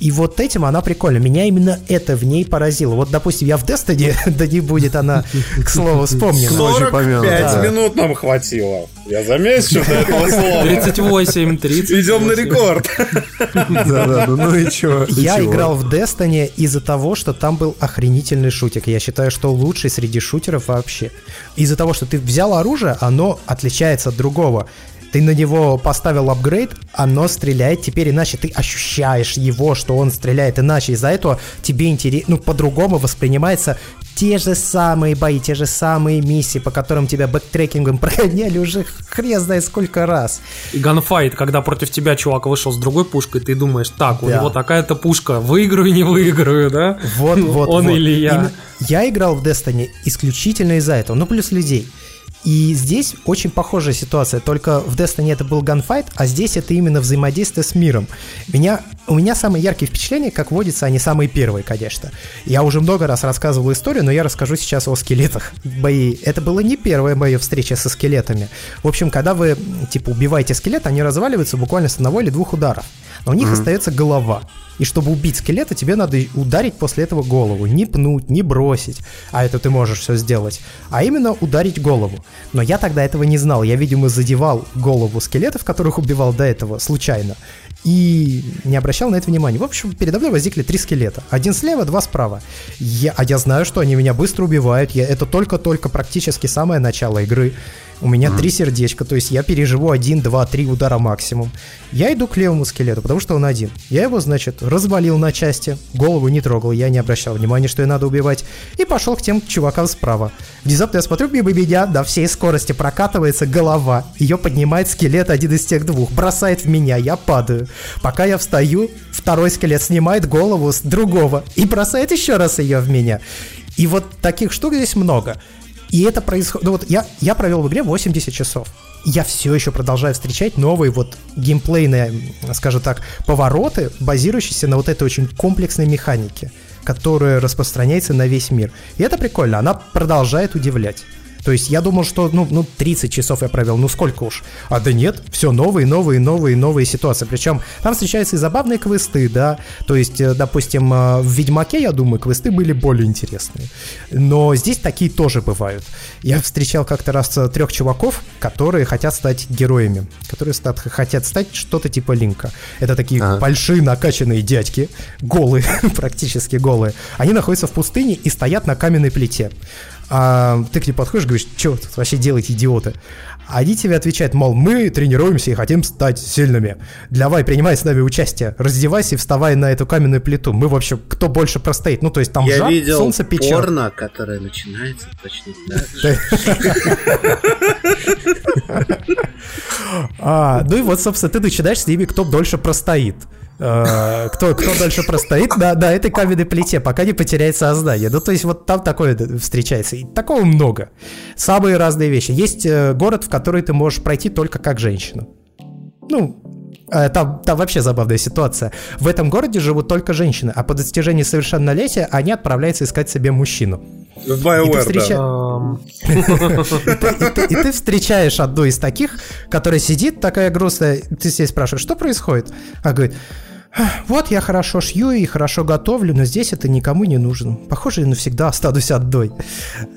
И вот этим она прикольна. Меня именно это в ней поразило. Вот, допустим, я в Destiny, да не будет она, к слову, вспомнена. 45 минут нам хватило. Я замечу до этого слова. 38, 30. Идем на рекорд. Да-да, ну и чё? Я играл в Destiny из-за того, что там был охренительный шутик. Я считаю, что лучший среди шутеров вообще. Из-за того, что ты взял оружие, оно отличается от другого ты на него поставил апгрейд, оно стреляет теперь иначе, ты ощущаешь его, что он стреляет иначе, из-за этого тебе интересно, ну, по-другому воспринимается те же самые бои, те же самые миссии, по которым тебя backtracking ом прогоняли уже хрен знает сколько раз. И gunfight, когда против тебя чувак вышел с другой пушкой, ты думаешь, так, у да. него такая-то пушка, выиграю, не выиграю, да? Вот, вот, Он вот. или я. Я играл в Destiny исключительно из-за этого, ну, плюс людей. И здесь очень похожая ситуация, только в Destiny это был ганфайт, а здесь это именно взаимодействие с миром. Меня, у меня самые яркие впечатления, как водится, они самые первые, конечно. Я уже много раз рассказывал историю, но я расскажу сейчас о скелетах бои. Это была не первая моя встреча со скелетами. В общем, когда вы, типа, убиваете скелет, они разваливаются буквально с одного или двух ударов. Но у них mm-hmm. остается голова. И чтобы убить скелета, тебе надо ударить после этого голову. Не пнуть, не бросить. А это ты можешь все сделать. А именно ударить голову. Но я тогда этого не знал. Я, видимо, задевал голову скелетов, которых убивал до этого, случайно. И не обращал на это внимания. В общем, передо мной возникли три скелета. Один слева, два справа. Я, а я знаю, что они меня быстро убивают. Я, это только-только практически самое начало игры. У меня три сердечка, то есть я переживу один, два, три удара максимум. Я иду к левому скелету, потому что он один. Я его, значит, развалил на части, голову не трогал, я не обращал внимания, что ее надо убивать, и пошел к тем чувакам справа. Внезапно я смотрю, мимо меня на всей скорости прокатывается голова. Ее поднимает скелет один из тех двух, бросает в меня, я падаю. Пока я встаю, второй скелет снимает голову с другого и бросает еще раз ее в меня. И вот таких штук здесь много. И это происходит... Ну вот я, я провел в игре 80 часов. Я все еще продолжаю встречать новые вот геймплейные, скажем так, повороты, базирующиеся на вот этой очень комплексной механике, которая распространяется на весь мир. И это прикольно, она продолжает удивлять. То есть я думал, что ну, ну 30 часов я провел, ну сколько уж. А да нет, все новые, новые, новые, новые ситуации. Причем там встречаются и забавные квесты, да. То есть, э, допустим, э, в Ведьмаке, я думаю, квесты были более интересные. Но здесь такие тоже бывают. Я встречал как-то раз э, трех чуваков, которые хотят стать героями, которые стат, хотят стать что-то типа Линка. Это такие ага. большие накачанные дядьки, голые, практически голые. Они находятся в пустыне и стоят на каменной плите а ты к ним подходишь, говоришь, что тут вообще делаете, идиоты? А они тебе отвечают, мол, мы тренируемся и хотим стать сильными. Давай, принимай с нами участие. Раздевайся и вставай на эту каменную плиту. Мы, в общем, кто больше простоит. Ну, то есть там Я жар, видел солнце печет. порно, которое начинается точно а, Ну и вот, собственно, ты начинаешь с ними, кто дольше простоит. Э, кто, кто дальше простоит на, на этой каменной плите, пока не потеряет сознание. Ну, то есть вот там такое встречается. И такого много. Самые разные вещи. Есть э, город, в который ты можешь пройти только как женщина. Ну, э, там, там вообще забавная ситуация. В этом городе живут только женщины, а по достижении совершеннолетия они отправляются искать себе мужчину. В BioWare, да. И ты встречаешь одну из таких, которая сидит такая грустная, ты себе спрашиваешь, что происходит? А говорит, Вот я хорошо шью и хорошо готовлю, но здесь это никому не нужно. Похоже, я навсегда останусь одной.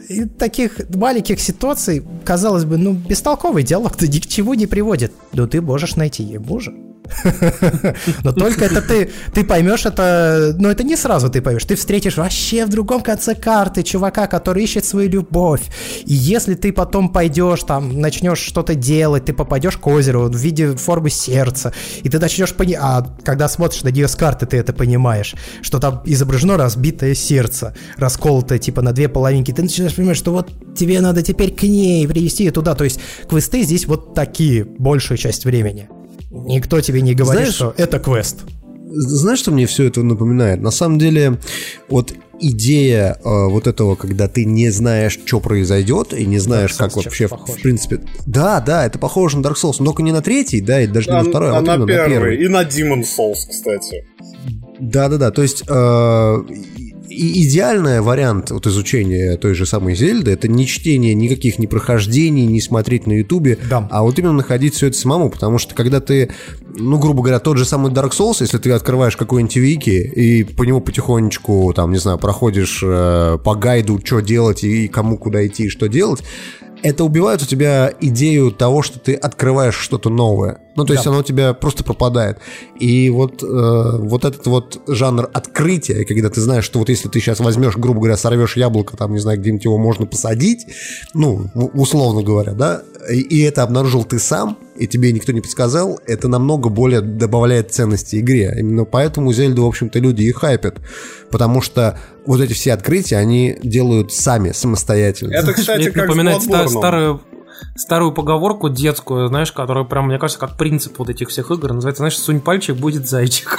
И таких маленьких ситуаций, казалось бы, ну, бестолковый диалог-то ни к чему не приводит. Но ты можешь найти ей мужа. Но только это ты, ты поймешь это, но это не сразу ты поймешь. Ты встретишь вообще в другом конце карты чувака, который ищет свою любовь. И если ты потом пойдешь там, начнешь что-то делать, ты попадешь к озеру в виде формы сердца, и ты начнешь понимать, а когда смотришь на нее с карты, ты это понимаешь, что там изображено разбитое сердце, расколотое типа на две половинки, ты начинаешь понимать, что вот тебе надо теперь к ней привести ее туда. То есть квесты здесь вот такие, большую часть времени. Никто тебе не говорит, Знаешь- что это квест. Знаешь, что мне все это напоминает? На самом деле, вот идея э, вот этого, когда ты не знаешь, что произойдет, и не знаешь, Souls как вообще, в- похоже. в принципе... Да, да, это похоже на Dark Souls, но только не на третий, да, и даже не А, на второй, а, а вот на именно на первый. первый. И на Demon Souls, кстати. Да-да-да, то есть э, и- идеальный вариант вот изучения той же самой Зельды это не чтение никаких ни прохождений, не смотреть на Ютубе, Да. а вот именно находить все это самому, потому что когда ты, ну, грубо говоря, тот же самый Dark Souls, если ты открываешь какой-нибудь вики и по нему потихонечку, там, не знаю, проходишь э, по гайду, что делать и кому куда идти и что делать, это убивает у тебя идею того, что ты открываешь что-то новое. Ну, то есть оно у тебя просто пропадает. И вот, э, вот этот вот жанр открытия, когда ты знаешь, что вот если ты сейчас возьмешь, грубо говоря, сорвешь яблоко, там, не знаю, где-нибудь его можно посадить, ну, условно говоря, да, и, и это обнаружил ты сам, и тебе никто не подсказал, это намного более добавляет ценности игре. Именно поэтому Зельду, в общем-то, люди и хайпят. Потому что вот эти все открытия они делают сами, самостоятельно. Это, кстати, Мне как напоминает с ста- старую, старую поговорку детскую, знаешь, которая прям, мне кажется, как принцип вот этих всех игр. Называется, знаешь, сунь пальчик, будет зайчик.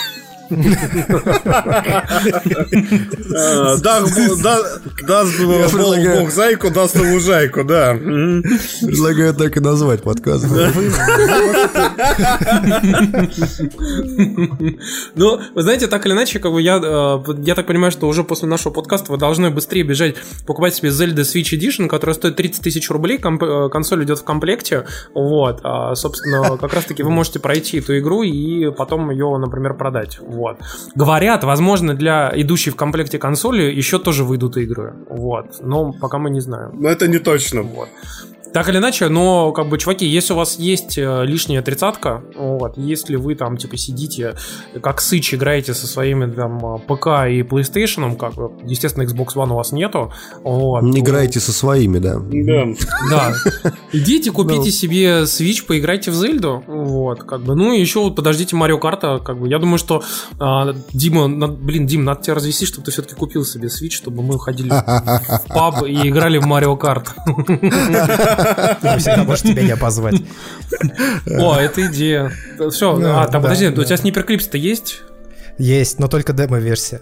А, Даст бо- да- даст бог зайку, даст ему жайку, да. Предлагаю так и назвать подкаст. Ну, вы знаете, так или иначе, как бы я, э, я так понимаю, что уже после нашего подкаста вы должны быстрее бежать покупать себе Zelda Switch Edition, которая стоит 30 тысяч рублей, э, консоль идет в комплекте, вот, а, собственно, как раз-таки вы можете пройти эту игру и потом ее, например, продать, вот. Говорят, возможно, для идущей в комплекте консоли еще тоже выйдут игры, вот, но пока мы не знаем. Но это не точно. Вот. Так или иначе, но, как бы, чуваки, если у вас есть э, лишняя тридцатка, вот, если вы там, типа, сидите, как сыч, играете со своими, там, э, ПК и PlayStation, как бы, естественно, Xbox One у вас нету, вот. Не то- играйте со своими, да. Да. Да. Идите, купите себе Switch, поиграйте в Зельду, вот, как бы, ну, и еще вот подождите Марио Карта, как бы, я думаю, что, а, Дима, блин, Дим, надо тебя развести, чтобы ты все-таки купил себе Switch, чтобы мы ходили в паб и играли в Марио Карт. Всегда можешь тебя не позвать. О, это идея. Все, а, там, подожди, у тебя сниперклипс-то есть? Есть, но только демо-версия.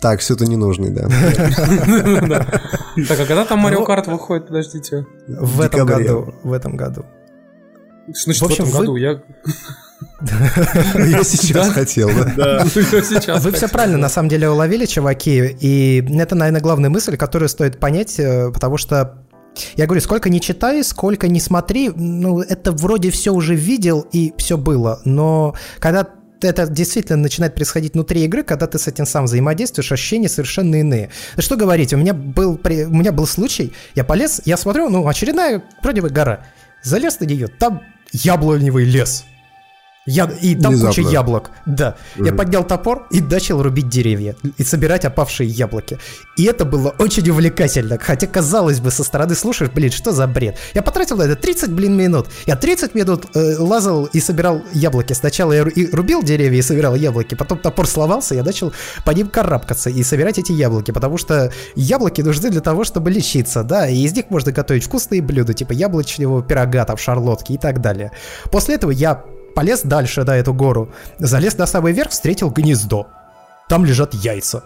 Так, все это ненужный, да. Так, а когда там Марио Карт выходит, подождите? В этом году. В этом году. Значит, В этом году я... Я сейчас хотел, да. Вы все правильно на самом деле уловили, чуваки, и это, наверное, главная мысль, которую стоит понять, э, потому что я говорю, сколько не читай, сколько не смотри, ну, это вроде все уже видел и все было, но когда это действительно начинает происходить внутри игры, когда ты с этим сам взаимодействуешь, ощущения совершенно иные. Что говорить, у меня был, при- у меня был случай, я полез, я смотрю, ну, очередная вроде бы гора, залез на нее, там яблоневый лес. Я, и там Внезапно. куча яблок. Да. Я поднял топор и начал рубить деревья и собирать опавшие яблоки. И это было очень увлекательно. Хотя, казалось бы, со стороны слушаешь, блин, что за бред. Я потратил на это 30, блин, минут. Я 30 минут э, лазал и собирал яблоки. Сначала я и рубил деревья и собирал яблоки, потом топор сломался, я начал по ним карабкаться и собирать эти яблоки, потому что яблоки нужны для того, чтобы лечиться, да, и из них можно готовить вкусные блюда, типа яблочного пирога, там, шарлотки и так далее. После этого я полез дальше на эту гору, залез на самый верх, встретил гнездо. Там лежат яйца.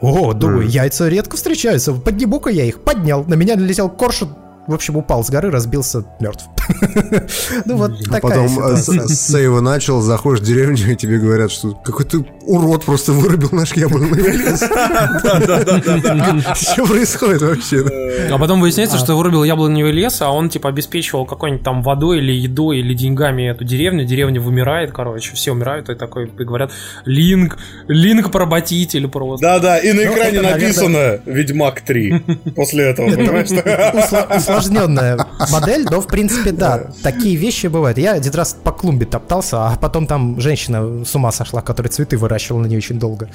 О, думаю, яйца редко встречаются. Подниму-ка я их. Поднял. На меня налетел коршун. В общем, упал с горы, разбился, мертв. Ну вот А такая потом ситуация. с сейва начал, заходишь в деревню, и тебе говорят, что какой-то урод просто вырубил наш яблоневый лес. Что происходит вообще? А потом выясняется, что вырубил яблоневый лес, а он типа обеспечивал какой-нибудь там водой или едой или деньгами эту деревню. Деревня вымирает, короче, все умирают, и такой и говорят Линк, Линк поработитель просто. Да-да, и на экране это, наверное- написано «Ведьмак 3». После этого, понимаешь? Усложненная модель, но в принципе да, такие вещи бывают. Я один раз по клумбе топтался, а потом там женщина с ума сошла, которая цветы выращивала на ней очень долго.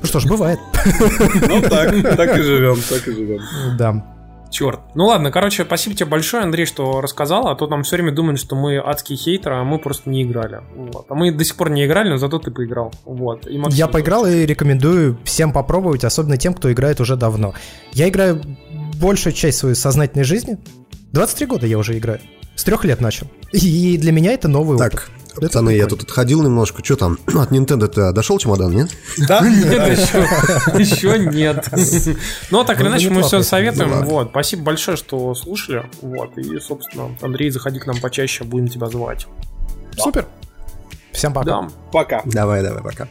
Ну что ж, бывает. Ну так, так и живем, так и живем. Да. Черт. Ну ладно, короче, спасибо тебе большое, Андрей, что рассказал, а то нам все время думают, что мы адские хейтеры, а мы просто не играли. Вот. А мы до сих пор не играли, но зато ты поиграл. Вот. И Максим Я тоже. поиграл и рекомендую всем попробовать, особенно тем, кто играет уже давно. Я играю большую часть своей сознательной жизни. 23 года я уже играю. С трех лет начал. И для меня это новый опыт. Так, Это пацаны, я тут отходил немножко. Что там? От Nintendo-то дошел чемодан, нет? Да? Нет, еще, еще нет. Но так или Ну, иначе мы все советуем. ну. Вот. Спасибо большое, что слушали. Вот. И, собственно, Андрей, заходи к нам почаще, будем тебя звать. Супер. Всем пока. Да. Пока. Давай, давай, пока.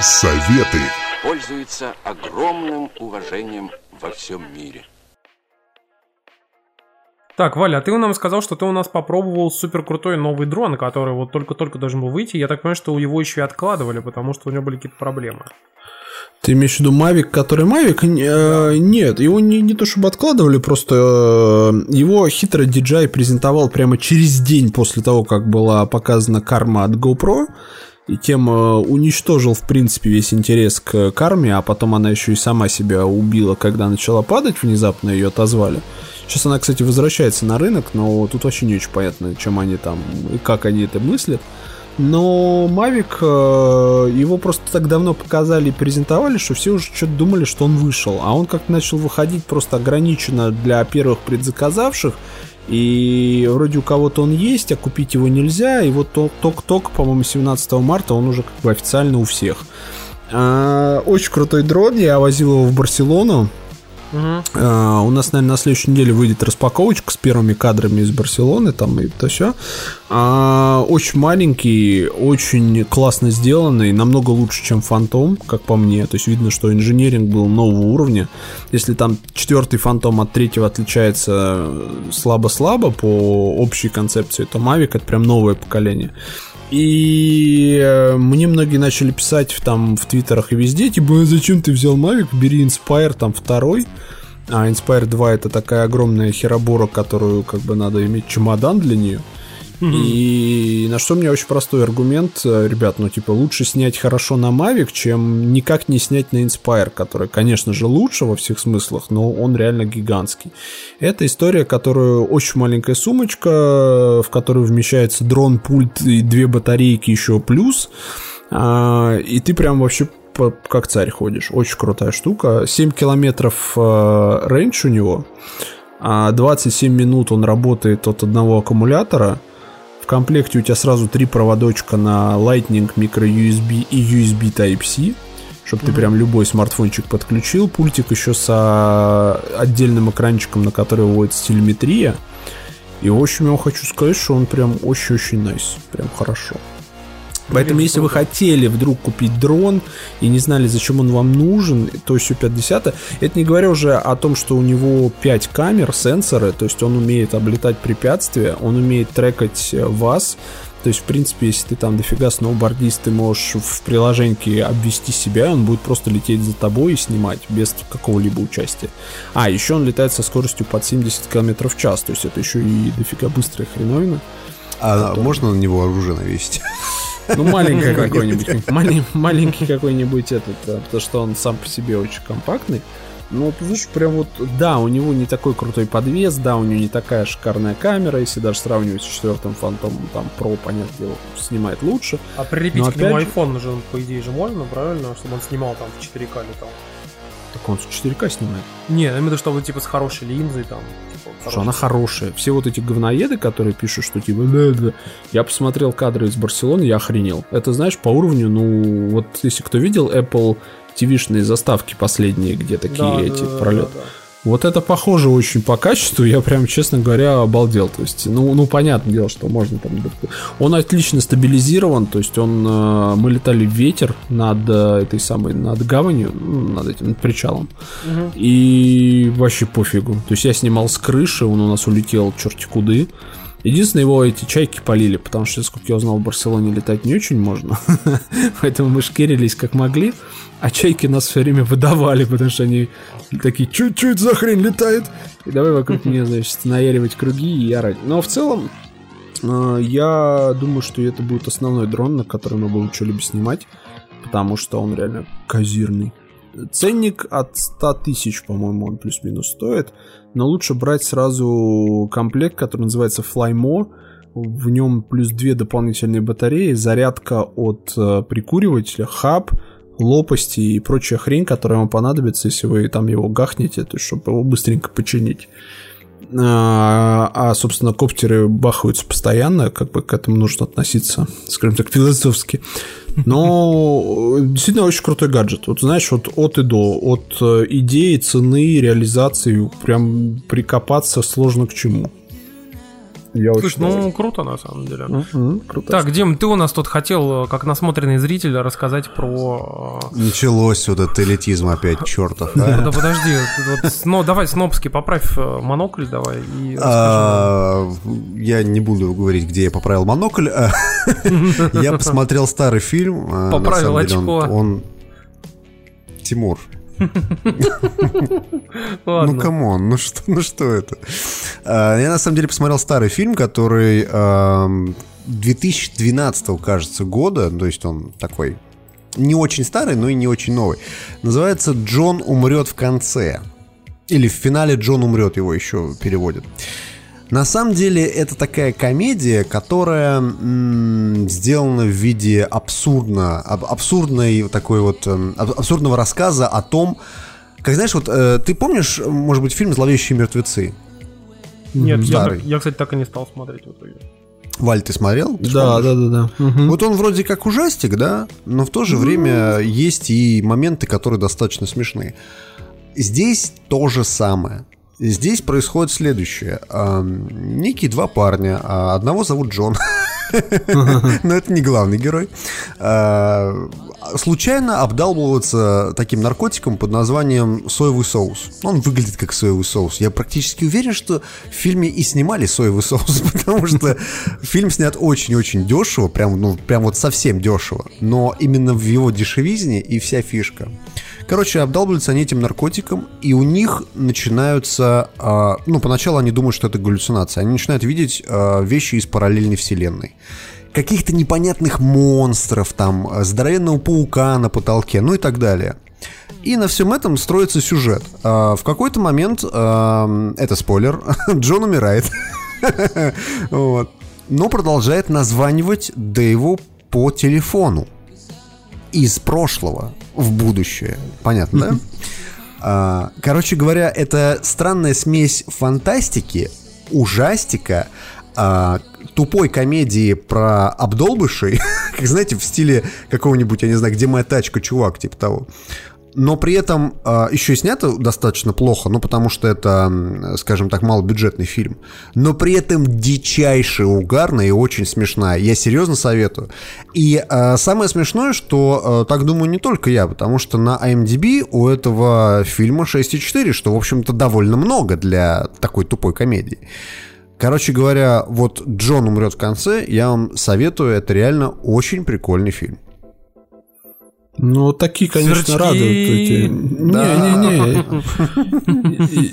Советы. Пользуется огромным уважением во всем мире. Так, Валя, а ты нам сказал, что ты у нас попробовал супер крутой новый дрон, который вот только-только должен был выйти. Я так понимаю, что его еще и откладывали, потому что у него были какие-то проблемы. Ты имеешь в виду Mavic, который Mavic? Э, Нет, его не, не то чтобы откладывали, просто э, его хитро DJI презентовал прямо через день после того, как была показана карма от GoPro. И тем э, уничтожил, в принципе, весь интерес к карме, а потом она еще и сама себя убила, когда начала падать, внезапно ее отозвали. Сейчас она, кстати, возвращается на рынок, но тут вообще не очень понятно, чем они там и как они это мыслят. Но Mavic, э, его просто так давно показали и презентовали, что все уже что-то думали, что он вышел. А он как-то начал выходить просто ограниченно для первых предзаказавших. И вроде у кого-то он есть, а купить его нельзя. И вот ток- ток-ток, по-моему, 17 марта он уже как бы официально у всех. А, очень крутой дрон, я возил его в Барселону. А, у нас, наверное, на следующей неделе выйдет распаковочка с первыми кадрами из Барселоны, там и то все. очень маленький, очень классно сделанный, намного лучше, чем Фантом, как по мне. То есть видно, что инженеринг был нового уровня. Если там четвертый Фантом от третьего отличается слабо-слабо по общей концепции, то Mavic это прям новое поколение. И э, мне многие начали писать в, там в твиттерах и везде, типа, «А зачем ты взял Mavic, бери Inspire там второй. А Inspire 2 это такая огромная херобора, которую как бы надо иметь чемодан для нее. И на что у меня очень простой аргумент, э, ребят, ну типа лучше снять хорошо на Mavic, чем никак не снять на Inspire, который, конечно же, лучше во всех смыслах, но он реально гигантский. Это история, которую очень маленькая сумочка, в которую вмещается дрон, пульт и две батарейки еще плюс. А, и ты прям вообще как царь ходишь. Очень крутая штука. 7 километров э, рейндж у него. А 27 минут он работает от одного аккумулятора. В комплекте у тебя сразу три проводочка на Lightning, microUSB и USB Type-C. Чтобы ты прям любой смартфончик подключил. Пультик еще с отдельным экранчиком, на который выводится телеметрия. И, в общем, я хочу сказать, что он прям очень-очень найс. Прям хорошо. Поэтому, если вы хотели вдруг купить дрон и не знали, зачем он вам нужен, то все 50 это не говоря уже о том, что у него 5 камер, сенсоры, то есть он умеет облетать препятствия, он умеет трекать э, вас, то есть, в принципе, если ты там дофига сноубордист, ты можешь в приложении обвести себя, он будет просто лететь за тобой и снимать без какого-либо участия. А, еще он летает со скоростью под 70 км в час, то есть это еще и дофига быстрая хреновина. А можно на него оружие навесить? Ну, маленький какой-нибудь. малень- Маленький какой-нибудь этот, потому что он сам по себе очень компактный. Ну, вот, видишь, прям вот, да, у него не такой крутой подвес, да, у него не такая шикарная камера, если даже сравнивать с четвертым фантомом, там, Pro, понятное дело, снимает лучше. А прилепить Но к нему же- iPhone же, по идее же можно, правильно? Чтобы он снимал там в 4К летал. Так он 4К снимает. Не, я имею в виду, что вот типа с хорошей линзой там. типа, Слушай, она хорошая. Все вот эти говноеды, которые пишут, что типа... «Да, да». Я посмотрел кадры из Барселоны, я охренел. Это, знаешь, по уровню, ну, вот если кто видел Apple TV-шные заставки последние, где такие Да, эти да, пролеты. да, да. Вот это похоже очень по качеству, я прям, честно говоря, обалдел. То есть, ну, ну понятное дело, что можно там... Он отлично стабилизирован, то есть он... э, Мы летали в ветер над э, этой самой, над гаванью, ну, над этим, над причалом. И вообще пофигу. То есть я снимал с крыши, он у нас улетел черти куды. Единственное, его эти чайки полили, потому что, сколько я узнал, в Барселоне летать не очень можно. Поэтому мы шкерились как могли, а чайки нас все время выдавали, потому что они такие, чуть-чуть за хрень летает. И давай вокруг нее, значит, наяривать круги и орать. Но в целом, э, я думаю, что это будет основной дрон, на который мы будем что-либо снимать, потому что он реально козирный. Ценник от 100 тысяч, по-моему, он плюс-минус стоит. Но лучше брать сразу комплект, который называется Flymo. В нем плюс две дополнительные батареи, зарядка от э, прикуривателя, хаб, лопасти и прочая хрень, которая вам понадобится, если вы там его гахнете, то чтобы его быстренько починить. А, а, собственно, коптеры бахаются постоянно, как бы к этому нужно относиться, скажем так, философски. Но действительно очень крутой гаджет. Вот знаешь, вот от и до, от э, идеи, цены, реализации, прям прикопаться сложно к чему. Я Слушай, очень ну круто на самом деле. Мгм, круто. Так, Дим, ты у нас тут хотел, э, как насмотренный зритель, рассказать про... э, Началось вот этот элитизм опять, чертов. а. Да подожди, ну давай снобски поправь э, монокль давай и расскажи. А, Я не буду говорить, где я поправил монокль. а, Я посмотрел старый фильм. на Поправил самом деле он- очко. Он... Тимур. Ну come on, ну что, ну что это? А, Я на самом деле посмотрел старый фильм, который ам, 2012, кажется, года, то есть он такой не очень старый, но и не очень новый. Называется «Джон умрет в конце». Или в финале «Джон умрет» его еще переводят. На самом деле это такая комедия, которая м, сделана в виде абсурдно, аб- абсурдной такой вот эм, аб- абсурдного рассказа о том, как знаешь, вот э, ты помнишь, может быть, фильм «Зловещие мертвецы»? Нет, я, старый. я, кстати, так и не стал смотреть в итоге. Валь, ты смотрел? Ты Да, да, да, да. Мгм. Вот он вроде как ужастик, да, но в то же время есть и моменты, которые достаточно смешные. Здесь то же самое. Здесь происходит следующее. Некие два парня, а одного зовут Джон, но это не главный герой, а, случайно обдалбываются таким наркотиком под названием соевый соус. Он выглядит как соевый соус. Я практически уверен, что в фильме и снимали соевый соус, потому что фильм снят очень-очень дешево, прям, ну, прям вот совсем дешево. Но именно в его дешевизне и вся фишка. Короче, обдалбливаются они этим наркотиком, и у них начинаются... а, ну, поначалу они думают, что это галлюцинация. Они начинают видеть а, вещи из параллельной вселенной. Каких-то непонятных монстров, там, здоровенного паука на потолке, ну и так далее. И на всем этом строится сюжет. А, в какой-то момент, это спойлер, Джон умирает. Вот. Но продолжает названивать Дэйву по телефону из прошлого в будущее. Понятно, да? А, Короче говоря, это странная смесь фантастики, ужастика, а, тупой комедии про обдолбышей, как знаете, в стиле какого-нибудь, я не знаю, где моя тачка, чувак, типа того. Но при этом а, еще и снято достаточно плохо, ну потому что это, скажем так, малобюджетный фильм. Но при этом дичайше угарная и очень смешная. Я серьезно советую. И а, самое смешное, что а, так думаю не только я, потому что на IMDb у этого фильма 6,4, что, в общем-то, довольно много для такой тупой комедии. Короче говоря, вот Джон умрет в конце, я вам советую, это реально очень прикольный фильм. Ну, такие, конечно, Сверчки. радуют. эти. Не-не-не.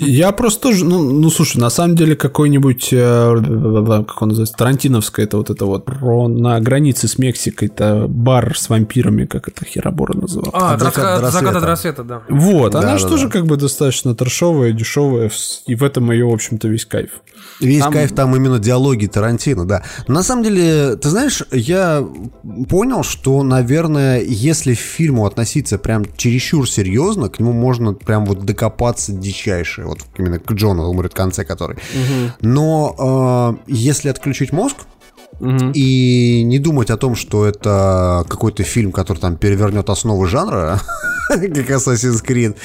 Я просто тоже, ну, ну, слушай, на самом деле какой-нибудь, э, как он называется, Тарантиновская, это вот это вот, про- на границе с Мексикой, это бар с вампирами, как это Херобора называл. А, От заката закат, до закат от рассвета. да. Вот, Да, она да, же да. тоже как бы достаточно трешовая, дешевая, и в этом ее, в общем-то, весь кайф. Весь Там- кайф там именно диалоги Тарантино, да. На самом деле, ты знаешь, я понял, что, наверное, если фильму относиться прям чересчур серьезно, к нему можно прям вот докопаться дичайше, вот именно к Джону умрет в конце который. Но э, если отключить мозг, и не думать о том, что это какой-то фильм, который там перевернет основы жанра, как Assassin's Creed,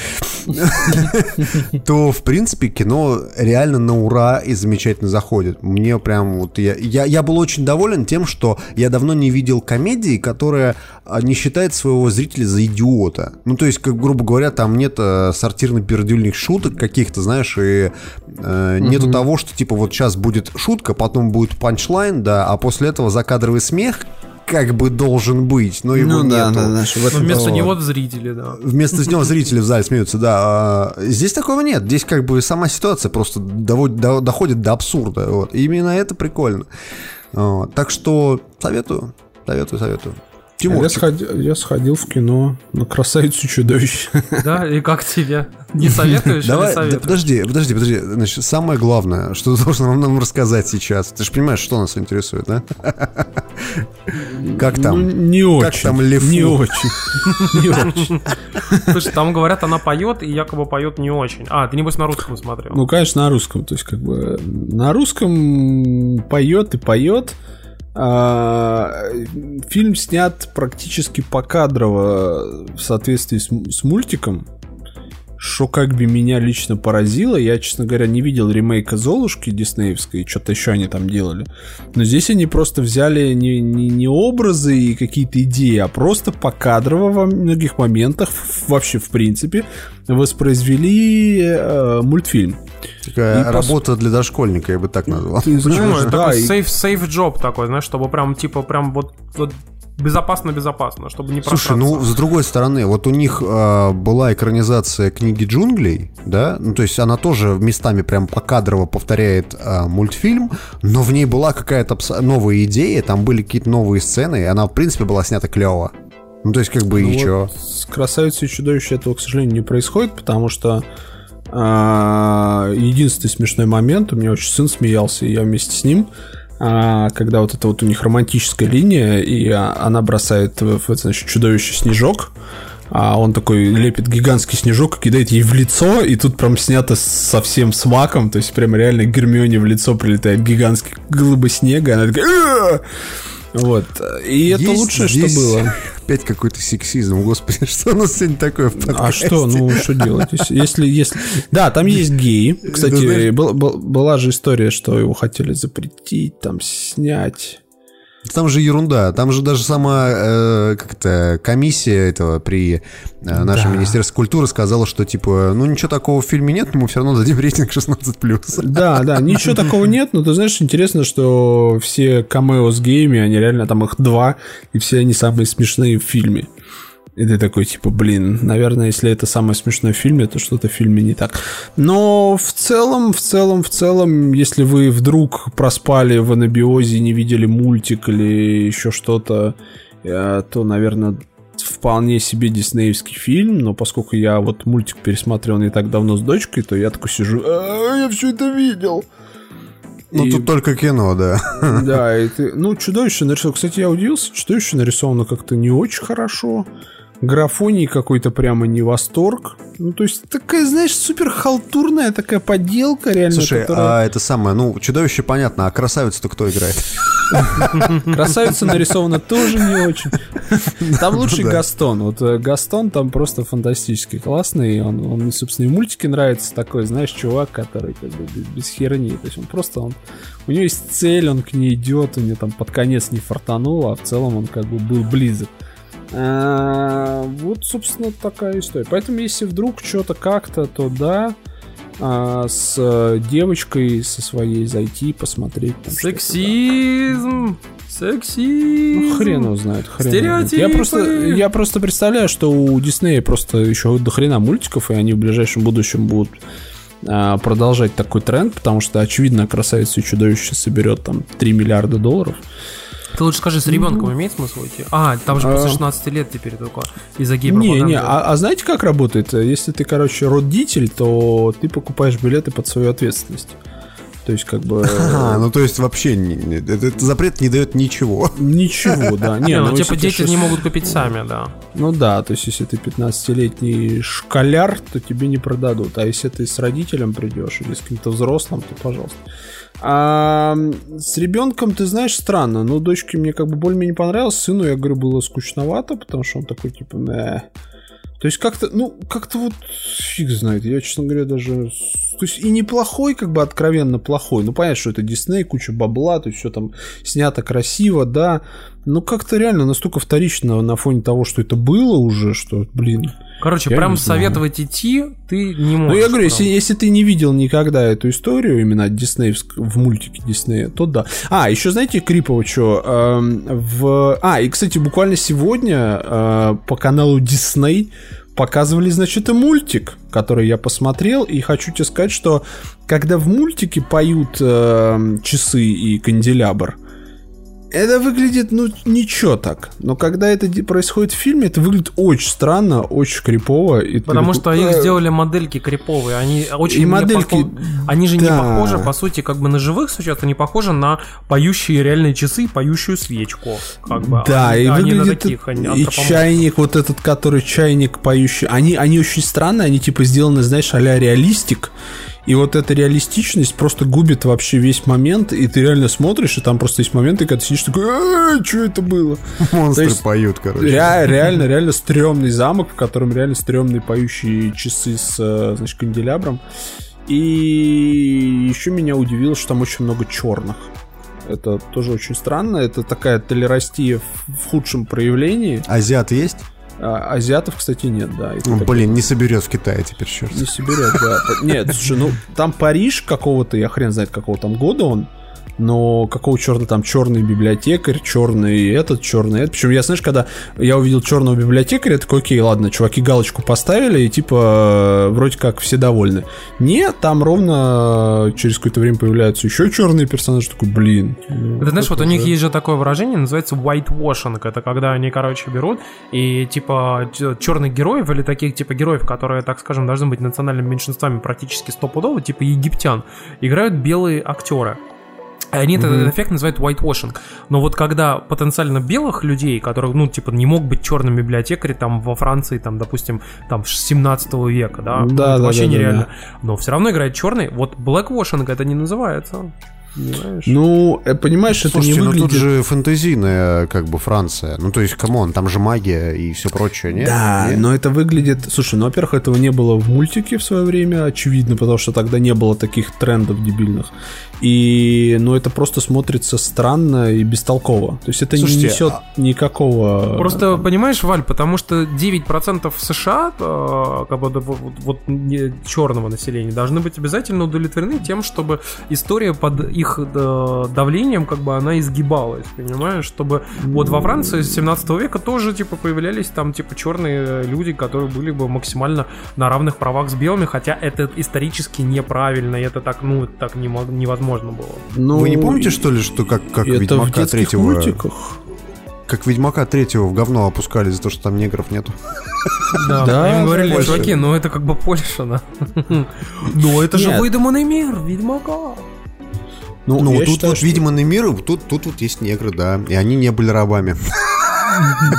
то, в принципе, кино реально на ура и замечательно заходит. Мне прям вот... Я, я, я был очень доволен тем, что я давно не видел комедии, которая а, не считает своего зрителя за идиота. Ну, то есть, как, грубо говоря, там нет э, сортирно-пердюльных шуток каких-то, знаешь, и э, нету того, что, типа, вот сейчас будет шутка, потом будет панчлайн, да, а после этого закадровый смех, как бы должен быть, но его Ну да, нету. да, знаешь, в Но этом- вместо Вот. него зрители, да. Вместо него зрители в зале смеются, да. А здесь такого нет. Здесь как бы сама ситуация просто доводит- до- доходит до абсурда. Вот. И именно это прикольно. Вот. Так что советую, советую, советую. Я Тимурчик, сходил, я сходил в кино на красавицу чудовище. Да, и как тебе? Не советуешь или Давай, да, советуешь? подожди, подожди, подожди. Значит, самое главное, что ты должен нам, нам рассказать сейчас. Ты же понимаешь, что нас интересует, да? Как Ну, там? не очень. там Лефу? Не очень. Не очень. Слушай, там говорят, она поет, и якобы поет не очень. А, ты небось на русском смотрел. Ну, конечно, на русском. То есть, как бы на русском поет и поет. А, фильм снят практически покадрово в соответствии с, с мультиком. Что как бы меня лично поразило. Я, честно говоря, не видел ремейка Золушки диснеевской, что-то еще они там делали. Но здесь они просто взяли не, не, не образы и какие-то идеи, а просто покадрово во многих моментах, вообще в принципе, воспроизвели э, мультфильм. Такая И пос- работа для дошкольника, я бы так назвал. Ты Почему? знаешь, Это да, такой и- safe, safe job такой, знаешь, чтобы прям, типа, прям вот, вот безопасно-безопасно, чтобы не Слушай, просраться. ну, с другой стороны, вот у них э, была экранизация книги джунглей, да, ну, то есть она тоже местами прям покадрово повторяет э, мультфильм, но в ней была какая-то новая идея, там были какие-то новые сцены, и она, в принципе, была снята клево. Ну, то есть, как бы, Ну и вот чё? С красавицей и чудовищем этого, к сожалению, не происходит, потому что а, единственный смешной момент, у меня очень сын смеялся, и я вместе с ним, когда вот это вот у них романтическая линия, и а, она бросает в, значит, чудовище снежок, а он такой лепит гигантский снежок и кидает ей в лицо, и тут прям снято совсем с маком, то есть прям реально Гермионе в лицо прилетает гигантский глыба снега, и она такая... Вот. И это Есть лучшее, что было. Опять какой-то сексизм, господи, что у нас сегодня такое в А подкасте? что, ну что делать? Если, если. Да, там есть геи. Кстати, была же история, что его хотели запретить, там снять. Там же ерунда. Там же даже сама э, как это, комиссия этого при э, нашем Да. Министерстве культуры сказала, что типа, ну ничего такого в фильме нет, но мы все равно дадим рейтинг 16+. Да, да, ничего такого нет, но ты знаешь, интересно, что все камео с геями, они реально, там их два, и все они самые смешные в фильме. И ты такой, типа, блин, наверное, если это самое смешное в фильме, то что-то в фильме не так. Но в целом, в целом, в целом, если вы вдруг проспали в анабиозе, не видели мультик или еще что-то, э, то, наверное, вполне себе диснеевский фильм, но поскольку я вот мультик пересмотрел не так давно с дочкой, то я такой сижу, «А, я все это видел. Ну И- тут только кино, да. Да, и ты... Ну, чудовище нарисовано. Кстати, я удивился, чудовище нарисовано как-то не очень хорошо. Графоний какой-то прямо не восторг. Ну, то есть, такая, знаешь, супер халтурная такая поделка реально. Слушай, которая- а это самое, ну, чудовище понятно, а красавицу-то кто играет? Красавица нарисована тоже не очень. Там лучший Гастон. Вот э, Гастон там просто фантастически классный. Он, он мне, собственно, и мультики нравится. Такой, знаешь, чувак, который как бы без, без херни. То есть он просто... Он, у него есть цель, он к ней идет, у него там под конец не фартануло, а в целом он как бы был близок. А, вот, собственно, такая история. Поэтому, если вдруг что-то как-то, то да, а, с э, девочкой со своей зайти, посмотреть. там. Сексизм! Сексизм! Ну, хрен его знает, хрен. Стереотипы. Я просто, я просто представляю, что у Диснея просто еще до хрена мультиков, и они в ближайшем будущем будут а, продолжать такой тренд, потому что, очевидно, «Красавица и чудовище» соберет там 3 миллиарда долларов. Ты лучше скажи, с ребенком имеет смысл идти? А, там же после А. 16 лет теперь только из-за гей Не, не, а, а знаете, как работает? Если ты, короче, родитель, то ты покупаешь билеты под свою ответственность. То есть, как бы... А, ну то есть вообще не- не- этот запрет не дает ничего. Ничего, да. Не, Не, ну, ну, типа, дети не могут купить сами, да. Ну да, то есть если ты 15-летний школяр, то тебе не продадут. А если ты с родителем придешь или с каким-то взрослым, то пожалуйста. А с ребенком, ты знаешь, странно. Ну, дочке мне как бы более-менее понравилось. Сыну, я говорю, было скучновато, потому что он такой, типа, «Мэ». То есть как-то, ну, как-то вот фиг знает. Я, честно говоря, даже... То есть и неплохой, как бы откровенно плохой. Ну, понятно, что это Дисней, куча бабла, то есть все там снято красиво, да. Но как-то реально настолько вторично на фоне того, что это было уже, что, блин... Короче, прям советовать идти ты не можешь. Ну, я говорю, если, если ты не видел никогда эту историю, именно диснеевск в мультике Диснея, то да. А, еще знаете, Крипово что? в... А, и, кстати, буквально сегодня э, по каналу Дисней показывали, значит, и мультик, который я посмотрел, и хочу тебе сказать, что когда в мультике поют э, часы и канделябр, это выглядит, ну, ничего так. Но когда это происходит в фильме, это выглядит очень странно, очень крипово. и Потому такой, что их «Э, сделали модельки криповые, они очень И не модельки, похо- они же не да. похожи, по сути, как бы на живых существ, они похожи на поющие реальные часы и поющую свечку, как бы. Да, а, и а не на выглядит таких, а не и чайник, вот этот, который чайник поющий, они, они очень странные, они типа сделаны, знаешь, а-ля реалистик, и вот эта реалистичность просто губит вообще весь момент, и ты реально смотришь, и там просто есть моменты, когда ты сидишь такой, что это было? Монстры есть поют, короче. Ре- реально, реально стрёмный замок, в котором реально стрёмные поющие часы с, э, значит, канделябром. И еще меня удивило, что там очень много черных. Это тоже очень странно. Это такая толерастия в худшем проявлении. Азиат есть? А, азиатов, кстати, нет, да. Ну, такой, Блин, не соберет в Китае теперь черт. Не соберет, да. Нет, слушай, ну там Париж какого-то, я хрен знает какого там года он, но какого черного там черный библиотекарь, черный этот, черный этот. Причем я, знаешь, когда я увидел черного библиотекаря, я такой, окей, ладно, чуваки галочку поставили, и типа вроде как все довольны. Нет, там ровно через какое-то время появляются еще черные персонажи, такой, блин. ну, Это знаешь, вот у это них уже- есть же такое выражение, называется whitewashing. Это когда они, короче, берут и типа черных героев или таких типа героев, которые, так скажем, должны быть национальными меньшинствами практически стопудово, типа египтян, играют белые актеры. Они этот эффект называют whitewashing. Но вот когда потенциально белых людей, которые, ну, типа, не мог быть черным библиотекарь там во Франции, там, допустим, там, 17 века, да, Да, это да, вообще да, да, нереально. Но все равно играет черный. Вот blackwashing это не называется. Понимаешь? Ну, э, понимаешь, это Слушайте, не ну выглядит... тут же фэнтезийная, как бы, Франция. Ну, то есть, come on, там же магия и все прочее, нет? Да, Нет? но это выглядит... Слушай, ну, во-первых, этого не было в мультике в свое время, очевидно, потому что тогда не было таких трендов дебильных. И, ну, это просто смотрится странно и бестолково. То есть это Слушайте, не несет а- никакого... Просто, понимаешь, Валь, потому что 9% в США, э, как бы, вот, вот- черного населения, должны быть обязательно удовлетворены тем, чтобы история под их э, давлением, как бы, она изгибалась, понимаешь? Чтобы вот во Франции с 17 века тоже, типа, появлялись там, типа, черные люди, которые были бы максимально на равных правах с белыми, хотя это исторически неправильно, и это так, ну, так не невозможно было. Ну, Вы не помните, что ли, что как, как Ведьмака третьего... мультиках? Как Ведьмака третьего в говно опускали за то, что там негров нету. Да, Да, им говорили, Польша. чуваки, ну это как бы Польша, да. Ну это же выдуманный мир, Ведьмака. Ну, Ну, тут считаю, вот что- видимый мир, тут, тут вот есть негры, да. И они не были рабами.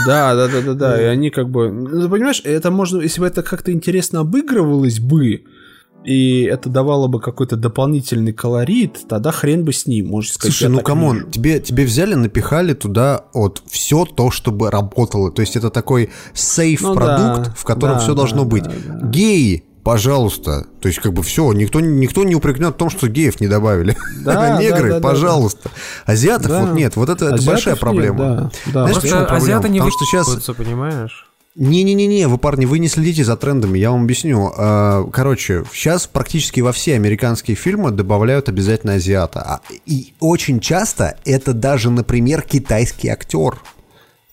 Да, да, да, да, да. И они как бы. Ну, понимаешь, это можно, если бы это как-то интересно обыгрывалось бы, и это давало бы какой-то дополнительный колорит, тогда хрен бы с ним, можно сказать. Слушай, ну come on, тебе, тебе взяли, напихали туда вот все то, чтобы работало. То есть это такой сейф Ну продукт, да, в котором да, все да, должно да, быть. да. Геи, пожалуйста. То есть как бы все, никто, никто не упрекнет в том, что геев не добавили. Да, Негры, да, да, да, пожалуйста. Азиатов Да. вот нет, вот это, это большая нет, проблема. да, да. Знаешь, Просто почему проблема? азиаты не Потому что сейчас понимаешь? Не-не-не-не, вы, парни, вы не следите за трендами, я вам объясню. А, Короче, сейчас практически во все американские фильмы добавляют обязательно азиата. А- И очень часто это даже, например, китайский актер.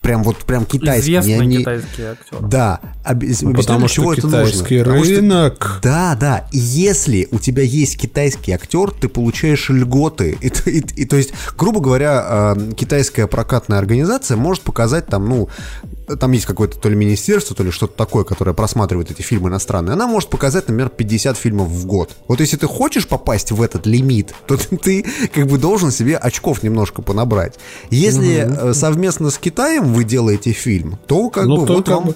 Прям вот прям китайский. Известный не- не- китайский актер. Да. Об- объясню, Потому что чего это китайский нужно. Потому что- рынок. Да, да. И если у тебя есть китайский актер, ты получаешь льготы. И, т- и- и то есть, грубо говоря, э, китайская прокатная организация может показать там, ну, там есть какое-то то ли министерство, то ли что-то такое, которое просматривает эти фильмы иностранные. Она может показать, например, 50 фильмов в год. Вот если ты хочешь попасть в этот лимит, то ты, ты как бы должен себе очков немножко понабрать. Если э, совместно с Китаем вы делаете фильм, то как Ну, бы то вот как вам... бы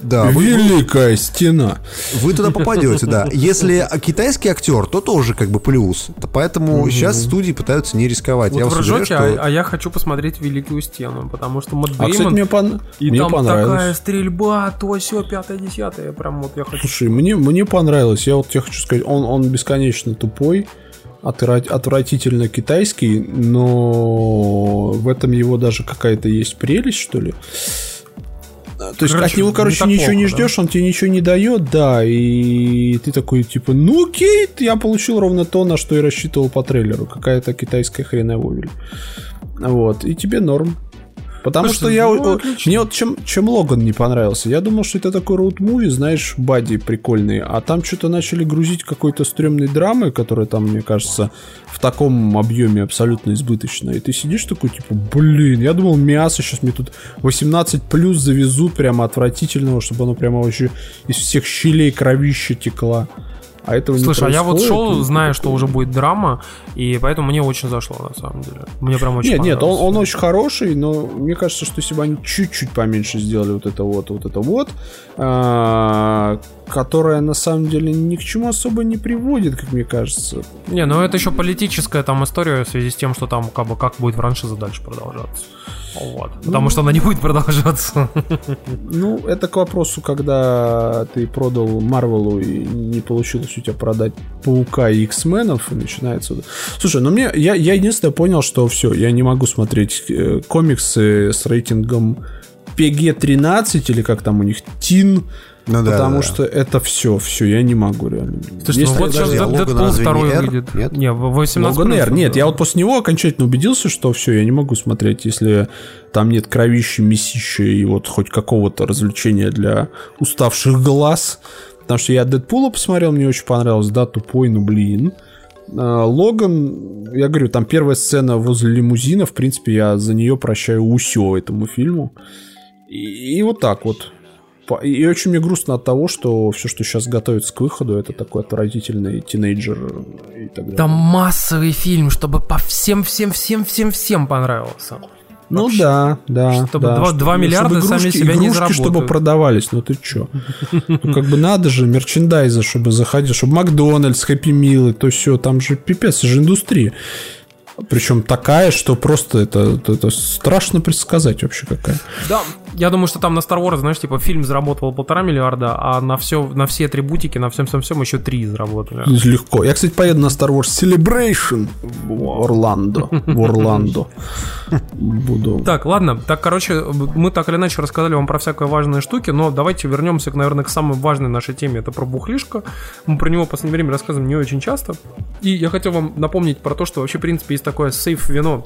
Да, вы- Великая стена. вы туда попадете, да. Если китайский актер, то тоже как бы плюс. Поэтому сейчас студии пытаются не рисковать. Вот Я вы ржете, что... а, а я хочу посмотреть Великую Стену, потому что Мэтт А, кстати, мне, пон- и мне там такая понравилось. стрельба, то все пятое, десятое, прям вот я хочу. Слушай, мне, мне понравилось. Я вот тебе хочу сказать, он, он бесконечно тупой, отвратительно китайский, но в этом его даже какая-то есть прелесть, что ли. А, То есть Короче, от него, не короче, так ничего не плохо, да? ждешь, он тебе ничего не дает, да, и ты такой, типа, ну окей, я получил ровно то, на что и рассчитывал по трейлеру. Какая-то китайская хренововель. Вот, и тебе норм. Потому Слушай, что я... ну, отлично. Мне вот чем, чем Логан не понравился. Я думал, что это такой роуд-муви, знаешь, бади прикольный. А там что-то начали грузить какой-то стрёмной драмы, которая там, мне кажется, в таком объеме абсолютно избыточная. И ты сидишь такой, типа, блин, я думал, мясо сейчас мне тут 18 плюс завезут прямо отвратительного, чтобы оно прямо вообще из всех щелей кровища текла. А этого Слушай, а я вот шел, и зная, что уже будет драма, и поэтому мне очень зашло, на самом деле. Мне прям очень Нет, нет, он, он очень хороший, но мне кажется, что если бы они чуть-чуть поменьше сделали вот это вот, вот это вот, которое на самом деле ни к чему особо не приводит, как мне кажется. Не, ну это еще политическая там история в связи с тем, что там как бы как будет франшиза дальше продолжаться. Вот. Потому что она не будет продолжаться. Ну, это к вопросу, когда ты продал Марвелу и не получилось у тебя продать Паука и X-менов, и начинается... Слушай, ну мне... Я, я единственное понял, что все, я не могу смотреть э, комиксы с рейтингом PG-13 или как там у них, Тин, Ну да, потому да, да. что это все, все, я не могу реально. Слушай, Если- ну вот сейчас а Дэдпул разве не 2 R? выйдет. Нет? Не, в 18 Логан Р. плюс, Нет, я вот после него окончательно убедился, что все, я не могу смотреть, если там нет кровища, месища и вот хоть какого-то развлечения для уставших глаз. Потому что я Дэдпула посмотрел, мне очень понравилось, да, тупой, ну блин. А, Логан, я говорю, там первая сцена возле лимузина, в принципе, я за нее прощаю усё этому фильму. И, и вот так вот. И очень мне грустно от того, что все, что сейчас готовится к выходу, это такой отвратительный тинейджер и так далее. Там массовый фильм, чтобы по всем-всем-всем-всем-всем понравился. Ну Вообще. да, да. Чтобы да, два- два миллиарда чтобы сами игрушки- себя не игрушки, чтобы заработают. продавались, ну ты чё? Ну как бы надо же, мерчендайза, чтобы заходил, чтобы Макдональдс, Хэппи Милы, то все, там же пипец, это же индустрия. Причем такая, что просто это, это, это страшно предсказать вообще какая. Да, я думаю, что там на Star Wars, знаешь, типа фильм заработал полтора миллиарда, а на все, на все атрибутики, на всем всем всем еще три заработали. Легко. Я, кстати, поеду на Star Wars Celebration в Орландо. В Орландо. Буду. Так, ладно, так, короче, мы так или иначе рассказали вам про всякие важные штуки, но давайте вернемся, наверное, к самой важной нашей теме, это про бухлишко. Мы про него в последнее время рассказываем не очень часто. И я хотел вам напомнить про то, что вообще, в принципе, есть такое сейф-вино,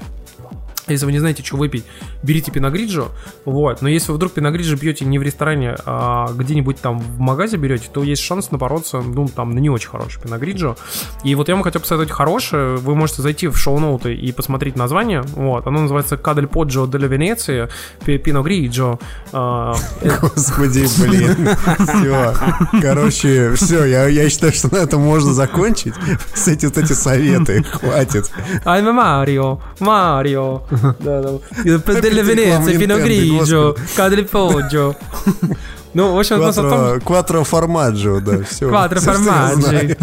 если вы не знаете, что выпить, берите пиногриджо. Вот. Но если вы вдруг пиногриджо пьете не в ресторане, а где-нибудь там в магазе берете, то есть шанс напороться, ну, там, на не очень хороший пиногриджо. И вот я вам хотел посоветовать хорошее. Вы можете зайти в шоу-ноуты и посмотреть название. Вот. Оно называется Кадель Поджо Дель Венеция Пиногриджо. А, Господи, блин. Все. Короче, все, я, считаю, что на этом можно закончить. С эти вот эти советы. Хватит. I'm Марио, Марио. Да, да. Дель Реклама Венеция Nintendo, Пиногриджо Кадель Поджо. Ну, в общем, у нас о том, Кватро, кватро формаджо, да, все. Квадро формаджи.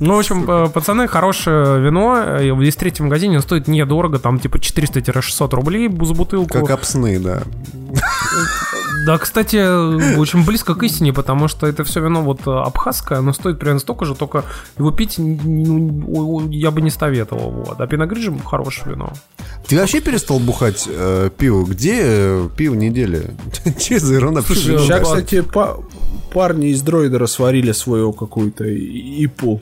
Ну, в общем, э, пацаны, хорошее вино. э, Есть в третьем магазине, стоит недорого, там типа 400-600 рублей за бутылку. Как опсны, да. Да, кстати, очень близко к истине, потому что это все вино вот э, абхазское, оно стоит примерно столько же, только его пить ну, я бы не советовал. Вот. А пиногриджи хорошее вино. Ты вообще перестал бухать э, пиво? Где э, пиво недели? Че за ерунда? Слушай, Сейчас, кстати, па- парни из дроидера сварили свою какую-то ипу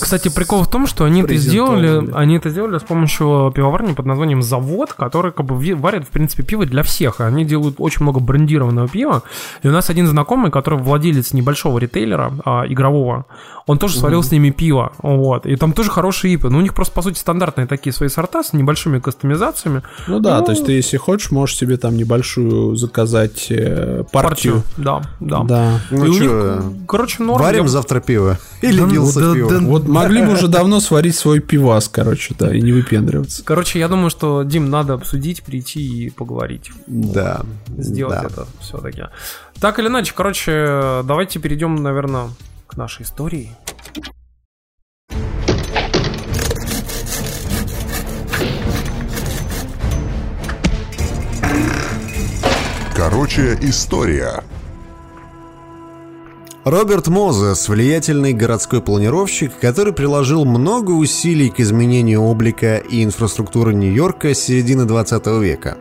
Кстати, прикол в том, что они это сделали, они это сделали с помощью пивоварни под названием Завод, который как бы варит, в принципе, пиво для всех. Они делают очень много брендированного пива. И у нас один знакомый, который владелец небольшого ритейлера, а, игрового, он тоже сварил с ними пиво. Вот. И там тоже хорошие ипы. Но у них просто, по сути, стандартные такие свои сорта с небольшими кастомизациями. Ну да, то есть ты, если хочешь, можешь себе там небольшую заказать э, партию. Да, да. Да. Ну И чё, них, короче, норм. Варим Я- завтра пиво. Или Да ну, Вилса да, пиво. да, Вот могли бы уже давно сварить свой пивас, короче, да, и не выпендриваться. Короче, я думаю, что, Дим, надо обсудить, прийти и поговорить. Да. сделать да. это все-таки. Так или иначе, короче, давайте перейдем, наверное, к нашей истории. Короче, история. Роберт Мозес – влиятельный городской планировщик, который приложил много усилий к изменению облика и инфраструктуры Нью-Йорка с середины 20 века.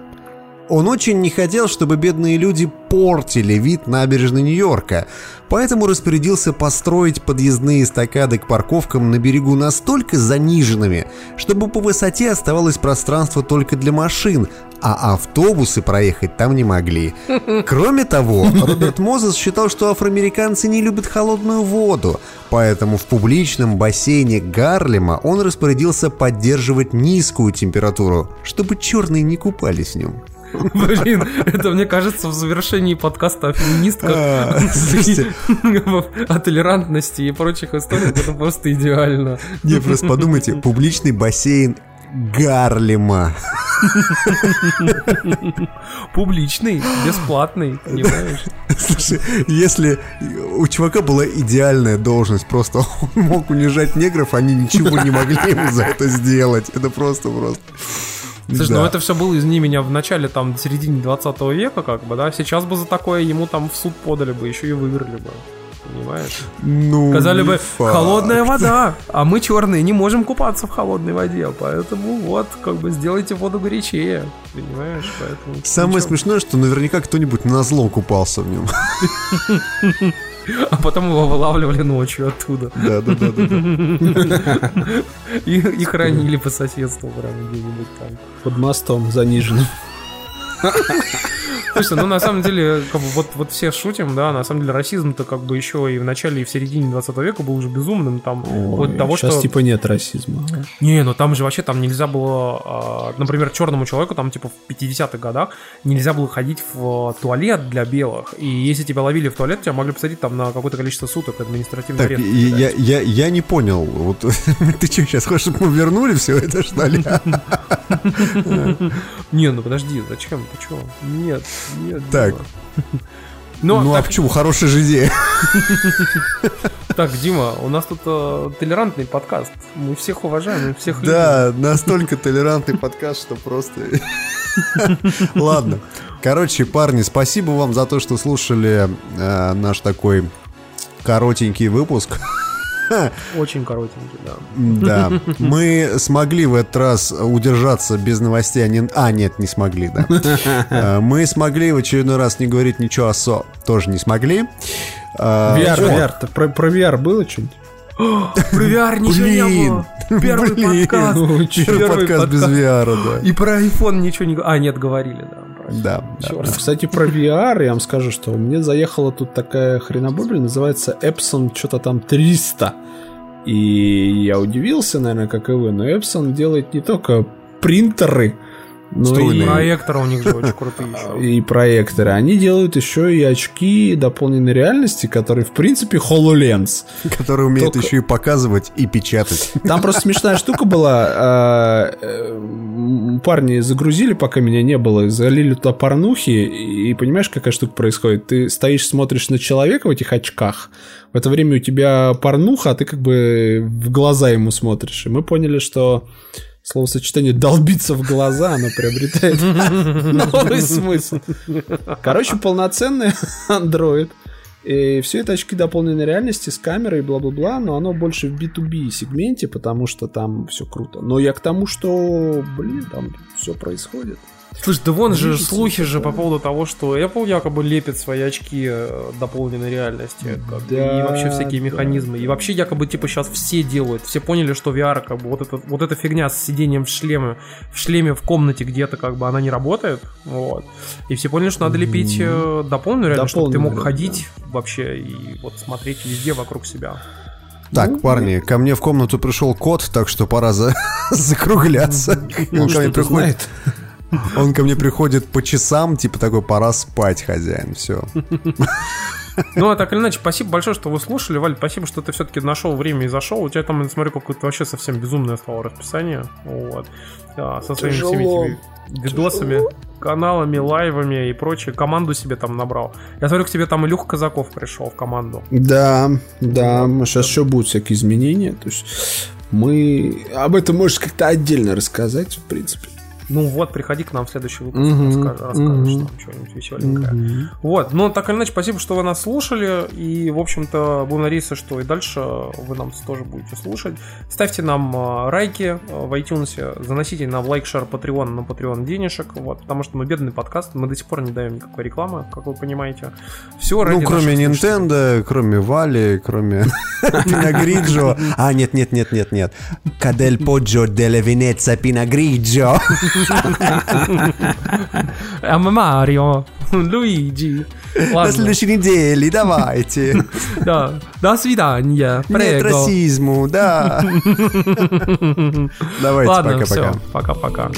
Он очень не хотел, чтобы бедные люди портили вид набережной Нью-Йорка, поэтому распорядился построить подъездные эстакады к парковкам на берегу настолько заниженными, чтобы по высоте оставалось пространство только для машин, а автобусы проехать там не могли. Кроме того, Роберт Мозес считал, что афроамериканцы не любят холодную воду, поэтому в публичном бассейне Гарлема он распорядился поддерживать низкую температуру, чтобы черные не купались в нем. Блин, это, мне кажется, в завершении подкаста о феминистках А, о толерантности и прочих историях это просто идеально. Не, просто подумайте, публичный бассейн Гарлема. Публичный, бесплатный, понимаешь? Слушай, если у чувака была идеальная должность, просто он мог унижать негров, они ничего не могли ему за это сделать. Это просто-просто. Слушай, Да. ну это все было, извини меня, в начале, там, середине 20 века, как бы, да? Сейчас бы за такое ему там в суд подали бы, еще и выиграли бы. Понимаешь? Ну, Сказали бы, факт. холодная вода, а мы черные не можем купаться в холодной воде, поэтому вот, как бы сделайте воду горячее, понимаешь? Поэтому Самое ничего. смешное, что наверняка кто-нибудь на зло купался в нем. А потом его вылавливали ночью оттуда Да, да, да, да. и, и хранили по соседству прям где-нибудь там. Под мостом заниженным. Слушай, ну на самом деле, как бы, вот, вот все шутим, да, на самом деле расизм-то как бы еще и в начале, и в середине 20 века был уже безумным, там, вот того, Сейчас что... типа нет расизма. Не, ну там же вообще там нельзя было, а, например, черному человеку там типа в 50-х годах нельзя было ходить в а, туалет для белых. И если тебя ловили в туалет, тебя могли посадить там на какое-то количество суток административный Так, арест. я, я, я не понял. Вот ты что, сейчас хочешь, чтобы мы вернули все это, что ли? Не, ну подожди, зачем? Ты чего? Нет, нет. Так. Дима. Ну, Ну а так, почему? Хорошая же идея. так, Дима, у нас тут э, толерантный подкаст. Мы всех уважаем, мы всех любим. Да, настолько толерантный подкаст, что просто... Ладно. Короче, парни, спасибо вам за то, что слушали э, наш такой коротенький выпуск. Очень коротенький, да. Да, мы смогли в этот раз удержаться без новостей. А, не- а, нет, не смогли, да. Э, Мы смогли в очередной раз не говорить ничего о СО. Тоже не смогли. Э, VR, вот. VR, про, про VR было что-нибудь? Про VR ничего не Блин, было. Первый блин. подкаст. Первый подкаст без VR, да. И про iPhone ничего не... А, нет, говорили, да. Да, да. Чёрт. Кстати, про VR я вам скажу, что мне заехала тут такая хренобобель, называется Epson что-то там 300. И я удивился, наверное, как и вы, но Epson делает не только принтеры, Струйные. и, Проекторы у них же очень крутые еще. и проекторы. Они делают еще и очки дополненной реальности, которые, в принципе, HoloLens. Который умеет Только- еще и показывать и печатать. Там просто смешная штука была. а, э, Парни загрузили, пока меня не было, залили туда порнухи, и понимаешь, какая штука происходит? Ты стоишь, смотришь на человека в этих очках, в это время у тебя порнуха, а ты как бы в глаза ему смотришь. И мы поняли, что словосочетание «долбиться в глаза» оно приобретает новый смысл. Короче, полноценный Android. И все это очки дополненной реальности с камерой и бла-бла-бла, но оно больше в B2B сегменте, потому что там все круто. Но я к тому, что, блин, там все происходит. Слушай, да вон же слухи же по поводу того, что Apple якобы лепит свои очки э, дополненной реальности. как бы, и вообще всякие да. механизмы. И вообще якобы типа сейчас все делают. Все поняли, что VR как бы вот, это, вот эта фигня с сидением в шлеме, в шлеме в комнате где-то как бы она не работает. Вот. И все поняли, что надо лепить э, дополненную реальность, чтобы ты мог ходить вообще и вот смотреть везде вокруг себя. Так, парни, ко мне в комнату пришел кот, так что пора за- закругляться. Он Он ко мне приходит, знает. Он ко мне приходит по часам, типа такой, пора спать, хозяин, все. Ну, а так или иначе, спасибо большое, что вы слушали. Валь, спасибо, что ты все-таки нашел время и зашел. У тебя там, я смотрю, какое-то вообще совсем безумное стало расписание. Вот. А, со своими всеми этими видосами, каналами, лайвами и прочее. Команду себе там набрал. Я смотрю, к тебе там Илюха Казаков пришел в команду. Да, да, сейчас еще будут всякие изменения. То есть мы об этом можешь как-то отдельно рассказать, в принципе. Ну вот, приходи к нам в следующий выпуск, Мгм, расскажешь, расскажешь мгм. там что-нибудь веселенькое. Вот, ну так или иначе, спасибо, что вы нас слушали, и, в общем-то, будем надеяться, что и дальше вы нам тоже будете слушать. Ставьте нам э, лайки э, в iTunes, заносите нам лайк, шар, Patreon на Patreon денежек, вот, потому что мы бедный подкаст, мы до сих пор не даем никакой рекламы, как вы понимаете. Все Ну, кроме Nintendo, кроме Вали, кроме Пинагриджо. А, нет, нет, нет, нет, нет. Кадель Поджо деле Венеция Пинагриджо. А Марио, Луиджи. На Ладно, следующей неделе, давайте. да. До свидания. Нет Прего. расизму, да. Давайте, Ладно, пока-пока. все. Пока-пока.